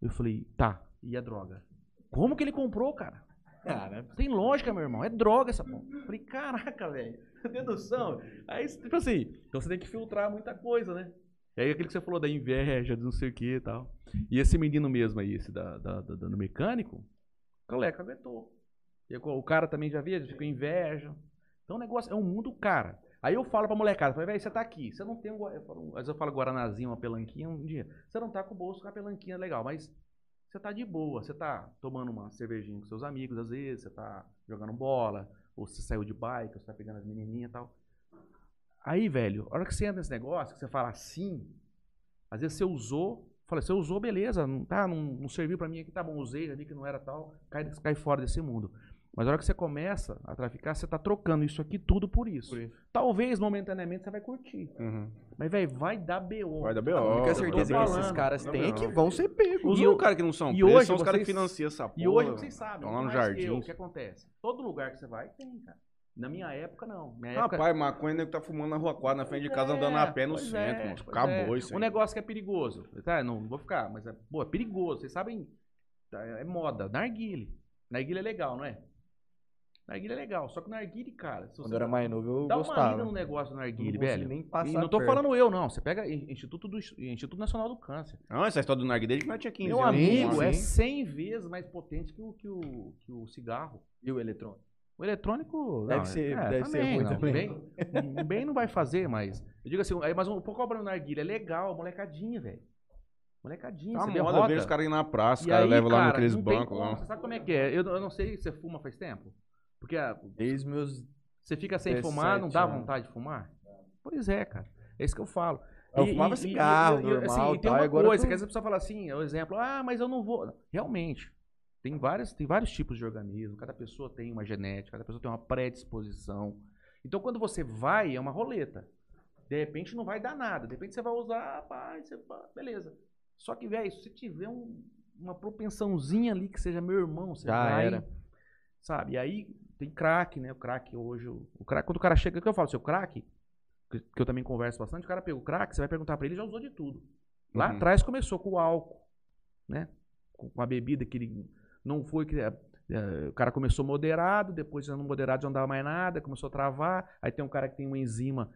Eu falei, tá, e a droga? Como que ele comprou, cara? Cara, Tem lógica, meu irmão. É droga essa porra. Falei, caraca, velho. Dedução. Aí, tipo assim, então você tem que filtrar muita coisa, né? E aí aquilo que você falou da inveja, do não sei o que e tal. E esse menino mesmo aí, esse da, da, da- do mecânico, o colega aguentou. E o cara também já via, ficou inveja. Então o negócio é um mundo cara. Aí eu falo pra molecada, falei, velho, você tá aqui, você não tem um, eu falo, às vezes eu falo guaranazinho, uma pelanquinha, um dia. Você não tá com o bolso com a pelanquinha legal, mas você tá de boa, você tá tomando uma cervejinha com seus amigos, às vezes, você tá jogando bola, ou você saiu de bike, ou você tá pegando as menininhas e tal. Aí, velho, a hora que você entra nesse negócio, que você fala assim, às vezes você usou, fala, você usou, beleza, não, tá, não, não serviu pra mim aqui, tá bom, usei, já vi que não era tal, cai, cai fora desse mundo. Mas a hora que você começa a traficar, você tá trocando isso aqui tudo por isso. Por isso. Talvez, momentaneamente, você vai curtir. Uhum. Mas, velho, vai dar BO. Vai dar B.O. a única certeza que esses caras têm é que vão ser pegos. Os E o- caras que não são e hoje são os caras que financiam essa porra. E hoje vocês sabem, Estão lá no que jardim. eu, o que acontece? Todo lugar que você vai, tem, cara. Na minha época, não. Minha época, Rapaz, maconha nego tá fumando na rua 4, na frente de casa, andando a pé no centro, é, pois Acabou é. isso Um aí. negócio que é perigoso. Tá, não, não vou ficar, mas é, pô, é perigoso. Vocês sabem, tá, é moda. Narguile. Narguile é legal, não é? Narguile é legal. Só que narguile, cara, se Quando você eu era mais novo, eu dá uma gostava. lida no negócio do narguile, velho. nem E passar não tô perto. falando eu, não. Você pega Instituto, do, Instituto Nacional do Câncer. Não, essa história do narguilé desde que nós tinha 15 Meu anos. amigo, é sim. 100 vezes mais potente que o, que o, que o cigarro. E o eletrônico? O eletrônico. Deve não, ser- é, deve ser também, ruim não, também. Bem, bem não vai fazer, mas. Eu digo assim, aí, mas um pouco cobrando narguilha é legal, molecadinha, velho. Molecadinha, Tá você vê moda, roda. ver os caras indo na praça, os E caras levam lá naqueles bancos como, lá. Você sabe como é que é? Eu, eu não sei se você fuma faz tempo. Porque Desde meus. você fica sem 17 fumar, não dá anos. vontade de fumar? Pois é, cara. É isso que eu falo. Eu E- fumava e- cigarro, e- assim, normal, e tem uma agora coisa, tô- que às vezes a pessoa fala assim, é o exemplo, ah, mas eu não vou. Realmente, tem vários, tem vários tipos de organismo, cada pessoa tem uma genética, cada pessoa tem uma predisposição. Então, quando você vai, é uma roleta. De repente não vai dar nada. De repente você vai usar, pá, você, pá, beleza. Só que, velho, se tiver um- uma propensãozinha ali que seja meu irmão, você Já vai. era. Sabe? E aí tem craque, né? O craque hoje. O, quando o cara chega, o que eu falo? Seu craque, que, que eu também converso bastante, o cara pega o craque, você vai perguntar pra ele, já usou de tudo. Lá Uhum. atrás começou com o álcool, né? Com a bebida que ele não foi que é, é, o cara começou moderado, depois já não moderado já não dava mais nada, começou a travar. Aí tem um cara que tem uma enzima,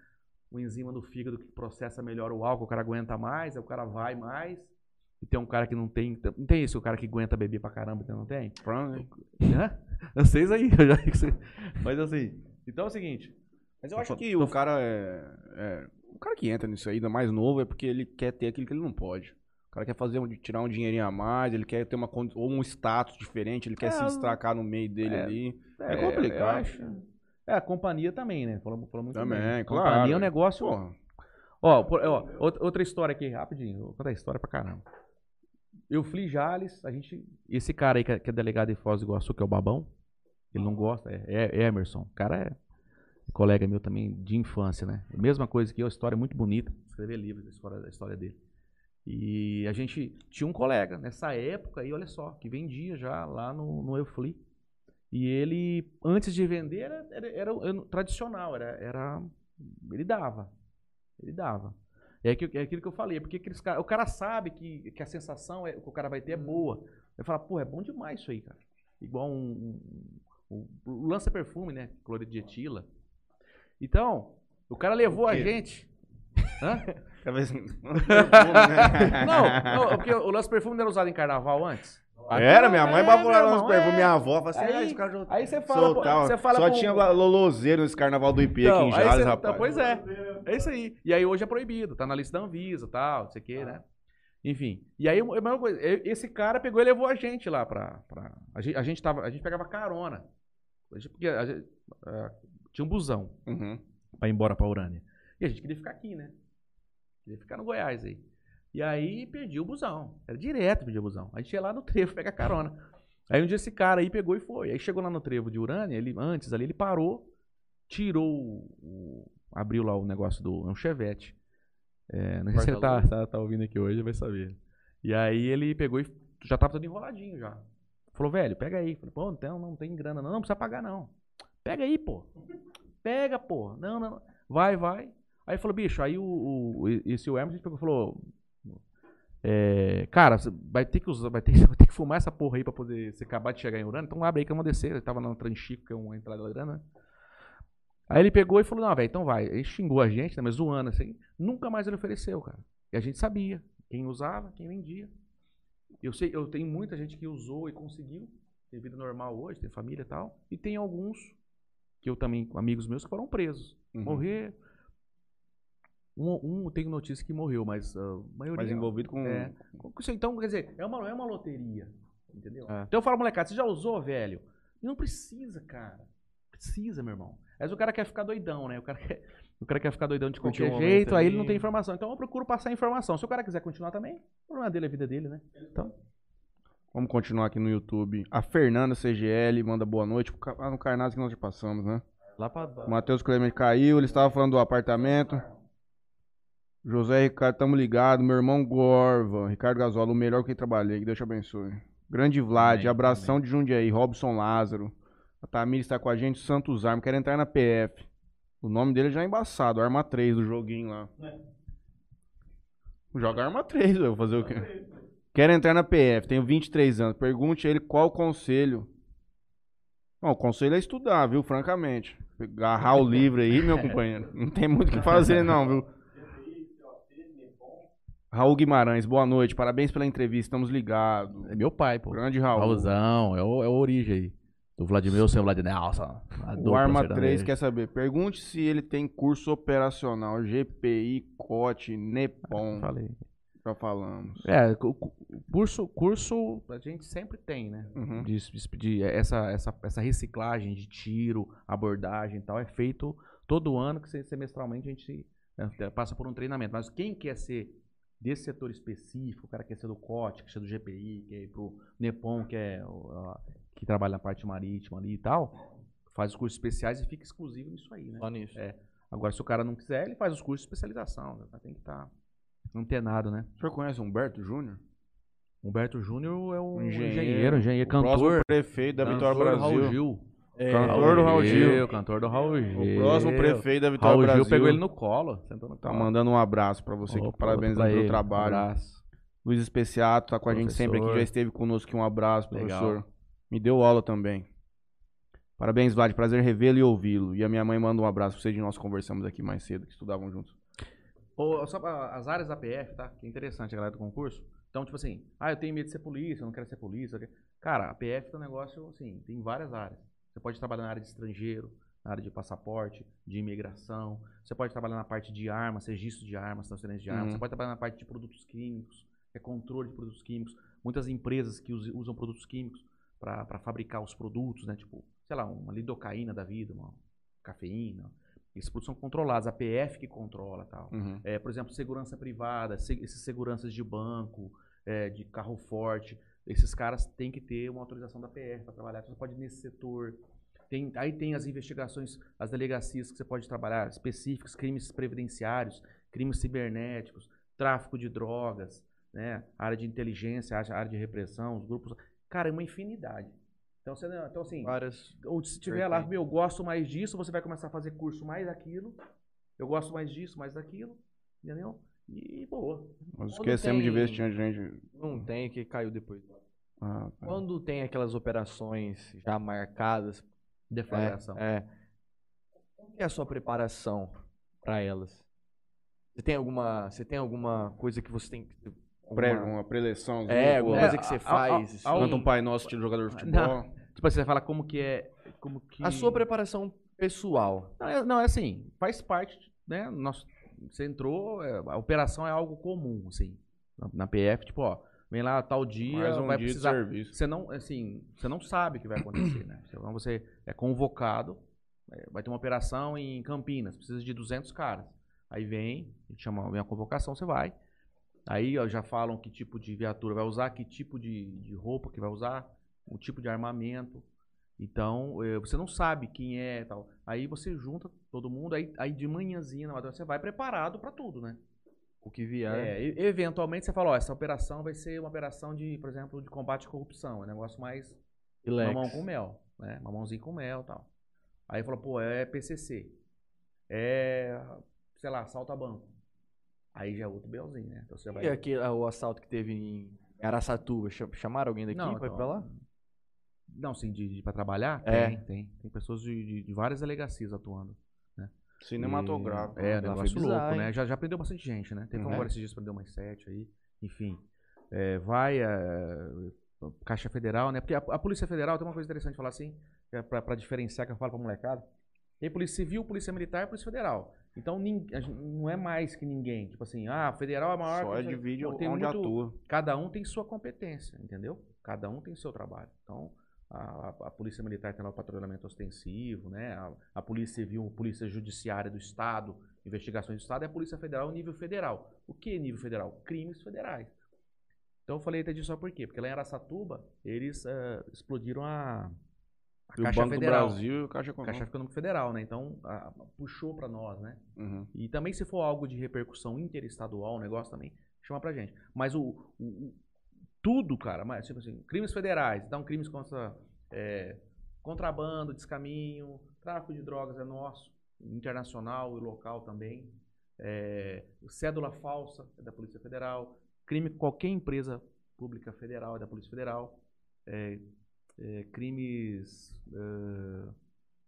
uma enzima do fígado que processa melhor o álcool, o cara aguenta mais, aí o cara vai mais. E tem um cara que não tem, não tem esse o cara que aguenta beber pra caramba, então não tem? Né? Vocês aí, <laughs> eu já. Mas assim, então é o seguinte, Mas eu acho que o cara é, é- O cara que entra nisso aí, ainda mais novo, é porque ele quer ter aquilo que ele não pode. O cara quer fazer um, tirar um dinheirinho a mais, ele quer ter uma ou um status diferente, ele quer É, se destacar no meio dele é, ali. É, É complicado. É, a companhia também, né? Falamos, falamos muito Também, bem. claro. Companhia é um negócio. Ó, ó, outra outra história aqui, rapidinho. Vou contar a história pra caramba. Eu fui Jales, a gente. Esse cara aí que é, que é delegado em Foz do Iguaçu, que é o Babão, ele não gosta, é, é Emerson. O cara é colega meu também de infância, né? Mesma coisa que eu, história muito bonita. Escrever livros da história, da história dele. E a gente tinha um colega nessa época aí, olha só, que vendia já lá no, no Eufli. E ele, antes de vender, era, era, era o- tradicional, era, era. Ele dava. Ele dava. É, aquilo, é aquilo que eu falei, porque aqueles cara, o cara sabe que, que a sensação é, que o cara vai ter é boa. Ele fala, pô, é bom demais isso aí, cara. Igual um. um, um- o lança-perfume, né? Clorido de etila. Então, o cara levou a quê? gente. <laughs> Hã? Talvez- Não, <laughs> não, porque o lança-perfume não era usado em carnaval antes. Era, minha mãe É, nos perfumes, é. minha avó assim, Aí- ah, esse cara já Aí você fala, pô, você fala Só tinha lolozeiro nesse carnaval do IP aqui em Então, Jales, cê- rapaz. então, pois é. É isso aí. E aí hoje é proibido, tá na lista da Anvisa e tal, não sei o que, né? Enfim. E aí, a mesma coisa, esse cara pegou e levou a gente lá pra. pra a, gente, a, gente tava, a gente pegava carona. Porque a gente, ah, tinha um busão Uhum. pra ir embora pra Urânia. E a gente queria ficar aqui, né? Queria ficar no Goiás aí. E aí perdi o busão. Era direto pedir o busão. A gente ia lá no trevo pegar carona. Aí um dia esse cara aí pegou e foi. Aí chegou lá no trevo de Urânia, ele, antes ali, ele parou, tirou o. abriu lá o negócio do. É um chevette. É, não sei se ele tá, tá, tá ouvindo aqui hoje, vai saber. E aí ele pegou e já tava todo enroladinho já. Falou, velho, pega aí. Falei, pô, então não tem grana, não, não precisa pagar, não. Pega aí, pô. Pega, pô. Não, não. Vai, vai. Aí falou, bicho, aí o, o esse o Hermes pegou falou. É, cara, vai ter que usar, vai ter, <laughs> vai ter que fumar essa porra aí pra poder você acabar de chegar em Urânia. Então abre aí que eu vou descer. Ele tava na Tranchico, que é uma entrada da Urânia, né? Aí ele pegou e falou, não, velho, então vai. Ele xingou a gente, né, mas zoando assim. Nunca mais ele ofereceu, cara. E a gente sabia quem usava, quem vendia. Eu sei, eu tenho muita gente que usou e conseguiu. Tem vida normal hoje, tem família e tal. E tem alguns, que eu também, amigos meus, que foram presos. Uhum. Morrer. Um, um tem notícia que morreu, mas a maioria. Mas envolvido com... É. Com isso, Então, quer dizer, é uma, é uma loteria. Entendeu? É. Então eu falo, molecada, você já usou, velho? Não precisa, cara. Precisa, meu irmão. Mas o cara quer ficar doidão, né? O cara quer, o cara quer ficar doidão de qualquer jeito, aí ele não tem informação. Então eu procuro passar informação. Se o cara quiser continuar também, o problema dele é a vida dele, né? Então, Vamos continuar aqui no YouTube. A Fernanda CGL manda boa noite. Ah, no Carnaz que nós já passamos, né? Lá pra. O Matheus Clemente caiu, ele estava falando do apartamento. José Ricardo, tamo ligado. Meu irmão Gorva, Ricardo Gasola, o melhor que trabalhei, que Deus te abençoe. Grande Vlad, Amém, abração de Jundiaí, Robson Lázaro. A Tamir está com a gente, Santos Arma, quer entrar na PF. O nome dele já é embaçado, Arma 3 do joguinho lá. Joga Arma 3, eu vou fazer o quê? Quero entrar na PF, tenho 23 anos. Pergunte a ele qual o conselho. Não, o conselho é estudar, viu? Francamente. Agarrar o livro aí, meu companheiro. Não tem muito o que fazer, não, viu? Raul Guimarães, boa noite. Parabéns pela entrevista, estamos ligados. é meu pai, pô. Grande Raul. Raulzão, é o, é o origem aí. Do Vladimir, o seu Vladimir Nelson. a O Arma sertaneja. 3 quer saber. Pergunte se ele tem curso operacional, GPI, COT, NEPOM. <laughs> Falei. Já falamos. É, cu- cu- curso, curso a gente sempre tem, né? Uhum. De, de- de- essa, essa, essa reciclagem de tiro, abordagem e tal, é feito todo ano que se- semestralmente a gente né, passa por um treinamento. Mas quem quer ser desse setor específico, o cara quer ser do COT, quer ser do GPI, quer ir pro NEPOM, que é o- que trabalha na parte marítima ali e tal, faz os cursos especiais e fica exclusivo nisso aí, né? Só nisso. É. Agora, se o cara não quiser, ele faz os cursos de especialização. né? Tem que estar antenado, né? O senhor conhece Humberto Júnior? Humberto Júnior é um Um engenheiro, engenheiro, engenheiro, O cantor. prefeito da cantor Vitória do Raul Brasil. Cantor do Raul Gil. Cantor do Raul Gil. O próximo prefeito da Vitória Raul Brasil. Gil pegou ele no colo. Sentou no Tá colo. mandando um abraço pra você Opa, parabenizando pelo trabalho. Abraço. Luiz Especiato tá com a gente sempre aqui, Professor. já esteve conosco. Um abraço, Legal. professor. Me deu aula também. Parabéns, Vlad. Prazer revê-lo e ouvi-lo. E a minha mãe manda um abraço pra vocês de nós conversamos aqui mais cedo, que estudavam juntos. Ô, só as áreas da PF, tá? Que é interessante a galera do concurso. Então, tipo assim, ah, eu tenho medo de ser polícia, eu não quero ser polícia. Cara, a PF é um negócio, assim, tem várias áreas. Você pode trabalhar na área de estrangeiro, na área de passaporte, de imigração. Você pode trabalhar na parte de armas, registro de armas, transferência de armas. Uhum. Você pode trabalhar na parte de produtos químicos, que é controle de produtos químicos. Muitas empresas que us- usam produtos químicos para fabricar os produtos, né? Tipo, sei lá, uma lidocaína da vida, uma cafeína. Esses produtos são controlados, a PF que controla tal. Uhum. É, por exemplo, segurança privada, se- esses seguranças de banco, é, de carro forte, esses caras têm que ter uma autorização da PF para trabalhar. Então, você pode ir nesse setor. Tem- aí tem as investigações, as delegacias que você pode trabalhar, específicos, crimes previdenciários, crimes cibernéticos, tráfico de drogas, né, área de inteligência, área de repressão, os grupos. Cara, é uma infinidade. Então, você, então assim, Várias. ou se tiver lá, meu, eu gosto mais disso, você vai começar a fazer curso mais daquilo. Eu gosto mais disso, mais daquilo. Entendeu? E boa. Nós esquecemos de tem- ver se tinha gente. Não tem, que caiu depois. Ah, tá. Quando tem aquelas operações já marcadas, Deflagração. É, é. Como que é a sua preparação para elas? Você tem alguma, você tem alguma coisa que você tem que Pré, alguma- uma preleção. É, alguma É, coisa que você a- faz? a- a- Canta um Pai Nosso estilo jogador de futebol. Tipo assim, você fala como que é. Como que... A sua preparação pessoal. Não, é, não, é assim, faz parte, né? Nosso, você entrou, é, a operação é algo comum, assim. Na, na PF, tipo, ó, vem lá tal dia, Mais um vai dia precisar. de serviço. Você não, assim, você não sabe o que vai acontecer, né? Então você é convocado, é, vai ter uma operação em Campinas, precisa de 200 caras. Aí vem, a gente chama, vem a convocação, você vai. Aí ó, já falam que tipo de viatura vai usar, que tipo de, de roupa que vai usar, o tipo de armamento. Então, eh, você não sabe quem é e tal. Aí você junta todo mundo, aí, aí de manhãzinha na madrugada você vai preparado para tudo, né? O que vier. É, e- eventualmente você fala, ó, essa operação vai ser uma operação de, por exemplo, de combate à corrupção. É um negócio mais relax. mamão com mel, né? Mamãozinho com mel e tal. Aí fala, pô, é PCC. É, sei lá, assalto a banco. Aí já é outro belzinho, né? Então você vai... E aqui, ah, o assalto que teve em Araçatuba, cha- chamaram alguém daqui Não, pra ir então, pra lá? Não, sim, de, de, pra trabalhar? É. Tem, tem. Tem pessoas de, de, de várias delegacias atuando. Cinematográfico. É, Lá negócio louco, né? Já, já prendeu bastante gente, né? Teve um Uhum. agora esses dias prendeu umas sete aí. Enfim. É, vai é, Caixa Federal, né? Porque a, a Polícia Federal tem uma coisa interessante de falar assim, é pra diferenciar que eu falo pra molecada. Tem Polícia Civil, Polícia Militar e Polícia Federal. Então a não é mais que ninguém. Tipo assim, ah, Federal é maior. Só que- divide onde muito- atua. Cada um tem sua competência, entendeu? Cada um tem seu trabalho. Então, a, a- Polícia Militar tem lá o patrulhamento ostensivo, né? A, a Polícia Civil, a Polícia Judiciária do Estado, investigações do Estado, e a Polícia Federal, nível federal. O que é nível federal? Crimes federais. Então, eu falei até disso só por quê? Porque lá em Araçatuba, eles eh, explodiram a, a E o Caixa Banco Federal. do Brasil e o Caixa Econômica. Caixa Econômica Federal, né? Então, a- puxou para nós, né? Uhum. E também se for algo de repercussão interestadual, o negócio também, chama pra gente. Mas o, o- o- tudo, cara, mas tipo assim, crimes federais, então crimes contra é, contrabando, descaminho, tráfico de drogas é nosso, internacional e local também. É, cédula falsa é da Polícia Federal. Crime qualquer empresa pública federal é da Polícia Federal. É, é, crimes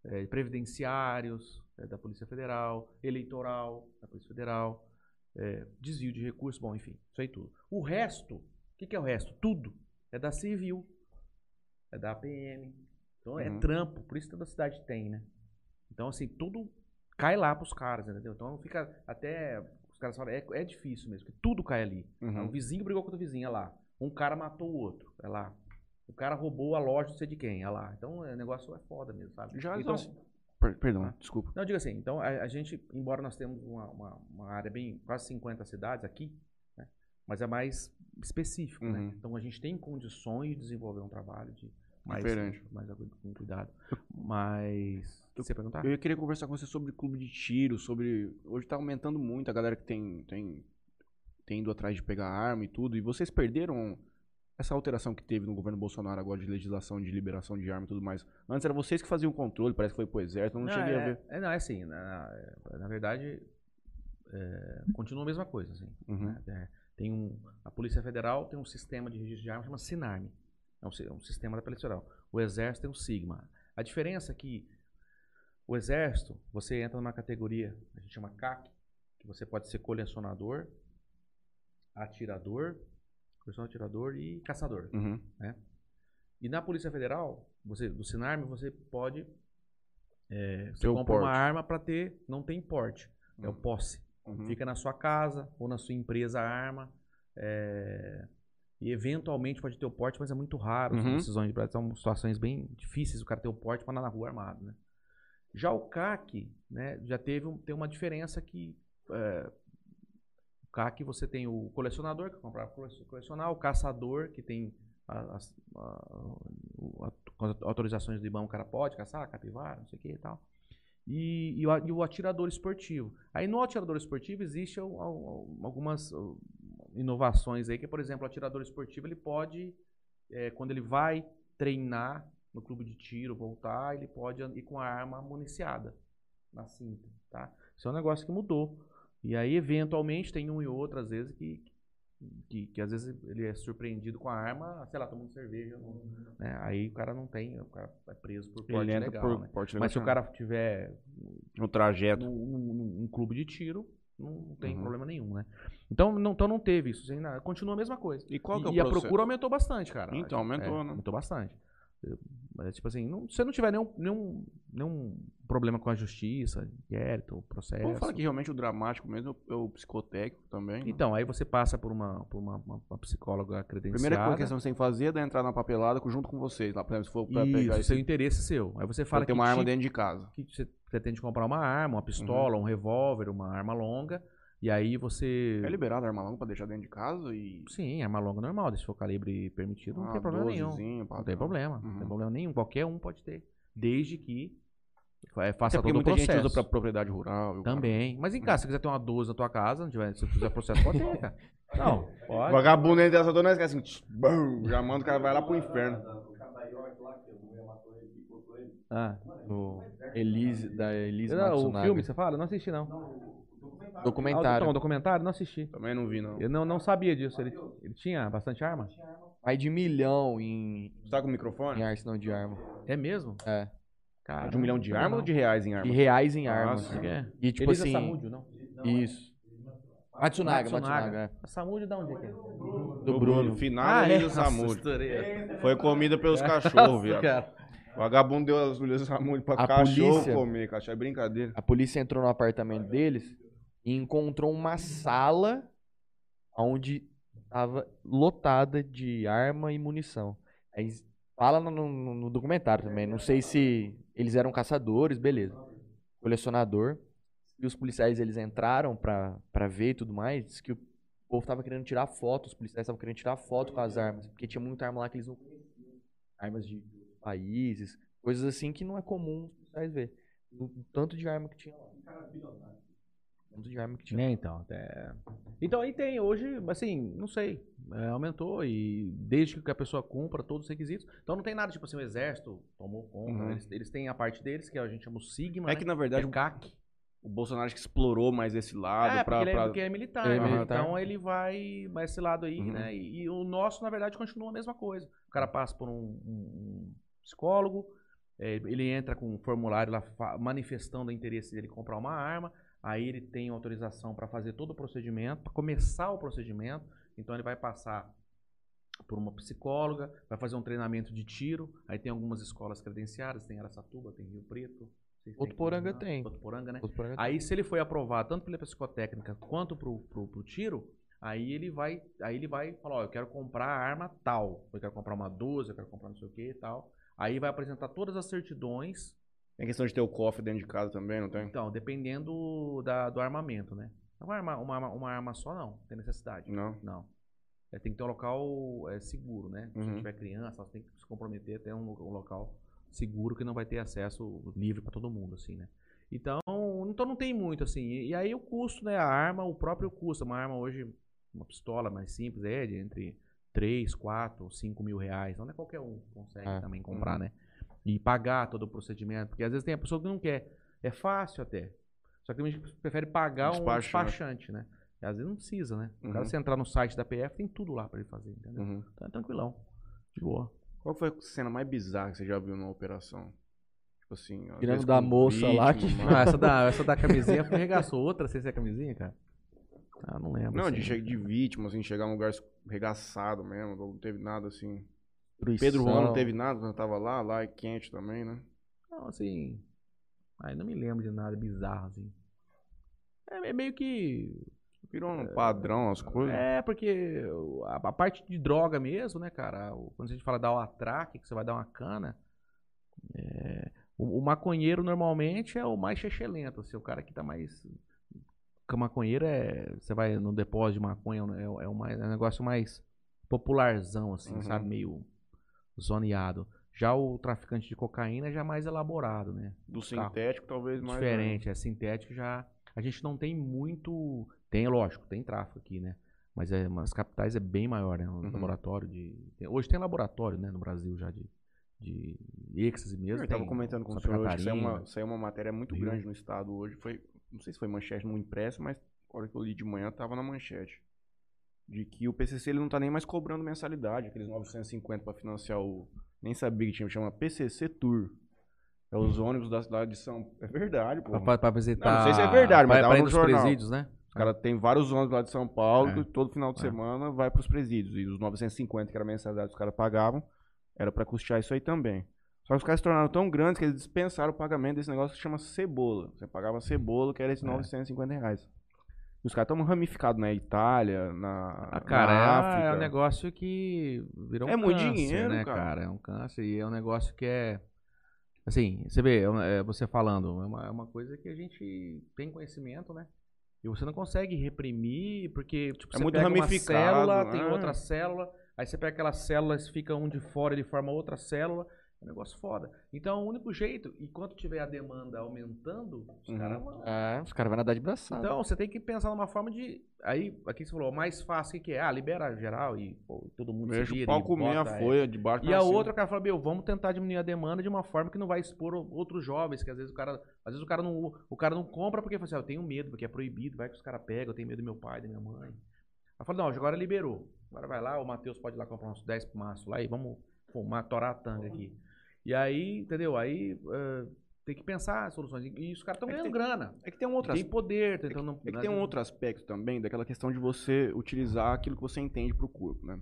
é, é, previdenciários é da Polícia Federal, eleitoral da Polícia Federal, desvio de recursos, bom, enfim, isso aí tudo. O resto, que, que é o resto? Tudo é da Civil, é da APM. Então é Uhum. trampo, por isso que toda cidade tem, né? Então, assim, tudo cai lá pros caras, entendeu? Então fica até. Os caras falam, é, é difícil mesmo, porque tudo cai ali. Uhum. O vizinho brigou com o vizinho, é lá. Um cara matou o outro, é lá. O cara roubou a loja, não sei de quem, é lá. Então o negócio é foda mesmo, sabe? Já então, Per- Perdão, desculpa. não, diga assim, então a, a gente, embora nós temos uma, uma, uma área bem, quase 50 cidades aqui, mas é mais específico, né? Uhum. Então a gente tem condições de desenvolver um trabalho de mais, Diferente. mais com cuidado. Mas. Você ia perguntar? Eu queria conversar com você sobre clube de tiro, sobre. Hoje tá aumentando muito a galera que tem, tem, tem ido atrás de pegar arma e tudo. E vocês perderam essa alteração que teve no governo Bolsonaro agora de legislação de liberação de arma e tudo mais. Antes era vocês que faziam o controle, parece que foi pro exército, eu não, cheguei é, a ver. É, não, é assim, na, na verdade, é, continua a mesma coisa, assim. Uhum. né? É, tem um, a Polícia Federal tem um sistema de registro de armas chama Sinarme. É um, é um sistema da Polícia Federal. O Exército tem o Sigma. A diferença é que o Exército, você entra numa categoria, a gente chama CAC, que você pode ser colecionador, atirador, colecionador, atirador e caçador. Uhum. E na Polícia Federal, você, do Sinarme, você pode. é, você compra uma porte. arma para ter. Não tem porte. É o Uhum. posse. Uhum. Fica na sua casa ou na sua empresa a arma. é, e eventualmente pode ter o porte, mas é muito raro. São Uhum. decisões de são situações bem difíceis o cara ter o porte para andar na rua armado. Né? Já o CAC, né, já teve um- tem uma diferença que. é, o CAC você tem o colecionador, que compra pra cole- colecionar, o caçador, que tem as, a- o- a- com as autorizações do IBAMA, o cara pode caçar, capivara, não sei o que e tal. E, e o, e o atirador esportivo. Aí no atirador esportivo existe al- al- algumas uh, inovações aí, que por exemplo, o atirador esportivo ele pode, eh, quando ele vai treinar no clube de tiro, voltar, ele pode ir com a arma municiada na cinta, tá? Isso é um negócio que mudou. E aí, eventualmente, tem um e outro, às vezes, que, que, que às vezes ele é surpreendido com a arma, sei lá, tomando cerveja. não- né? Aí o cara não tem, o cara é preso por porte legal, por né? porte Mas se o cara tiver No trajeto. um clube de tiro, não, tem Uhum. problema nenhum, né? Então não, então não teve isso. continua a mesma coisa. E qual que é o e a processo? procura aumentou bastante, cara. Então, aumentou, É, né? Aumentou bastante. Mas, tipo assim, não, se você não tiver nenhum, nenhum, nenhum problema com a justiça, inquérito, processo. Vamos falar que realmente o dramático mesmo é o psicotécnico também. né? Então, aí você passa por uma, por uma, uma- uma psicóloga credenciada. Primeira questão que você tem que fazer é entrar na papelada junto com vocês. Lá, por exemplo, se for pra pegar Isso, esse, seu interesse seu. Aí você fala ter que uma arma tipo- dentro de casa. que você pretende comprar uma arma, uma pistola, Uhum. um revólver, uma arma longa. E aí você. É liberado a arma longa pra deixar dentro de casa e. Sim, arma longa normal, se for calibre permitido, não Ah, tem problema nenhum. 12zinho, Não padrão. tem problema, não Uhum. tem problema nenhum. Qualquer um pode ter. Desde que Até faça porque todo o muita processo. gente usa pra propriedade rural. viu, cara? Também. Mas em casa, se você quiser ter uma 12 na tua casa, não tiver, se fizer processo, pode ter, cara. <laughs> Não, pode. Vagabundo entra dessa dona, esquece assim, tch, bum, já manda o cara vai lá pro inferno. Ah, o Elise, da Elise Não, o filme, você fala? Não assisti, não. Documentário. Não, documentário? Não assisti. Também não vi, não. Eu não, não sabia disso. Ele, ele tinha bastante arma? Mais de milhão em, Você tá com o microfone? em arsenal de arma. É mesmo? É. Cara, De um milhão de armas ou de reais em De armas? reais em armas. sim. É. E tipo Elisa assim. Samúdio, não? Isso. Matsunaga, Matsunaga. é. A Samúdio da onde é que é? Do Bruno. Final Ah, ah, é? Elisa Nossa. Foi comida pelos <laughs> cachorros, Nossa, viado. cara. O vagabundo deu as Elisa Samúdio pra A cachorro polícia- comer, cachorro. É brincadeira. A polícia entrou no apartamento deles e encontrou uma sala onde estava lotada de arma e munição. Aí fala no, no- no documentário também. Não sei se eles eram caçadores, beleza. Colecionador. E os policiais eles entraram pra, pra ver e tudo mais. Diz que o povo tava querendo tirar foto, os policiais estavam querendo tirar foto com as armas. Porque tinha muita arma lá que eles não conheciam. Armas de países, coisas assim que não é comum os policiais ver. O o tanto de arma que tinha lá. O tanto de arma que tinha. Né, então. é. Então aí tem, hoje, assim, não sei. é, aumentou e desde que a pessoa cumpra todos os requisitos. Então não tem nada, tipo assim, o exército tomou conta. Uhum. Eles, eles têm a parte deles, que a gente chama o Sigma. É né? que na verdade é o CAC. o Bolsonaro acho que explorou mais esse lado É, pra. porque ele, é, pra- porque é militar, Ele é né? militar. Então ele vai mais esse lado aí, Uhum. né? E, e o nosso, na verdade, continua a mesma coisa. O cara passa por um, um- psicólogo, é, ele entra com um formulário lá manifestando o interesse dele em comprar uma arma, aí ele tem autorização para fazer todo o procedimento, para começar o procedimento, então ele vai passar por uma psicóloga, vai fazer um treinamento de tiro, aí tem algumas escolas credenciadas, tem Aracatuba, tem Rio Preto. Votuporanga aqui, tem. Votuporanga, né? Outro programa. Aí, se ele foi aprovado tanto pela psicotécnica quanto pro, pro, pro tiro, aí ele vai, aí ele vai falar, ó, eu quero comprar a arma tal, eu quero comprar uma 12, eu quero comprar não sei o que e tal. Aí vai apresentar todas as certidões, Tem questão de ter o cofre dentro de casa também, não tem? então, dependendo da, do armamento, né? Uma arma, uma, arma- uma arma só não, tem necessidade. Não. Não. É, tem que ter um local é, seguro, né? Se Uhum. tiver criança, você tem que se comprometer a ter um, um local seguro que não vai ter acesso livre para todo mundo, assim, né? Então, então não tem muito, assim. E, e aí o custo, né? A arma, o próprio custo. Uma arma hoje, uma pistola mais simples, é de entre 3, 4, 5 mil reais. Não é qualquer um que consegue É. também comprar, né? E pagar todo o procedimento. Porque às vezes tem a pessoa que não quer. É fácil até. Só que tem gente que prefere pagar um Despachante. despachante, né? E às vezes não precisa, né? O cara, Uhum. se entrar no site da PF, tem tudo lá pra ele fazer, entendeu? Uhum. Então é tranquilão. De boa. Qual foi a cena mais bizarra que você já viu numa operação? Tipo assim, Tirando da moça lá que- Não, essa da, <laughs> essa da camisinha foi arregaçou. Outra sem ser a camisinha, cara? Ah, não lembro. Não, assim. de, che- de vítima, assim, chegar num lugar arregaçado mesmo, não teve nada assim. Destruição. Pedro Juan não teve nada quando tava lá, lá é quente também, né? Não, assim. Ai, não me lembro de nada bizarro, assim. É, é meio que. Virou um padrão as coisas. É, porque a, a parte de droga mesmo, né, cara? Quando a gente fala dar o atraque, que você vai dar uma cana. é, o, o maconheiro normalmente é o mais chechelento, assim, o cara que tá mais. Porque o maconheiro é. Você vai no depósito de maconha, é, é, o mais, é um negócio mais popularzão, assim, Uhum. sabe? Meio zoneado. Já o traficante de cocaína é já mais elaborado, né? Do sintético, talvez mais. né? diferente, é sintético já. A gente não tem muito. Tem, lógico, tem tráfico aqui, né? Mas é, as capitais é bem maior, né? Um Uhum. laboratório de. tem- hoje tem laboratório, né, no Brasil já de. De êxtase mesmo. Eu tava tem comentando com o senhor hoje que saiu uma, saiu uma matéria muito Rio. grande no estado hoje. Foi, não sei se foi manchete no impresso, mas a hora que eu li de manhã tava na manchete. De que o PCC ele não tá nem mais cobrando mensalidade, aqueles 950 para financiar o. Nem sabia que tinha, chama PCC Tour. É os ônibus da cidade de São. É verdade, pô. Pra, pra, pra visitar. Não, não sei se é verdade, mas ir nos jornal. presídios, né? Os caras tem vários ônibus lá de São Paulo, É. que todo final de É. semana vai pros presídios. E os 950, que era a mensalidade que os caras pagavam, era pra custear isso aí também. Só que os caras se tornaram tão grandes que eles dispensaram o pagamento desse negócio que chama cebola. Você pagava cebola, que era esses É. 950 reais. Os caras estão ramificados na Itália, na, Ah, cara, na é, África. é um negócio que virou um É muito câncer, dinheiro, né, cara. É um câncer e é um negócio que é. Assim, você vê, é é você falando, é uma, é uma coisa que a gente tem conhecimento, né? E você não consegue reprimir, porque tipo, É você muito pega uma célula, tem né? outra célula, aí você pega aquelas células, fica um de fora, ele forma outra célula. É um negócio foda. Então, o único jeito, enquanto tiver a demanda aumentando, os Uhum. caras vão. É, os caras vão nadar de braçada. Então, você tem que pensar numa forma de. Aí, aqui você falou, o mais fácil o que que é? Ah, libera geral e pô, todo mundo se Deixa vira o pau e comer a bota, folha de baixo E a cima. outra, o cara fala, meu, vamos tentar diminuir a demanda de uma forma que não vai expor outros jovens, que às vezes o cara. Às vezes o cara não, o cara não compra porque fala assim, ah, eu tenho medo, porque é proibido, vai que os caras pegam, eu tenho medo do meu pai, da minha mãe. Aí fala, não, agora liberou. Agora vai lá, o Matheus pode ir lá comprar uns 10 maços lá e vamos fumar, torar a tanga aqui. E aí, entendeu? Aí eh, tem que pensar soluções. E os caras estão É ganhando tem- grana. É que tem um outro Tem poder, tá É que, tentando. é que tem um outro aspecto também daquela questão de você utilizar aquilo que você entende pro corpo, né?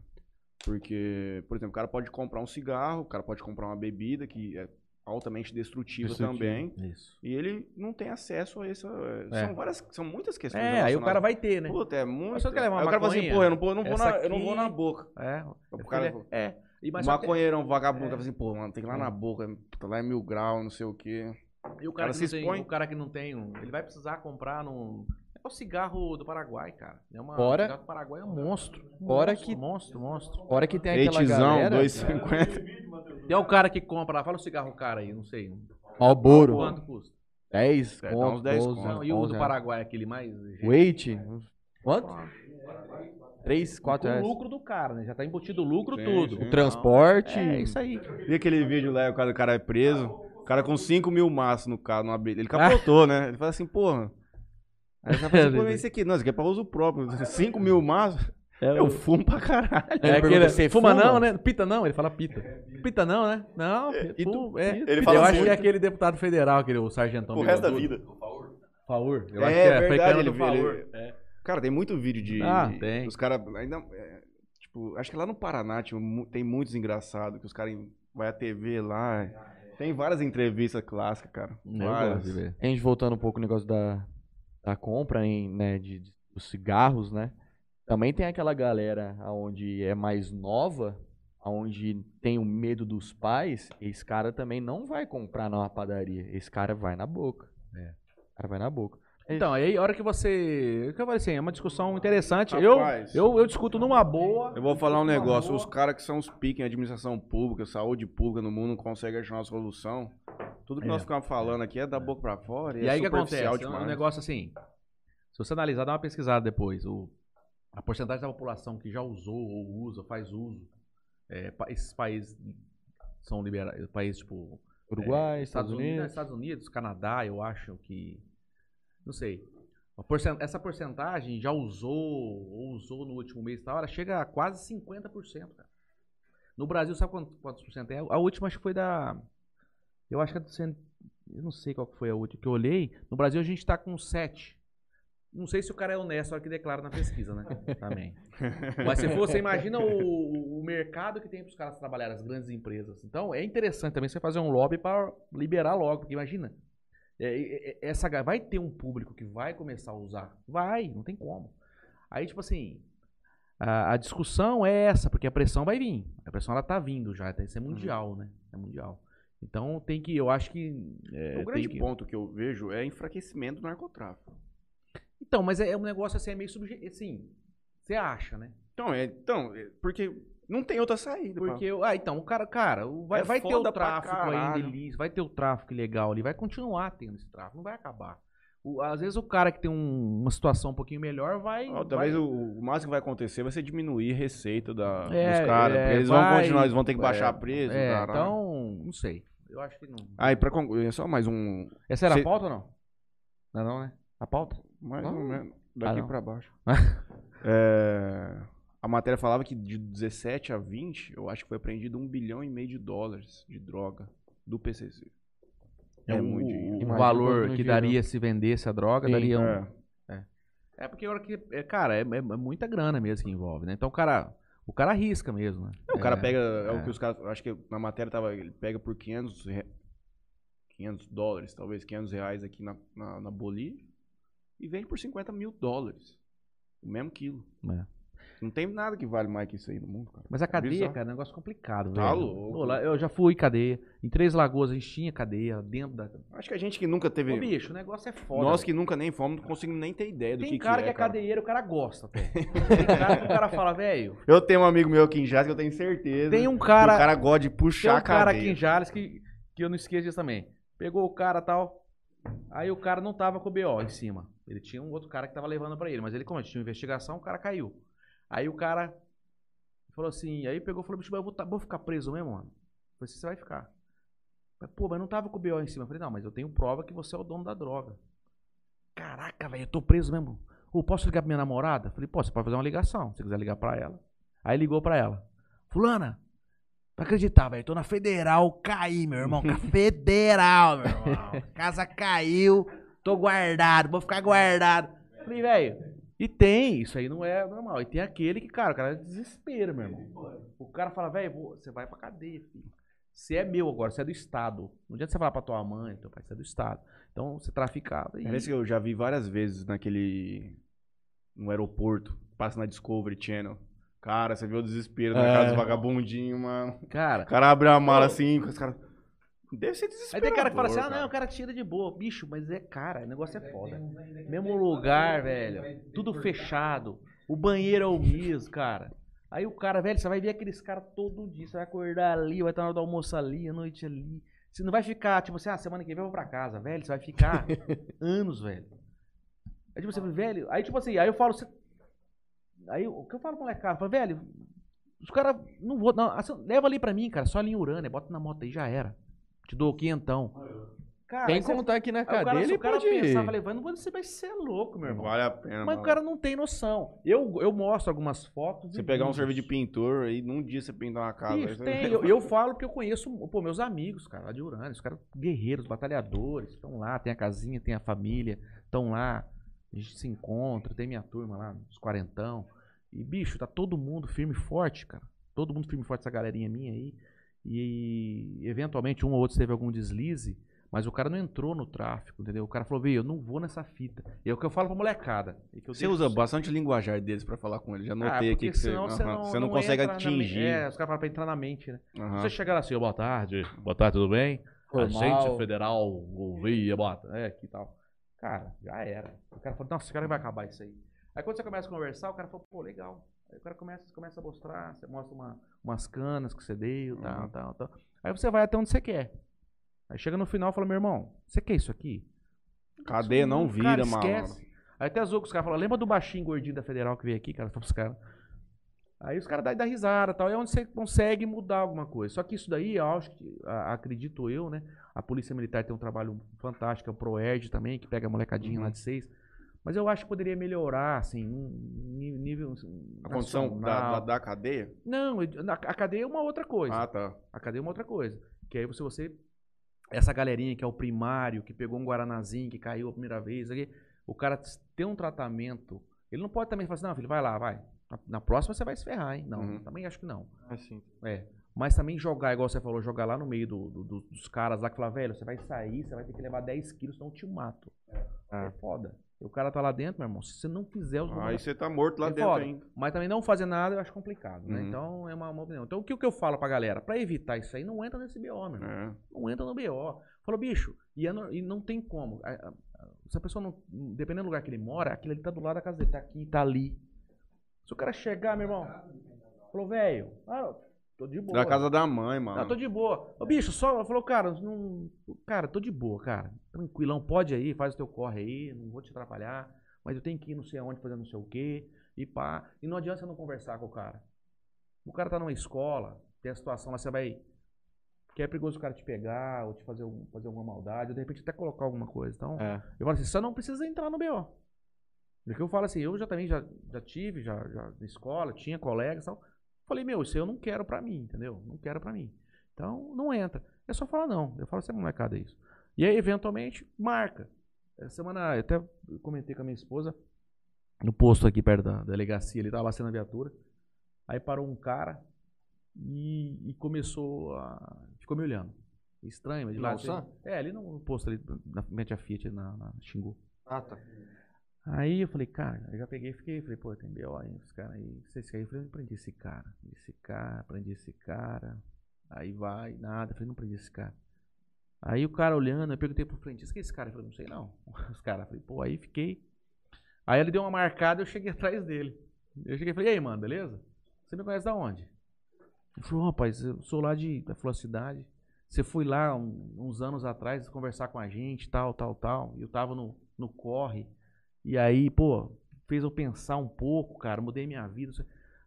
Porque, por exemplo, o cara pode comprar um cigarro, o cara pode comprar uma bebida que é altamente destrutiva, também, Isso. e ele não tem acesso a essa. É. São várias, são muitas questões. É, aí o cara vai ter, né? Puta, é muito. só quer levar uma aí o cara fala assim, pô, eu não, vou- eu não vou na, eu não vou aqui- na boca. É. O é cara, é. É. E, o que- maconheirão, vagabundo, É. fala assim, pô, mano, tem que ir lá É. na boca, puta, lá é mil graus, não sei o quê. E o cara cara, se que não tem, expõe. o cara que não tem, um, ele vai precisar comprar num. É o cigarro do Paraguai, cara. É uma, Fora- O cigarro do Paraguai é um monstro. Fora monstro, que- monstro, monstro. Fora que tem aquela Eitizão, galera... 2,50. E é o cara que compra lá, fala o cigarro cara aí, não sei. Malboro. Quanto custa? 10 É, conto, uns 10 12, conto. E o 11 do. Paraguai, aquele mais. Weight? Quanto? Ah, 3, 4 Com o reais. lucro do cara, né? Já tá embutido o lucro Sim, tudo. sim. O transporte... É isso aí. E aquele vídeo lá, o cara, o cara é preso, o cara com 5 mil maços no carro, numa abelha. Ele capotou, né? Ele fala assim, porra. Aí ele fala <laughs> assim, pô, esse aqui, não, esse aqui é pra uso próprio. <laughs> 5 mil maços, É, eu fumo pra caralho. É Ele pergunta, aquele, "Você fuma, fuma?" não, né? Pita não, ele fala pita. Pita não, né? Não, e tu fu- é. Ele Eu fala acho muito. que é aquele deputado federal, aquele o sargentão. O resto da vida. Faur. Eu É, acho que é, verdade, ele- do Faur. ele- É. Cara, tem muito vídeo de. Ah, tem. Os caras ainda. é, tipo, acho que lá no Paraná tipo, tem muitos engraçados que os caras vai à TV lá. Tem várias entrevistas clássicas, cara. Várias. A gente voltando um pouco no negócio da, da compra, em, né, de, de- dos cigarros, né? Também tem aquela galera onde é mais nova, onde tem o medo dos pais, esse cara também não vai comprar numa padaria. Esse cara vai na boca. É. O cara vai na boca. Então, aí a hora que você. o que eu falei assim, é uma discussão interessante. Eu, Rapaz. eu, eu discuto numa boa. Eu vou falar um Numa negócio, boa. os caras que são os piques em administração pública, saúde pública no mundo, não conseguem achar uma solução. Tudo que É. nós ficamos falando aqui é da boca pra fora. E aí o que superficial acontece? É um demais. negócio assim. Se você analisar, dá uma pesquisada depois. O, a porcentagem da população que já usou ou usa, faz uso. é, pa- esses países são liberados. Países tipo. Uruguai, é, Estados não, Unidos. Estados Unidos, Canadá, eu acho que. Não sei. A porcen- Essa porcentagem já usou ou usou no último mês e tal, ela chega a quase 50%, cara. No Brasil, sabe quantos, quantos por cento é? A última acho que foi da. Eu acho que é do cen- Eu não sei qual foi a última que eu olhei. No Brasil a gente tá com 7. Não sei se o cara é honesto na hora que declara na pesquisa, né? <laughs> Também. Mas se for, você imagina o, o mercado que tem para os caras trabalharem, as grandes empresas. Então é interessante também você fazer um lobby para liberar logo, porque imagina. É, é, é, essa, vai ter um público que vai começar a usar. Vai, não tem como. Aí, tipo assim, a, a discussão é essa, porque a pressão vai vir. A pressão ela tá vindo já, isso é mundial, né? É mundial. Então tem que, eu acho que. é, o tem grande que- ponto que eu vejo é enfraquecimento do narcotráfico. Então, mas é, é um negócio assim, é meio subjetivo. Assim, você acha, né? Então, é, então é, porque não tem outra saída. pá. Porque, ah, então, o cara, cara, vai, É vai ter o tráfico ainda caralho. ilícito, vai ter o tráfico ilegal ali, vai continuar tendo esse tráfico, não vai acabar. O- às vezes o cara que tem um- uma situação um pouquinho melhor vai. Ó, vai- talvez o, o máximo que vai acontecer vai ser diminuir a receita da, É, dos caras. é, porque eles vão vai- continuar, eles vão ter que baixar é, preço. É, então, não sei. Eu acho que não. Aí, pra concluir, só mais um. Essa era cê- a pauta ou não? Não, não, né? A pauta? Mais Ah. ou menos. Daqui Ah, não. pra baixo. <laughs> É, a matéria falava que de 17 a 20, eu acho que foi apreendido um bilhão e meio de dólares de droga do PCC. É, o, muito dinheiro. o valor que daria se vendesse a droga Sim, daria um. É. É porque a hora que. é, cara, é, é- é muita grana mesmo que envolve, né? Então o cara. O cara arrisca mesmo, né? O cara É, pega, é, o é. que os caras, acho que na matéria tava, ele pega por 500, re- 500 dólares, talvez 500 reais aqui na, na, na Bolívia e vende por 50 mil dólares. O mesmo quilo. É. Não tem nada que vale mais que isso aí no mundo, cara. Mas a cadeia, Bizarro. cara, é um negócio complicado, Tá velho. louco. Pô, lá eu já fui cadeia. Em Três Lagoas a gente tinha cadeia dentro da. Acho que a gente que nunca teve. Ô, bicho, o negócio é foda. nós velho. que nunca nem fomos, não conseguimos nem ter ideia do Tem que, cara que que é, é cara. cadeieiro, o cara gosta, até. <laughs> Tem cara que o cara fala, velho. Eu tenho um amigo meu aqui em Jazz que eu tenho certeza. Tem um que cara. o cara gosta de Tem puxar um a cara cadeia. aqui em Jales que, que eu não esqueço disso também. Pegou o cara tal. Aí o cara não tava com o BO em cima. Ele tinha um outro cara que tava levando pra ele. Mas ele, como tinha uma investigação, o cara caiu. Aí o cara falou assim. Aí pegou e falou: bicho, mas eu vou, tá- vou ficar preso mesmo, mano? Eu falei: você vai ficar. Mas, Pô, mas não tava com o BO em cima. Eu falei: não, mas eu tenho prova que você é o dono da droga. Caraca, velho, eu tô preso mesmo. Ô, posso ligar pra minha namorada? Eu falei: pô, você pode fazer uma ligação. Se quiser ligar pra ela. Aí ligou pra ela: Fulana, Pra acreditar, velho. Tô na federal, caí, meu irmão. <laughs> Federal, meu irmão. Casa caiu, tô guardado, vou ficar guardado. Falei, velho. E tem, isso aí não é normal. E tem aquele que, cara, o cara é desespero, meu irmão. O cara fala, velho, você vai pra cadeia, filho. Você é meu agora, você é do Estado. Não adianta você falar pra tua mãe, teu pai, você é do Estado. Então, você traficava. E... Parece que eu já vi várias vezes naquele. no aeroporto, passa na Discovery Channel. Cara, você vê o desespero na É. casa dos vagabundinhos, mano. Cara, O cara abre a mala assim, os caras. Deve ser Aí desespero. tem cara que fala assim, ah, não, o cara tira de boa. Bicho, mas é cara, o negócio é foda. Mesmo lugar, velho. Tudo fechado. O banheiro é o mesmo, cara. Aí o cara, velho, você vai ver aqueles caras todo dia. Você vai acordar ali, vai estar na hora do almoço ali, à noite ali. Você não vai ficar, tipo assim, ah, semana que vem eu vou pra casa, velho. Você vai ficar <laughs> anos, velho. Aí, tipo, você fala, velho. Aí, tipo assim, aí eu falo, você... Aí o que eu falo pro molecada? Eu falo, velho, os caras não vou. Não, assim, leva ali pra mim, cara, só ali em Urânia, bota na moto aí, já era. Te dou quinhentão. Cara, Tem você- contar aqui na cara, cadeia, se ele o cara pode... pensar, eu falei, vai, não vou você vai ser louco, meu irmão. vale a pena. Mas mano. o cara não tem noção. Eu, eu mostro algumas fotos. Você e pegar um serviço de pintor aí, num dia você pinta uma casa. Você- tem. <laughs> Eu, eu falo porque eu conheço, pô, meus amigos, cara, lá de Urânia. Os caras guerreiros, batalhadores, estão lá, tem a casinha, tem a família, estão lá. A gente se encontra, tem minha turma lá, os quarentão. E, bicho, tá todo mundo firme e forte, cara. Todo mundo firme e forte, essa galerinha minha aí. E, eventualmente, um ou outro teve algum deslize, mas o cara não entrou no tráfico, entendeu? O cara falou, veio, eu não vou nessa fita. E é o que eu falo pra molecada. que eu Você deixo- usa bastante linguajar deles pra falar com eles. Já Ah, notei porque aqui que você, senão você não, você não consegue entra na atingir. É, os caras falam pra entrar na mente, né? Aham. Você chegar lá assim, ô, boa tarde, boa tarde, tudo bem? Formal. Agente Federal Gouveia, boa tarde, é, que tal. Cara, já era. O cara falou, nossa, esse cara vai acabar isso aí. Aí quando você começa a conversar, o cara falou, pô, legal. Aí o cara começa, começa a mostrar, você mostra uma, umas canas que você deu, tal, Uhum. tal, tal. Aí você vai até onde você quer. Aí chega no final e fala, meu irmão, você quer isso aqui? Cadeia não Cara, vira, mano. esquece. Aí até os outros caras falam, lembra do baixinho gordinho da Federal que veio aqui, cara? Fala pros caras. Aí os caras dão dá risada e tal. É onde você consegue mudar alguma coisa. Só que isso daí, eu acho que, a- acredito eu, né? A Polícia Militar tem um trabalho fantástico, é o ProErd também, que pega a molecadinha Uhum. lá de seis. Mas eu acho que poderia melhorar, assim, um nível. assim, A condição da, da, da cadeia? Não, a cadeia é uma outra coisa. Ah, tá. A cadeia é uma outra coisa. Que aí você, você. Essa galerinha que é o primário, que pegou um Guaranazinho, que caiu a primeira vez, aqui, o cara tem um tratamento. Ele não pode também falar assim, não, filho, vai lá, vai. Na, na próxima você vai se ferrar, hein? Não, Uhum. também acho que não. Assim. É. Mas também jogar, igual você falou, jogar lá no meio do- do- do- dos caras lá que fala, velho, você vai sair, você vai ter que levar 10 quilos, senão eu te mato. É, É. foda. O cara tá lá dentro, meu irmão. Se você não fizer os Aí você tá morto lá é dentro foda. ainda. Mas também não fazer nada eu acho complicado, né? Uhum. Então é uma, uma opinião. Então o que, o que eu falo pra galera? Pra evitar isso aí, não entra nesse BO, meu irmão. É. Não entra no BO. Falou, bicho, e, é no- e não tem como. A- a- a- Se a pessoa não. Dependendo do lugar que ele mora, aquilo ali tá do lado da casa dele. Tá aqui, tá ali. Se o cara chegar, meu irmão, falou, velho, ah, tô de boa. Da casa da mãe, mano. Não, tô de boa. Ô, bicho, só falou, cara, não, cara, tô de boa, cara. Tranquilão, pode aí, faz o teu corre aí, não vou te atrapalhar, mas eu tenho que ir não sei aonde fazer não sei o quê, e pá. E não adianta você não conversar com o cara. O cara tá numa escola, tem a situação lá, você vai. Que é perigoso o cara te pegar, ou te fazer, fazer alguma maldade, ou de repente até colocar alguma coisa. Então, É. eu falo assim, você não precisa entrar no BO. Porque eu falo assim, eu já também já, já tive, já, já na escola, tinha colegas e tal. Falei, meu, isso eu não quero pra mim, entendeu? Não quero pra mim. Então, não entra. É só falar não. Eu falo assim, molecada, é isso. E aí, eventualmente, marca. Essa semana, eu até comentei com a minha esposa, no posto aqui perto da delegacia, ele tava sendo a viatura. Aí parou um cara e, e começou a. ficou me olhando. Estranho, mas de lá. Nossa. É, ali no posto ali, na frente da Fiat, na, na Xingu. Ah, tá. Aí eu falei, cara, eu já peguei e fiquei, falei, pô, tem B.O. aí, os caras aí, esse aí, eu falei, não prendi esse cara, esse cara, prendi esse cara, aí vai, nada, eu falei, não prendi esse cara. Aí o cara olhando, eu perguntei pro frente, que é esse cara? Eu falei, não sei não. <laughs> Os caras, falei, pô, aí fiquei. Aí ele deu uma marcada, eu cheguei <laughs> atrás dele. Eu cheguei e falei, e aí, mano, beleza? Você me conhece da onde? Ele falou, rapaz, eu sou lá de, da Cidade. Você foi lá um- uns anos atrás conversar com a gente, tal, tal, tal. E eu tava no, no corre. E aí, pô, fez eu pensar um pouco, cara, mudei minha vida.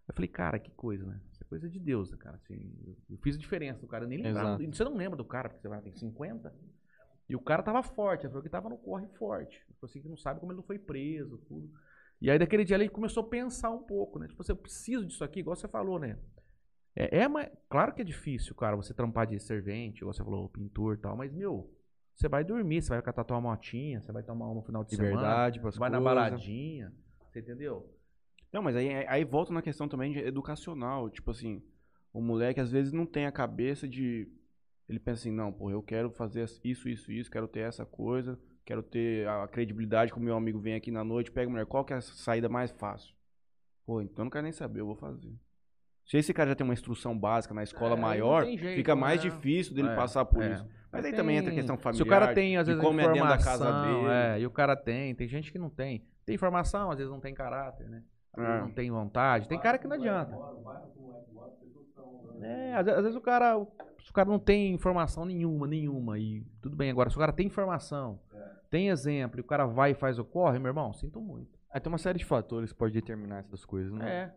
Eu falei, cara, que coisa, né? Isso é coisa de Deus, né, cara. Assim, eu, fiz a diferença do cara, eu nem lembrava. Exato. Você não lembra do cara, porque você vai tem 50. E o cara tava forte, ele falou que tava no corre forte. Ele falou assim, que não sabe como ele não foi preso, tudo. E aí, daquele dia, ele começou a pensar um pouco, né? Tipo, assim, eu preciso disso aqui, igual você falou, né? É, é mais, claro que é difícil, cara, você trampar de servente, igual você falou, pintor e tal, mas, meu, você vai dormir, você vai catar tua motinha, você vai tomar uma no final de De semana, vai na baladinha, você entendeu? Não, mas aí, aí volta na questão também de educacional. Tipo assim, o moleque às vezes não tem a cabeça de. Ele pensa assim, não, pô, eu quero fazer isso, isso, isso, quero ter essa coisa, quero ter a credibilidade que o meu amigo vem aqui na noite, pega a mulher, qual que é a saída mais fácil? Pô, então eu não quero nem saber, eu vou fazer. Se esse cara já tem uma instrução básica na escola É, maior, jeito, fica mais né? difícil dele É, passar por é. isso. Mas aí Tem- também entra a questão familiar. Se o cara tem, às vezes, como é dentro da casa informação, dele. é, e o cara tem, tem gente que não tem. Tem informação, às vezes não tem caráter, né? É. não tem vontade. Tem cara que não adianta. É, às vezes, às vezes o cara, o o cara não tem informação nenhuma, nenhuma. E tudo bem, agora, se o cara tem informação, tem exemplo, e o cara vai e faz o corre, meu irmão, sinto muito. Aí tem uma série de fatores que pode determinar essas coisas, né? É.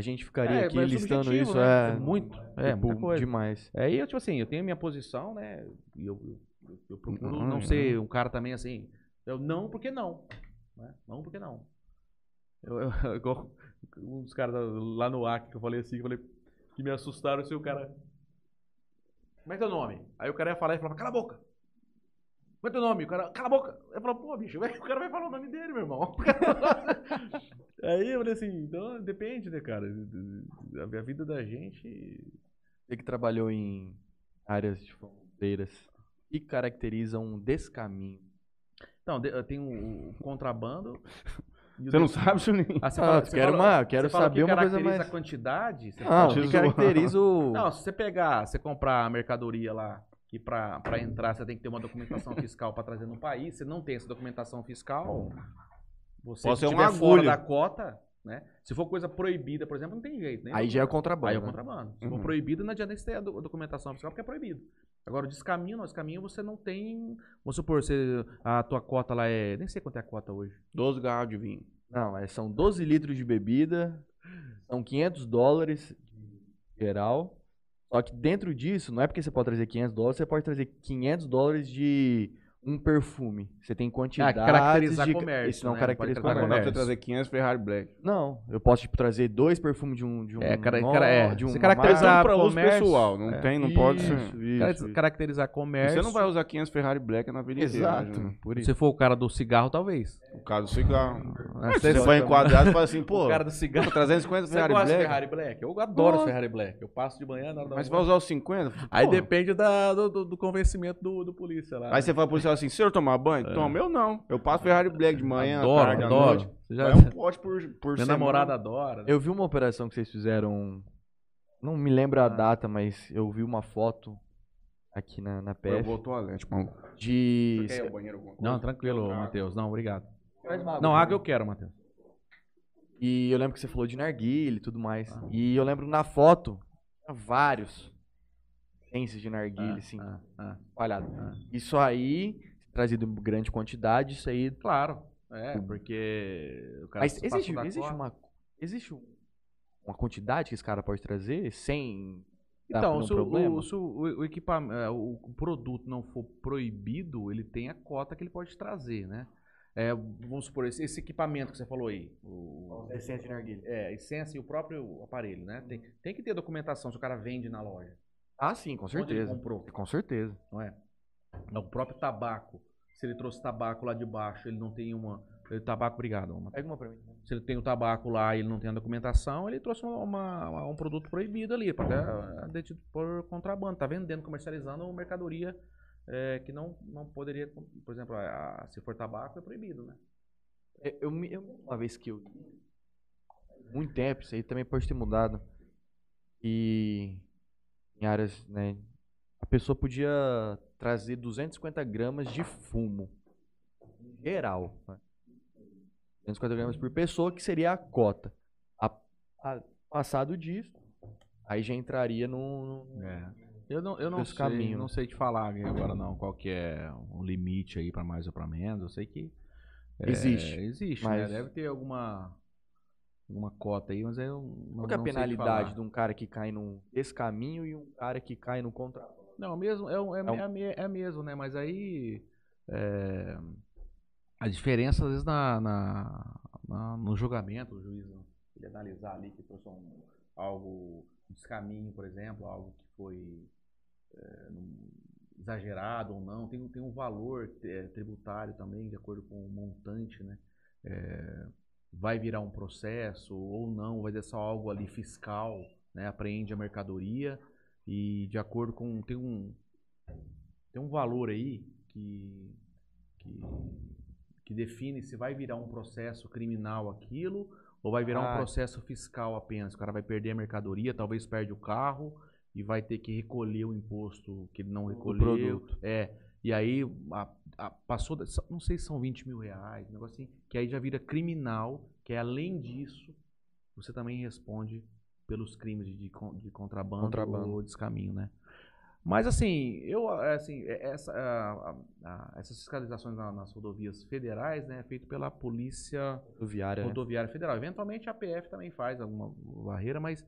A gente ficaria É, aqui mas listando isso, né? é... muito. É, tipo, muita coisa. demais. Aí eu, tipo assim, eu tenho minha posição, né? E eu, eu, eu procuro Não, não, não. ser um cara também assim. Eu não porque não. Né? Não porque não. Eu, eu, <laughs> igual um dos caras lá no AC que eu falei assim, que eu falei que me assustaram se o cara. Como é teu nome? Aí o cara ia falar e falava, cala a boca. Como é teu nome? O cara, cala a boca. Eu falava, pô, bicho, <laughs> o cara vai falar o nome dele, meu irmão. <laughs> Aí eu falei assim, então depende, né, cara? A a vida da gente Você que trabalhou em áreas de fronteiras que caracterizam um descaminho. Eu tenho o, o contrabando. Você não sabe, Juninho? Ah, você Ah, fala- eu você quero fala- uma- quero saber que uma coisa caracteriza mais- a quantidade? Você Não, fala- que caracteriza o... Não, se você pegar, você comprar a mercadoria lá, que para entrar você tem que ter uma documentação fiscal para trazer no país. Você não tem essa documentação fiscal, você Pode se ser um tiver fora da cota, né? Se for coisa proibida, por exemplo, não tem jeito, né? Aí já é contrabando. Aí é o né? contrabando. Se for Uhum. proibido, não adianta ter a do- documentação fiscal, porque é proibido. Agora, o descaminho, não, descaminho você não tem. Vamos supor, você, a tua cota lá é. Nem sei quanto é a cota hoje. 12 garrafas de vinho. Não, são 12 litros de bebida, são 500 dólares geral. Só que dentro disso, não é porque você pode trazer 500 dólares, você pode trazer 500 dólares de um perfume. Você tem quantidades caracterizar de... comércio, Isso não né? caracteriza trazer Não comércio. você trazer 500 Ferrari Black. Não, eu posso tipo, trazer dois perfumes de um de um É, cara- nó- cara- é, de se uma caracterizar- uso comércio. pessoal, não É. tem, não pode ser. Isso, isso, Cara- isso. Caracterizar comércio. Você não vai usar 500 Ferrari Black na vida inteira. Exato, né? por isso. Se for o cara do cigarro, talvez. O caso do cigarro. Né? Se você for enquadrado, você fala assim, pô, o cara do cigarro. pô, 350 Você Ferrari Black. Ferrari Black? Eu adoro Gosto. Ferrari Black. Eu passo de manhã na hora da Mas você vai usar os 50? Aí Pô. depende do, do- convencimento do, do polícia lá. Aí você fala pro policial assim, senhor tomar banho? Toma. Eu não. Eu passo Ferrari Black de manhã, adoro, tarde, à adoro. noite. Você já- Vai um <laughs> pote por, por Minha semana. namorada adora. Eu vi uma operação que vocês fizeram. Não me lembro a Ah. data, mas eu vi uma foto aqui na, na Eu PF vou ao toalete, mano. de. Você quer ir ao banheiro alguma coisa? Não, tranquilo, Água. Matheus. Não, obrigado. Água Não, pra água eu quero, Matheus. E eu lembro que você falou de narguilha e tudo mais. Ah. E eu lembro na foto, tinha vários pences de narguilha, Ah, assim, ah, ah. espalhado. ah. Isso aí, trazido em grande quantidade, isso aí. Claro. É, porque o cara Mas existe, existe uma. Existe um- uma quantidade que esse cara pode trazer sem. dar Então, um se, o, problema? o, se o, o equipamento, é, o produto não for proibido, ele tem a cota que ele pode trazer, né? É, vamos supor, esse, esse equipamento que você falou aí, o, o- Essência de narguilha. é, a essência e o próprio aparelho, né? Tem, tem que ter documentação se o cara vende na loja. Ah, sim, com Onde ele certeza. comprou, Com certeza. não é? O próprio tabaco, se ele trouxe tabaco lá de baixo, ele não tem uma... ele- tabaco, obrigado. Uma, Pega uma pra mim. se ele tem o tabaco lá e ele não tem a documentação, ele trouxe uma, uma- um produto proibido ali, até é detido por contrabando, tá vendendo, comercializando uma mercadoria é, que não, não poderia, por exemplo, a- a- se for tabaco é proibido, né? Eu, eu, uma vez que eu muito tempo, isso aí também pode ter mudado. E em áreas, né? A pessoa podia trazer 250 gramas de fumo. Geral. Né? 250 gramas por pessoa, que seria a cota. A, a- passado disso, aí já entraria no. no- É. Eu não, eu não sei, caminho. não sei te falar agora não, qual que é o limite aí para mais ou para menos. Eu sei que é, Existe, existe, mas- né? Deve ter alguma alguma cota aí, mas eu não, Qual que é a penalidade de um cara que cai num descaminho e um cara que cai no contra? Não, mesmo, é, é, É um- é é mesmo, né? Mas aí é, a diferença, às vezes, na, na- na- no julgamento, o juiz né, ele analisar ali que trouxe um, algo, um descaminho, por exemplo, algo que foi é, exagerado ou não, tem, tem um valor é, tributário também, de acordo com o montante, né? É, vai virar um processo ou não, vai ser só algo ali fiscal, né? Apreende a mercadoria e de acordo com tem um tem um valor aí que que, que define se vai virar um processo criminal aquilo ou vai virar um Ah. processo fiscal apenas. O cara vai perder a mercadoria, talvez perde o carro e vai ter que recolher o imposto que ele não recolheu. produto. É. E aí a- a- passou, da- não sei se são 20 mil reais, um negócio assim, que aí já vira criminal, que é além disso, você também responde pelos crimes de, de de contrabando, Contrabando. ou descaminho, né? Mas assim, eu assim, é- essa, a- a- essas fiscalizações na- nas rodovias federais, né, é feito pela polícia Rodoviária. né? rodoviária federal. Eventualmente a PF também faz alguma barreira, mas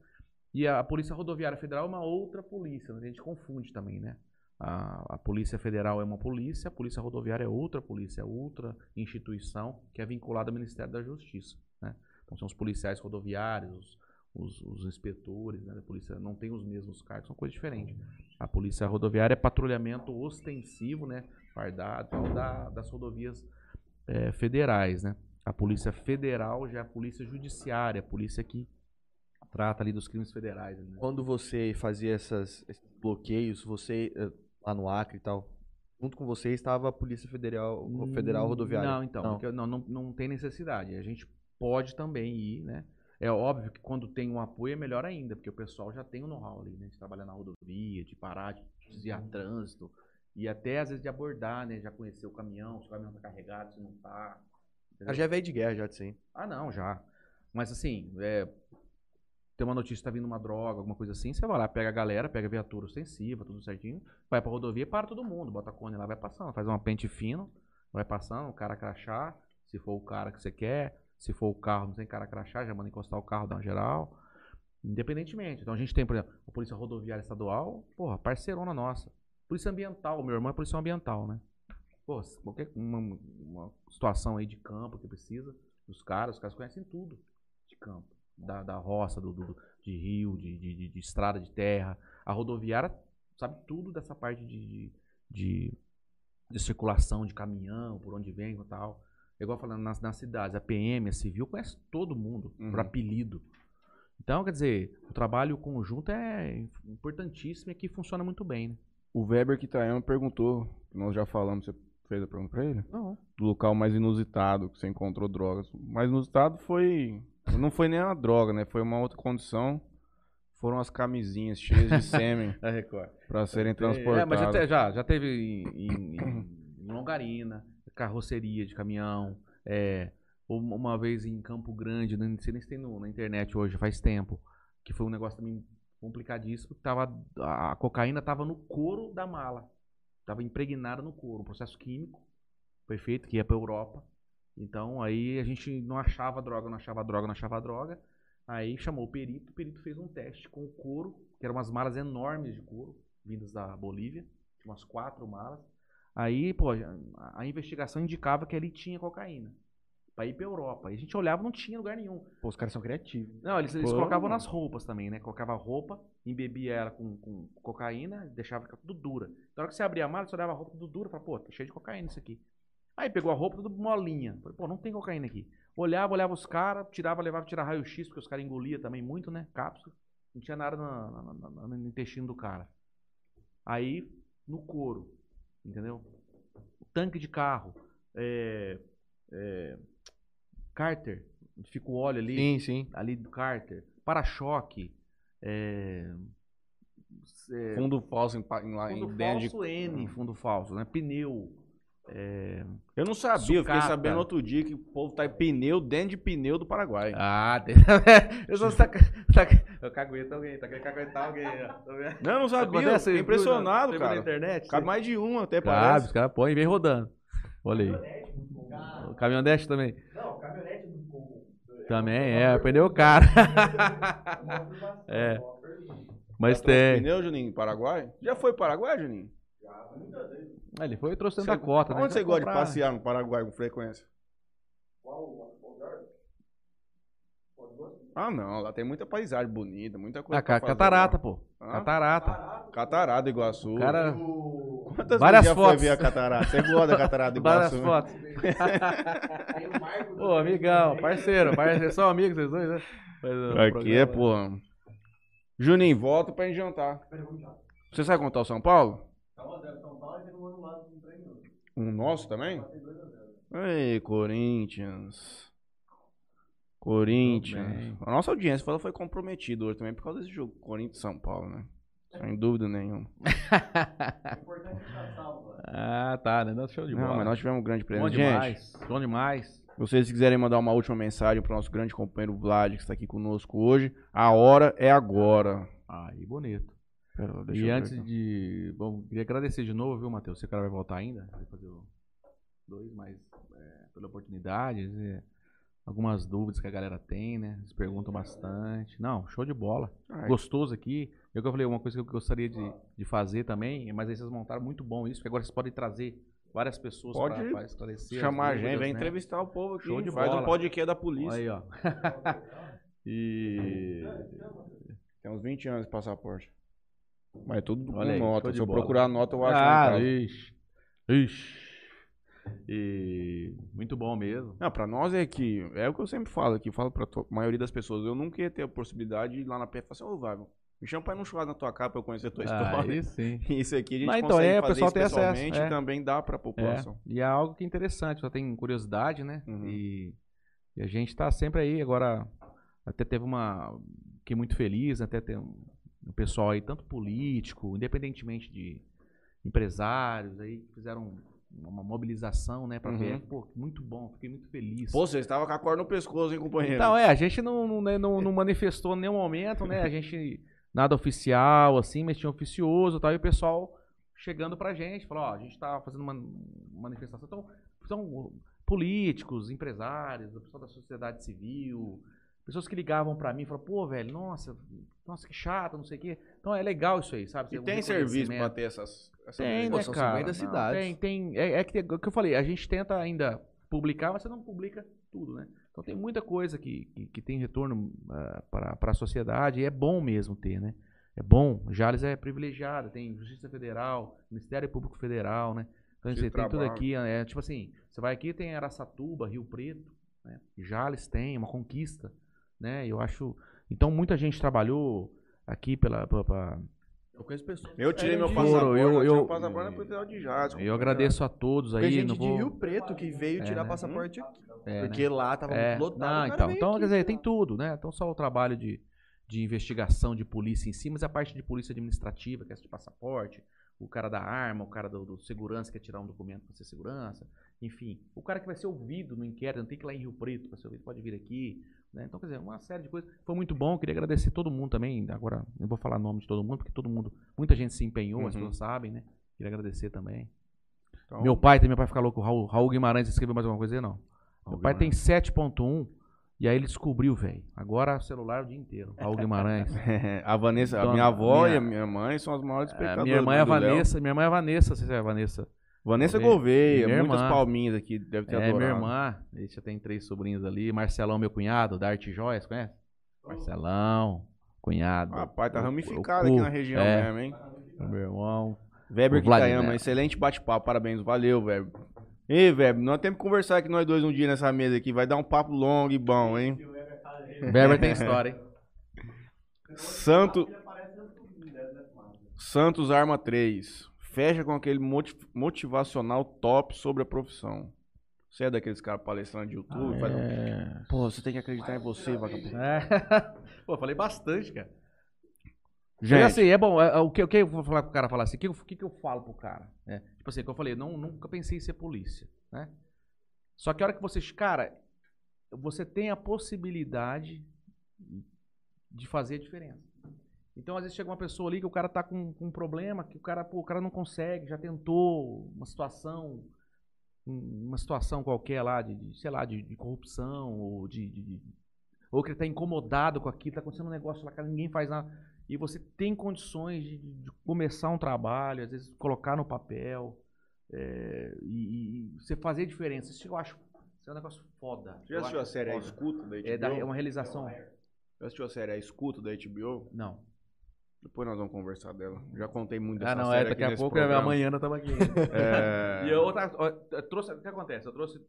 e a polícia rodoviária federal é uma outra polícia, né? a gente confunde também, né? A, a polícia federal é uma polícia, a polícia rodoviária é outra polícia, é outra instituição que é vinculada ao Ministério da Justiça, né? Então são os policiais rodoviários, os, os inspetores, né? Da polícia não tem os mesmos cargos, são coisas diferentes. A polícia rodoviária é patrulhamento ostensivo, né? Fardado, da, das rodovias eh, federais, né? A polícia federal já é a polícia judiciária, a polícia que trata ali dos crimes federais. Né? Quando você fazia essas, esses bloqueios, você, eh, lá no Acre e tal, junto com você estava a Polícia Federal, Federal Rodoviária. Não, então, Não. não, não, não tem necessidade. A gente pode também ir, né? É óbvio que quando tem um apoio é melhor ainda, porque o pessoal já tem o know-how ali, né? De trabalhar na rodovia, de parar, de desviar trânsito. E até às vezes de abordar, né? Já conhecer o caminhão, se o caminhão tá carregado, se não tá. Ela já veio de guerra, já de sim. Ah, não, já. Mas assim, é, tem uma notícia, tá vindo uma droga, alguma coisa assim, você vai lá, pega a galera, pega a viatura ostensiva, tudo certinho, vai pra rodovia e para todo mundo, bota a cone lá, vai passando, faz uma pente fino, vai passando, o cara crachá, se for o cara que você quer, se for o carro, não tem cara crachá, já manda encostar o carro, dá uma geral. Independentemente. Então a gente tem, por exemplo, a Polícia Rodoviária Estadual, porra, parceirona nossa. Polícia Ambiental, meu irmão é policial ambiental, né? Pô, qualquer uma, uma situação aí de campo que precisa, os caras, os caras conhecem tudo de campo. Da, da roça, do, do- de rio, de, de, de- estrada de terra. A rodoviária sabe tudo dessa parte de, de, de, de circulação de caminhão, por onde vem e tal. É igual falando nas, nas cidades, a PM, a civil, conhece todo mundo, Uhum. por apelido. Então, quer dizer, o trabalho conjunto é importantíssimo e aqui funciona muito bem, né? O Weber Kitayama perguntou, nós já falamos, você fez a pergunta pra ele? Não. Do local mais inusitado que você encontrou drogas. O mais inusitado foi. Não foi nem uma droga, né? Foi uma outra condição. Foram as camisinhas cheias de sêmen <laughs> É Record. pra serem É, transportadas. mas já, te- já, já teve em, em- em Longarina, carroceria de caminhão, é, um- uma vez em Campo Grande, não sei nem se tem no- na internet hoje, faz tempo, que foi um negócio também complicadíssimo, tava, a cocaína estava no couro da mala, estava impregnada no couro, um processo químico, foi feito, que ia para Europa, então aí a gente não achava droga, não achava droga, não achava droga, aí chamou o perito, o perito fez um teste com o couro, que eram umas malas enormes de couro, vindas da Bolívia, tinha umas quatro malas. Aí, pô, a, investigação indicava que ali tinha cocaína. Pra ir pra Europa. Aí a gente olhava não tinha lugar nenhum. Pô, os caras são criativos. Não, eles, eles Pô. colocavam nas roupas também, né? Colocava roupa, embebia ela com, com cocaína, deixava ficar tudo dura. Na hora que você abria a mala, você olhava a roupa tudo dura, falava, pô, tá cheio de cocaína isso aqui. Aí pegou a roupa tudo molinha. Falei, pô, não tem cocaína aqui. Olhava, olhava os caras, tirava, levava, tirava raio-x, porque os caras engoliam também muito, né? Cápsula. Não tinha nada na- na- na- na- no intestino do cara. Aí, no couro, entendeu? Tanque de carro, é, é, cárter, onde fica o óleo ali Sim, sim. ali do cárter, para-choque, é, Fundo falso em, em fundo em de- falso N, fundo falso, né? Pneu. É, Eu não sabia, eu fiquei Sucata. sabendo outro dia que o povo tá em pneu dentro de pneu do Paraguai. Ah, tem... <laughs> eu só saca... saca... Eu cagueta alguém, tá querendo caguetar alguém. ó. Tá? Não, eu não sabia, eu Acontece, fiquei viu, impressionado, na- viu cara. na internet. Cabe mais de um, até Cabe, parece. os caras põem e vem rodando. Olha aí. O caminhonete também. Não, caminhonete do com- Também, é, pneu caro. <laughs> É. Mas Já trouxe tem. pneu, Juninho, em Paraguai? Já foi para Paraguai, Juninho? Ah, Ele foi e trouxe tanta Você- cota, né? Onde você Então gosta de passear no Paraguai com frequência? Ah, não, lá tem muita paisagem bonita, muita coisa Ah, pra ca- fazer catarata, lá. pô. Hã? Catarata. Catarata do Iguaçu. O cara. Quantas várias vezes já foi fotos. ver a catarata? Você gosta da catarata do <laughs> Várias Iguaçu? né? fotos. <laughs> Ô, amigão, parceiro, parceiro. São amigos vocês dois, né? Mas, Aqui é, programa- pô. Juninho, volta pra gente jantar. Você sabe contar o São Paulo? Um nosso também? Ei, Corinthians. Corinthians. A nossa audiência falou que foi comprometida hoje também por causa desse jogo Corinthians e São Paulo, né? Sem dúvida nenhuma. Ah, tá, né? Não, show de bola. Não, mas nós tivemos um grande Bom presente. Gente, demais. Bom demais. vocês quiserem mandar uma última mensagem pro nosso grande companheiro Vlad, que está aqui conosco hoje, a hora é agora. Aí, bonito. Pera, E ver antes aqui. de. Bom, queria agradecer de novo, viu, Matheus? Você cara vai voltar ainda. Vai fazer o dois, mas é, pela oportunidade. é, algumas dúvidas que a galera tem, né? Eles perguntam bastante. Não, show de bola. Ai, Gostoso aqui. Eu que eu falei, uma coisa que eu gostaria de, de fazer também, mas aí vocês montaram muito bom isso, porque agora vocês podem trazer várias pessoas Pode pra, pra chamar a gente, dúvidas, vem né? entrevistar o povo aqui. Show de faz bola. um podcast da polícia. Aí, ó. <laughs> e. Tem uns 20 anos de passaporte. Mas é tudo com Olha aí, nota. Se eu bola. procurar nota, eu acho Ah, casa. ixi. Ixi. E muito bom mesmo. Não, pra nós é que. É o que eu sempre falo aqui, falo pra to- maioria das pessoas. Eu nunca ia ter a possibilidade de ir lá na PF e falar assim, ô, Vago, me chama pra ir num churrasco na tua casa pra eu conhecer a tua história. Aí <laughs> sim. Isso aqui a gente Mas então, consegue é, o fazer pessoal isso tem acesso, é. e também dá pra É, população. e é algo que é interessante, só tem curiosidade, né? Uhum. E, e a gente tá sempre aí. Agora, até teve uma. Fiquei muito feliz, até ter um- o pessoal aí, tanto político, independentemente de empresários, aí que fizeram uma mobilização, né, pra Uhum. PF. Pô, muito bom, fiquei muito feliz. Pô, você estava com a corda no pescoço, hein, companheiro? Então, é, a gente não, não, né, não- não manifestou em nenhum momento, né? A gente, nada oficial, assim, mas tinha oficioso e tal, e o pessoal chegando pra gente, falou, ó, a gente tá fazendo uma manifestação. Então, são políticos, empresários, o pessoal da sociedade civil, pessoas que ligavam pra mim e falaram, pô, velho, nossa, nossa, que chato, não sei o quê. Então é legal isso aí, sabe? E tem serviço pra reconhecimento. ter essas... essas Tem, né, são cara? 50 Não, cidades. Tem, tem. É, é que, é o que eu falei, a gente tenta ainda publicar, mas você não publica tudo, né? Então tem muita coisa que, que, que tem retorno ah, para a sociedade e é bom mesmo ter, né? É bom. Jales é privilegiado, tem Justiça Federal, Ministério Público Federal, né? Então você tem tudo aqui, é tipo assim, você vai aqui tem Araçatuba, Rio Preto, né? Jales tem, uma conquista, né? Eu acho. Então muita gente trabalhou aqui pela, pela- pela- Eu conheço pessoas. Eu tirei que meu passaporte, eu- eu, eu- passaporte Polícia de. Eu agradeço a todos Tem aí, gente não de vou. Rio Preto que veio É, tirar né? passaporte aqui. É, né? porque lá tava É, lotado. não, cara então, então aqui quer dizer, tem tudo, né? Então só o trabalho de, de investigação de polícia em si, mas a parte de polícia administrativa, que é essa de passaporte, o cara da arma, o cara do, do segurança que quer tirar um documento para ser segurança, enfim, o cara que vai ser ouvido no inquérito, não tem que ir lá em Rio Preto para ser ouvido, pode vir aqui, né? Então, quer dizer, uma série de coisas. Foi muito bom, queria agradecer todo mundo também, agora não vou falar nome de todo mundo, porque todo mundo, muita gente se empenhou, as Uhum. pessoas sabem, né? Queria agradecer também. Então, Meu pai, tem meu pai ficar louco, Raul, Raul Guimarães escreveu mais alguma coisa não? Meu pai tem 7.1 e aí ele descobriu, velho. Agora celular o dia inteiro. Raul Guimarães. <laughs> a Vanessa, a Dona- minha avó minha- e a minha mãe são as maiores É, espectadoras minha irmã é a do Léo. Vanessa, minha irmã é a Vanessa, você sabe a Vanessa? Vanessa Minha- Gouveia, minha muitas irmã. palminhas aqui, deve ter É, adorado. minha irmã, já tem três sobrinhos ali. Marcelão, meu cunhado, da Arte Joias, conhece? Marcelão, cunhado. Rapaz, tá O- ramificado o aqui na região é, mesmo, hein? Meu irmão. Weber. Kitayama, excelente bate-papo, parabéns, valeu, Weber. Ei, Weber, nós temos que conversar aqui nós dois um dia nessa mesa aqui, vai dar um papo longo e bom, hein? Weber tem história, hein? <laughs> Santo... Santos Arma 3. Fecha com aquele moti- motivacional top sobre a profissão. Você é daqueles caras palestrando de YouTube? faz um- Pô, você tem que acreditar em você, vagabundo. É. <laughs> Pô, falei bastante, cara. Gente, assim, é bom. é, é, o, que, o que eu vou falar pro cara falar assim? O que, o que, eu falo pro cara? É, tipo assim, que eu falei, não, nunca pensei em ser polícia, né? Só que a hora que você. Cara, você tem a possibilidade de fazer a diferença. Então, às vezes chega uma pessoa ali que o cara tá com, com um problema, que o cara, pô, o cara não consegue, já tentou uma situação, um- uma situação qualquer lá, de, de, sei lá, de, de corrupção, ou de, de- ou que ele tá incomodado com aquilo, tá acontecendo um negócio lá, cara, ninguém faz nada. E você tem condições de, começar um trabalho, às vezes colocar no papel, é, e, e você fazer diferença. Isso eu acho isso é um negócio foda. você já assistiu a série A. Escuta da HBO? É, da- é uma realização. Já assistiu a série A Escuta da HBO? Não. Depois nós vamos conversar dela. Já contei muito dessa Ah, não, série é, daqui aqui a pouco, programa. amanhã nós estamos aqui. <laughs> É... E eu, outra, eu trouxe, o que acontece? Eu trouxe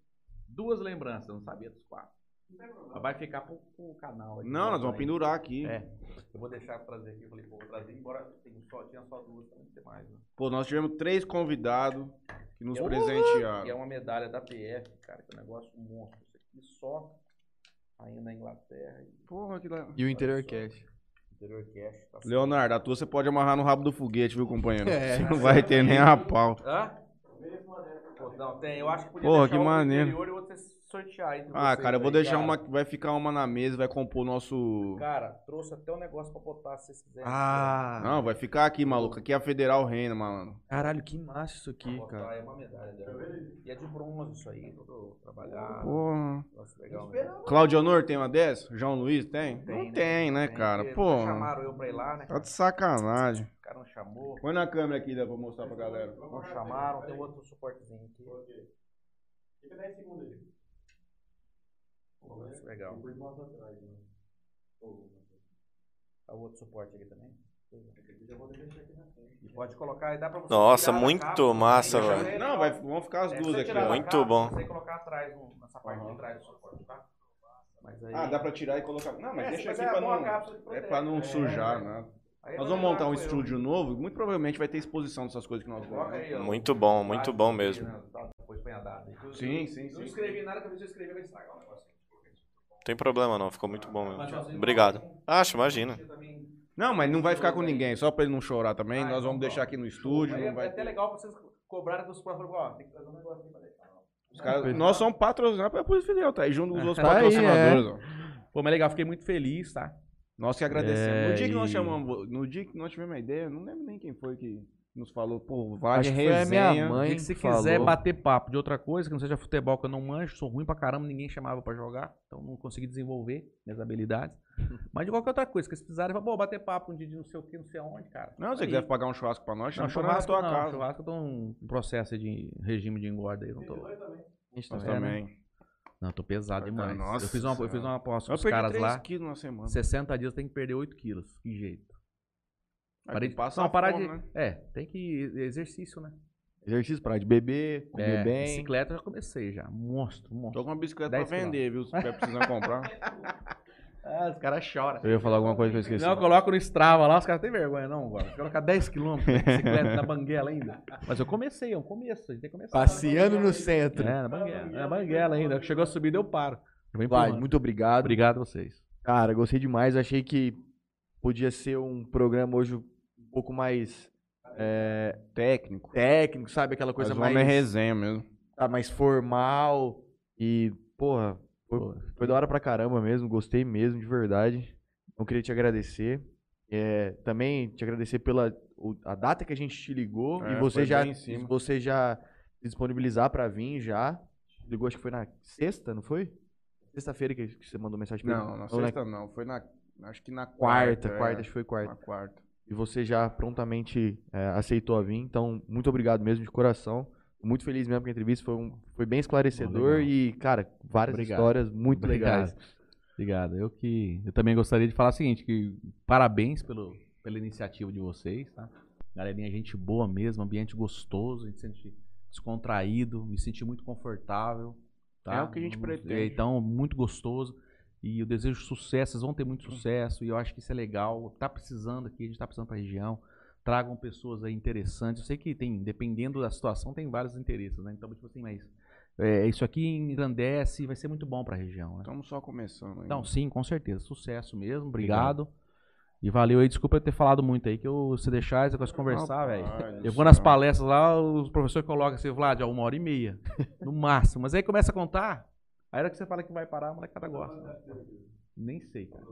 duas lembranças, eu não sabia dos quatro. Mas Vai ficar pro, pro canal. aí, Não, nós vamos aí. pendurar aqui. É. Eu vou deixar pra trazer aqui. Eu falei, pô, vou trazer, embora tenha só, tinha só duas, pra não ter mais. Né? Pô, nós tivemos três convidados que nos Eu- presentearam. E é uma medalha da PF, cara, que é um negócio monstro. Isso aqui só aí na Inglaterra. e Porra, que legal. E o Interior Cash. Tá Leonardo, a tua você pode amarrar no rabo do foguete, viu, companheiro? <laughs> É. Você não vai ter nem a pau. Hã? Pô, não, tem. Eu acho que podia Porra, deixar que maneiro. Sortear entre Ah, vocês cara, eu vou aí, deixar cara. uma. Vai ficar uma na mesa, vai compor o nosso. Cara, trouxe até um negócio pra botar se vocês quiserem. Ah, Não, vai ficar aqui, maluco. Aqui é a Federal Reina, malandro. caralho, que massa isso aqui, Botar, cara. É uma medalha dela. E é de bronze isso aí, todo trabalhado. Porra. Nossa, legal. né? Claudio Honor tem uma dessa? João Luiz tem? Tem, não tem, né, Tem, cara? Pô. não Chamaram eu pra ir lá, né? Tá de sacanagem. O cara não chamou. Põe na câmera aqui, dá pra mostrar pra galera. Não chamaram, tem outro suportezinho aqui. Fica 10 segundos aí. Pô, é legal. Tá o outro suporte aqui também. E pode colocar dá pra você Nossa, muito capa, massa, deixa velho. Não, vai, vão ficar as É, duas aqui. Muito capa, bom. Você colocar atrás, nessa parte de trás do suporte, tá? Mas aí... Ah, dá pra tirar e colocar. Não, mas É, deixa aqui é pra não. É pra não É, sujar, é. né? Aí Nós vamos montar um com eu. estúdio novo, muito provavelmente vai ter exposição dessas coisas que nós vamos. aí, ó. Muito bom, muito bom mesmo. né, tá, Depois põe a data. Eu- Sim, eu- sim, Não sim. escrevi nada, se eu escrever vai estragar o negócio. Não tem problema não, ficou muito bom mesmo. Obrigado. Acho, imagina. Não, mas não vai ficar com ninguém, só pra ele não chorar também. Ah, Nós então vamos deixar aqui no estúdio. Não vai é até ter- legal pra vocês cobrarem dos próximos. Ó, tem que trazer um negócio aqui pra deixar. Os caras- nós somos patrocinados pela Polícia Federal, tá aí junto com os outros Tá aí, patrocinadores. ó. Pô, mas legal, fiquei muito feliz, tá? Nós que agradecemos. É, no dia que nós e- chamamos, no dia que nós tivemos a ideia, não lembro nem quem foi que nos falou, pô, vai Acho que foi a resenha. minha mãe. Que você falou. quiser bater papo de outra coisa, que não seja futebol, que eu não manjo, sou ruim pra caramba, ninguém chamava pra jogar, então não consegui desenvolver minhas habilidades. <laughs> Mas de qualquer outra coisa, que vocês precisarem, pô, bater papo um dia de não sei o que, não sei aonde, cara. Não, se você quiser pagar um churrasco pra nós, Não, chama churrasco na tua não, casa. churrasco eu tô um processo de regime de engorda aí, não tô... A gente Nós tá também. Não, eu tô pesado demais. nossa eu, fiz uma, eu fiz uma aposta com os caras 3 lá, quilos na semana. 60 dias tem que perder 8 quilos, que jeito. Tu de... passa Não, parar fome, de... né? É, tem que... Exercício, né? Exercício, parar de beber, comer É, bem. bicicleta eu já comecei já, monstro, monstro. Tô com uma bicicleta pra 10 vender, viu? Se tiver precisando comprar. <laughs> Ah, os caras choram. Eu ia falar alguma coisa que eu esqueci. Não, eu coloco no Strava lá, os caras têm vergonha, não, agora. Colocar 10km de bicicleta na banguela ainda. Mas eu comecei, é um começo, a gente tem que começar. Passeando no centro. É, na banguela. Na banguela ainda. Chegou a subir, eu paro. Eu Vai, muito obrigado. Obrigado a vocês. Cara, gostei demais. Achei que podia ser um programa hoje pouco mais é, Técnico. técnico, sabe? Aquela coisa mais, é resenha mesmo. tá, mais formal. E, porra, foi, foi da hora pra caramba mesmo. Gostei mesmo, de verdade. Então, queria te agradecer. É, também te agradecer pela o- a data que a gente te ligou. É, e você já, você já se disponibilizar pra vir já. Ligou, acho que foi na sexta, não foi? Sexta-feira que que você mandou mensagem pra Não, na sexta não. Foi na. Acho que na quarta, quarta. quarta, é. acho que foi quarta. Na quarta. E você já prontamente é, aceitou a vir. Então, muito obrigado mesmo, de coração. Muito feliz mesmo com a entrevista. Foi, um- foi bem esclarecedor e, cara, várias Obrigado. histórias muito Obrigado. legais. Obrigado. Eu que eu também gostaria de falar o seguinte, que parabéns pelo, pela iniciativa de vocês, tá? Galerinha, gente boa mesmo, ambiente gostoso, a gente se sente descontraído, me senti muito confortável. Tá? É o que a gente pretende. Então, muito gostoso. E eu desejo sucesso, vocês vão ter muito sucesso. E eu acho que isso é legal. Tá precisando aqui, a gente tá precisando pra região. Tragam pessoas aí interessantes. Eu sei que tem, dependendo da situação, tem vários interesses, né? Então, tipo assim, mas é, isso aqui engrandece e vai ser muito bom pra região, né? Estamos só começando ainda. Então, sim, com certeza. Sucesso mesmo. Obrigado. E valeu aí. Desculpa eu ter falado muito aí, que eu, se deixar esse negócio de conversar, velho. Eu vou nas palestras lá, os professores colocam assim, Vlad, ó, uma hora e meia. <laughs> No máximo. Mas aí começa a contar. Aí a hora que você fala que vai parar, a molecada gosta. Nem sei, cara.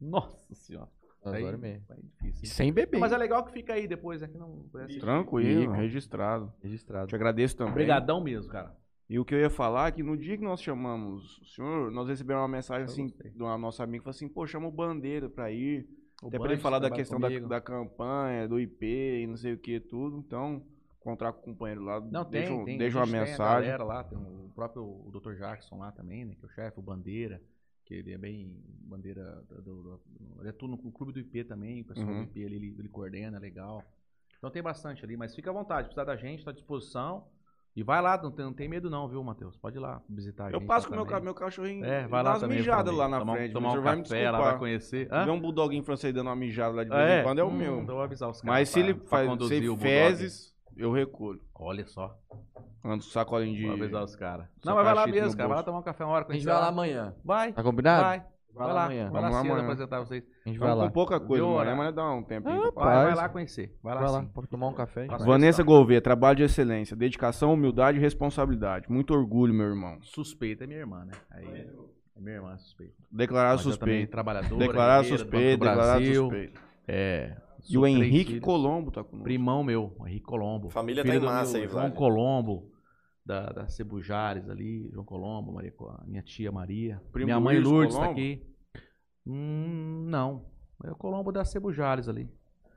Nossa senhora. E meia. aí é difícil. E sem beber. Mas é legal que fica aí depois, é que não. parece- Tranquilo, registrado. registrado. Te agradeço também. Obrigadão mesmo, cara. E o que eu ia falar é que no dia que nós chamamos o senhor, nós recebemos uma mensagem assim, uma nossa amiga, falou assim, pô, chama o Bandeira pra ir. O Até pra ele falar da questão da, da campanha, do IP e não sei o que, tudo. Então, encontrar com o companheiro lá, Não, tem, deixa, tem. deixa uma tem mensagem. galera lá, tem o próprio o Dr. Jackson lá também, né? Que é o chefe, o Bandeira, que ele é bem bandeira do, do- do- ele atua no clube do IP também, o pessoal Uhum. do IP ele, ele, ele coordena, legal. Então tem bastante ali, mas fica à vontade, precisar da gente, tá à disposição. E vai lá, não tem, não tem medo não, viu, Matheus? Pode ir lá visitar a Eu gente passo lá com o meu, meu cachorrinho, É, vai lá umas também. mijadas lá na tomar, frente. Tomar um vai me café, ela vai conhecer. Se vê um bulldoguinho francês dando uma mijada lá de vez Ah, em quando, é o Hum, meu. então eu vou avisar os caras Mas se ele faz se bulldog. fezes, eu recolho. Olha só, Ando sacolinho de... vou avisar os caras. Não, mas vai lá mesmo, cara, vai lá tomar um café uma hora com A gente vai lá amanhã. Vai, Tá combinado? vai. Vai lá, amanhã. vai lá Vamos lá cedo amanhã. apresentar vocês. A gente vai Vamos lá. com pouca coisa, Viu, amanhã, dá um. Ah, pra Vai, Rapaz. vai lá conhecer. Vai lá, Vai lá, sim. pode tomar um café. a gente vai. Vanessa Gouveia, trabalho de excelência, dedicação, humildade e responsabilidade. Muito orgulho, meu irmão. Suspeita é minha irmã, né? Aí, é minha irmã suspeita. Também suspeito. guerreira do suspeito, Brasil. suspeito. É. E o Henrique filhos. Colombo tá conosco. Primão meu, o Henrique Colombo. Família Filho tá em do massa meu aí, João. Colombo, da, da Cebujares ali, João Colombo, Maria, minha tia Maria. Primo minha mãe Wilson Lourdes tá Colombo? aqui. Hum, não. É o Colombo da Cebujares ali.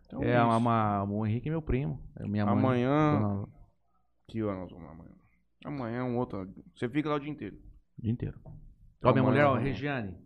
Então, é, isso. uma, o Henrique é meu primo. É minha mãe. Amanhã. Que hora nós vamos amanhã? Amanhã é um outro. Você fica lá o dia inteiro. O dia inteiro. Ó, minha mulher, ó. Regiane.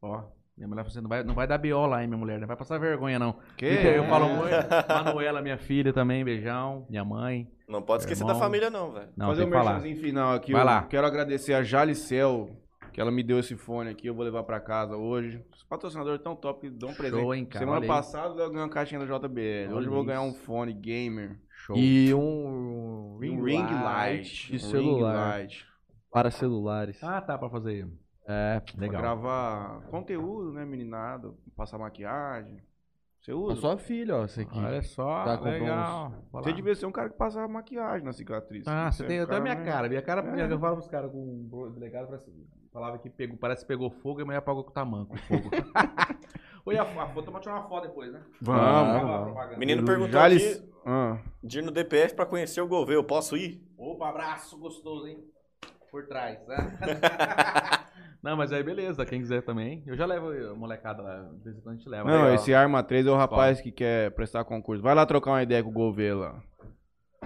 Ó, minha mulher falou assim, não vai, não vai dar BO lá, hein, minha mulher. Não vai passar vergonha, não. Que? Eu falo muito. <laughs> Manuela, minha filha também, beijão. Minha mãe. Não pode esquecer Irmão. da família, não, velho. Não, Fazer um merchanzinho final aqui. Vai eu lá. Quero agradecer a Jalicel, que ela me deu esse fone aqui. Eu vou levar pra casa hoje. Os patrocinadores tão top que dão um presente. Show, hein, cara. Semana aí. passada eu ganhei uma caixinha da JBL. Olha hoje eu vou ganhar um fone gamer. Show. E um ring, um ring light, light. de um celular. Ring light. Para celulares. Ah, tá, pra fazer. É, Pra Legal. gravar conteúdo, né, meninado? Passar maquiagem. Você A usa? sua filha, ó. Essa aqui. Olha só, Tá, legal. Olha Você devia ser um cara que passava maquiagem na cicatriz. Ah, você é tem um até a minha cara. Minha cara, É. eu falo pros caras com o delegado, parece, falava que pegou, parece que pegou fogo e amanhã apagou com o tamanco fogo. <laughs> Oi, a, a foto, vamos tirar uma foto depois, né? Vamos, a vamos. propaganda. Menino perguntou Já aqui Ah, de ir no DPF pra conhecer o Gouveia. Eu posso ir? Opa, abraço gostoso, hein? Por trás, né? <laughs> Não, mas aí beleza, quem quiser também. Eu já levo a molecada lá, de vez em quando a gente leva. Não, Legal. esse Arma 3 é o rapaz que quer prestar concurso. Vai lá trocar uma ideia com o Gouveia lá.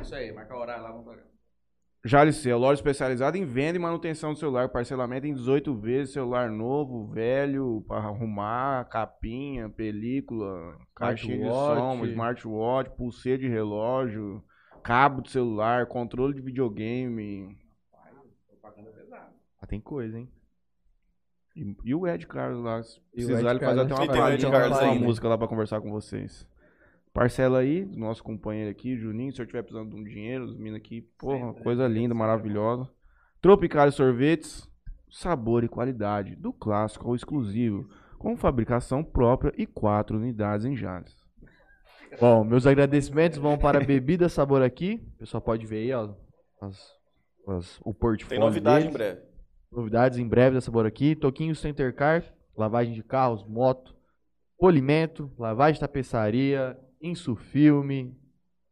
Isso aí, marca o horário lá, vamos pra Jalice, loja especializada em venda e manutenção do celular, parcelamento em 18 vezes, celular novo, velho, para arrumar, capinha, película, caixinha de Smartwatch. som, smartwatch, pulseira de relógio, cabo de celular, controle de videogame. Ah, tem coisa, hein? E, e o Ed Carlos lá, se E o precisar Ed ele faz até uma E tem o Ed palhinha, Carlos uma né? música lá pra conversar com vocês. Parcela aí, do nosso companheiro aqui, Juninho, se eu tiver precisando de um dinheiro, os meninos aqui, porra, coisa linda, maravilhosa. Tropical Sorvetes, sabor e qualidade, do clássico ao exclusivo, com fabricação própria e quatro unidades em Jales. Bom, meus agradecimentos vão para a <laughs> Bebida Sabor aqui. O pessoal pode ver aí, ó. as- as- o portfólio. Tem novidade deles. em breve. Novidades em breve da Sabor aqui. Toquinho Center Car, lavagem de carros, moto, polimento, lavagem de tapeçaria, insufilme.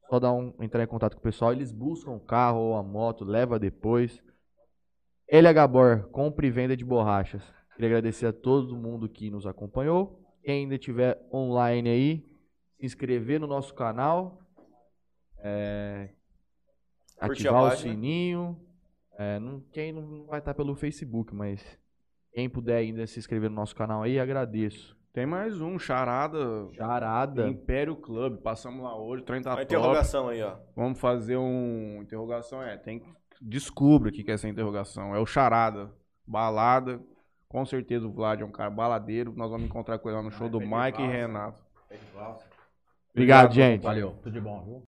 Só dá um, entrar em contato com o pessoal. Eles buscam o carro ou a moto, leva depois. LH Bor, compra e venda de borrachas. Queria agradecer a todo mundo que nos acompanhou. Quem ainda estiver online aí, se inscrever no nosso canal. é, ativar o sininho. É, não, quem não vai estar pelo Facebook, mas quem puder ainda se inscrever no nosso canal aí, agradeço. Tem mais um, Charada Charada. Império Club, passamos lá hoje, o trem tá Uma top. interrogação aí, ó. Vamos fazer um. Interrogação é. Tem que. Descubra o que que é essa interrogação. É o Charada. Balada. Com certeza o Vlad é um cara baladeiro. Nós vamos encontrar com ele lá no show do Mike e Renato. Obrigado, gente. Valeu, tudo de bom, viu?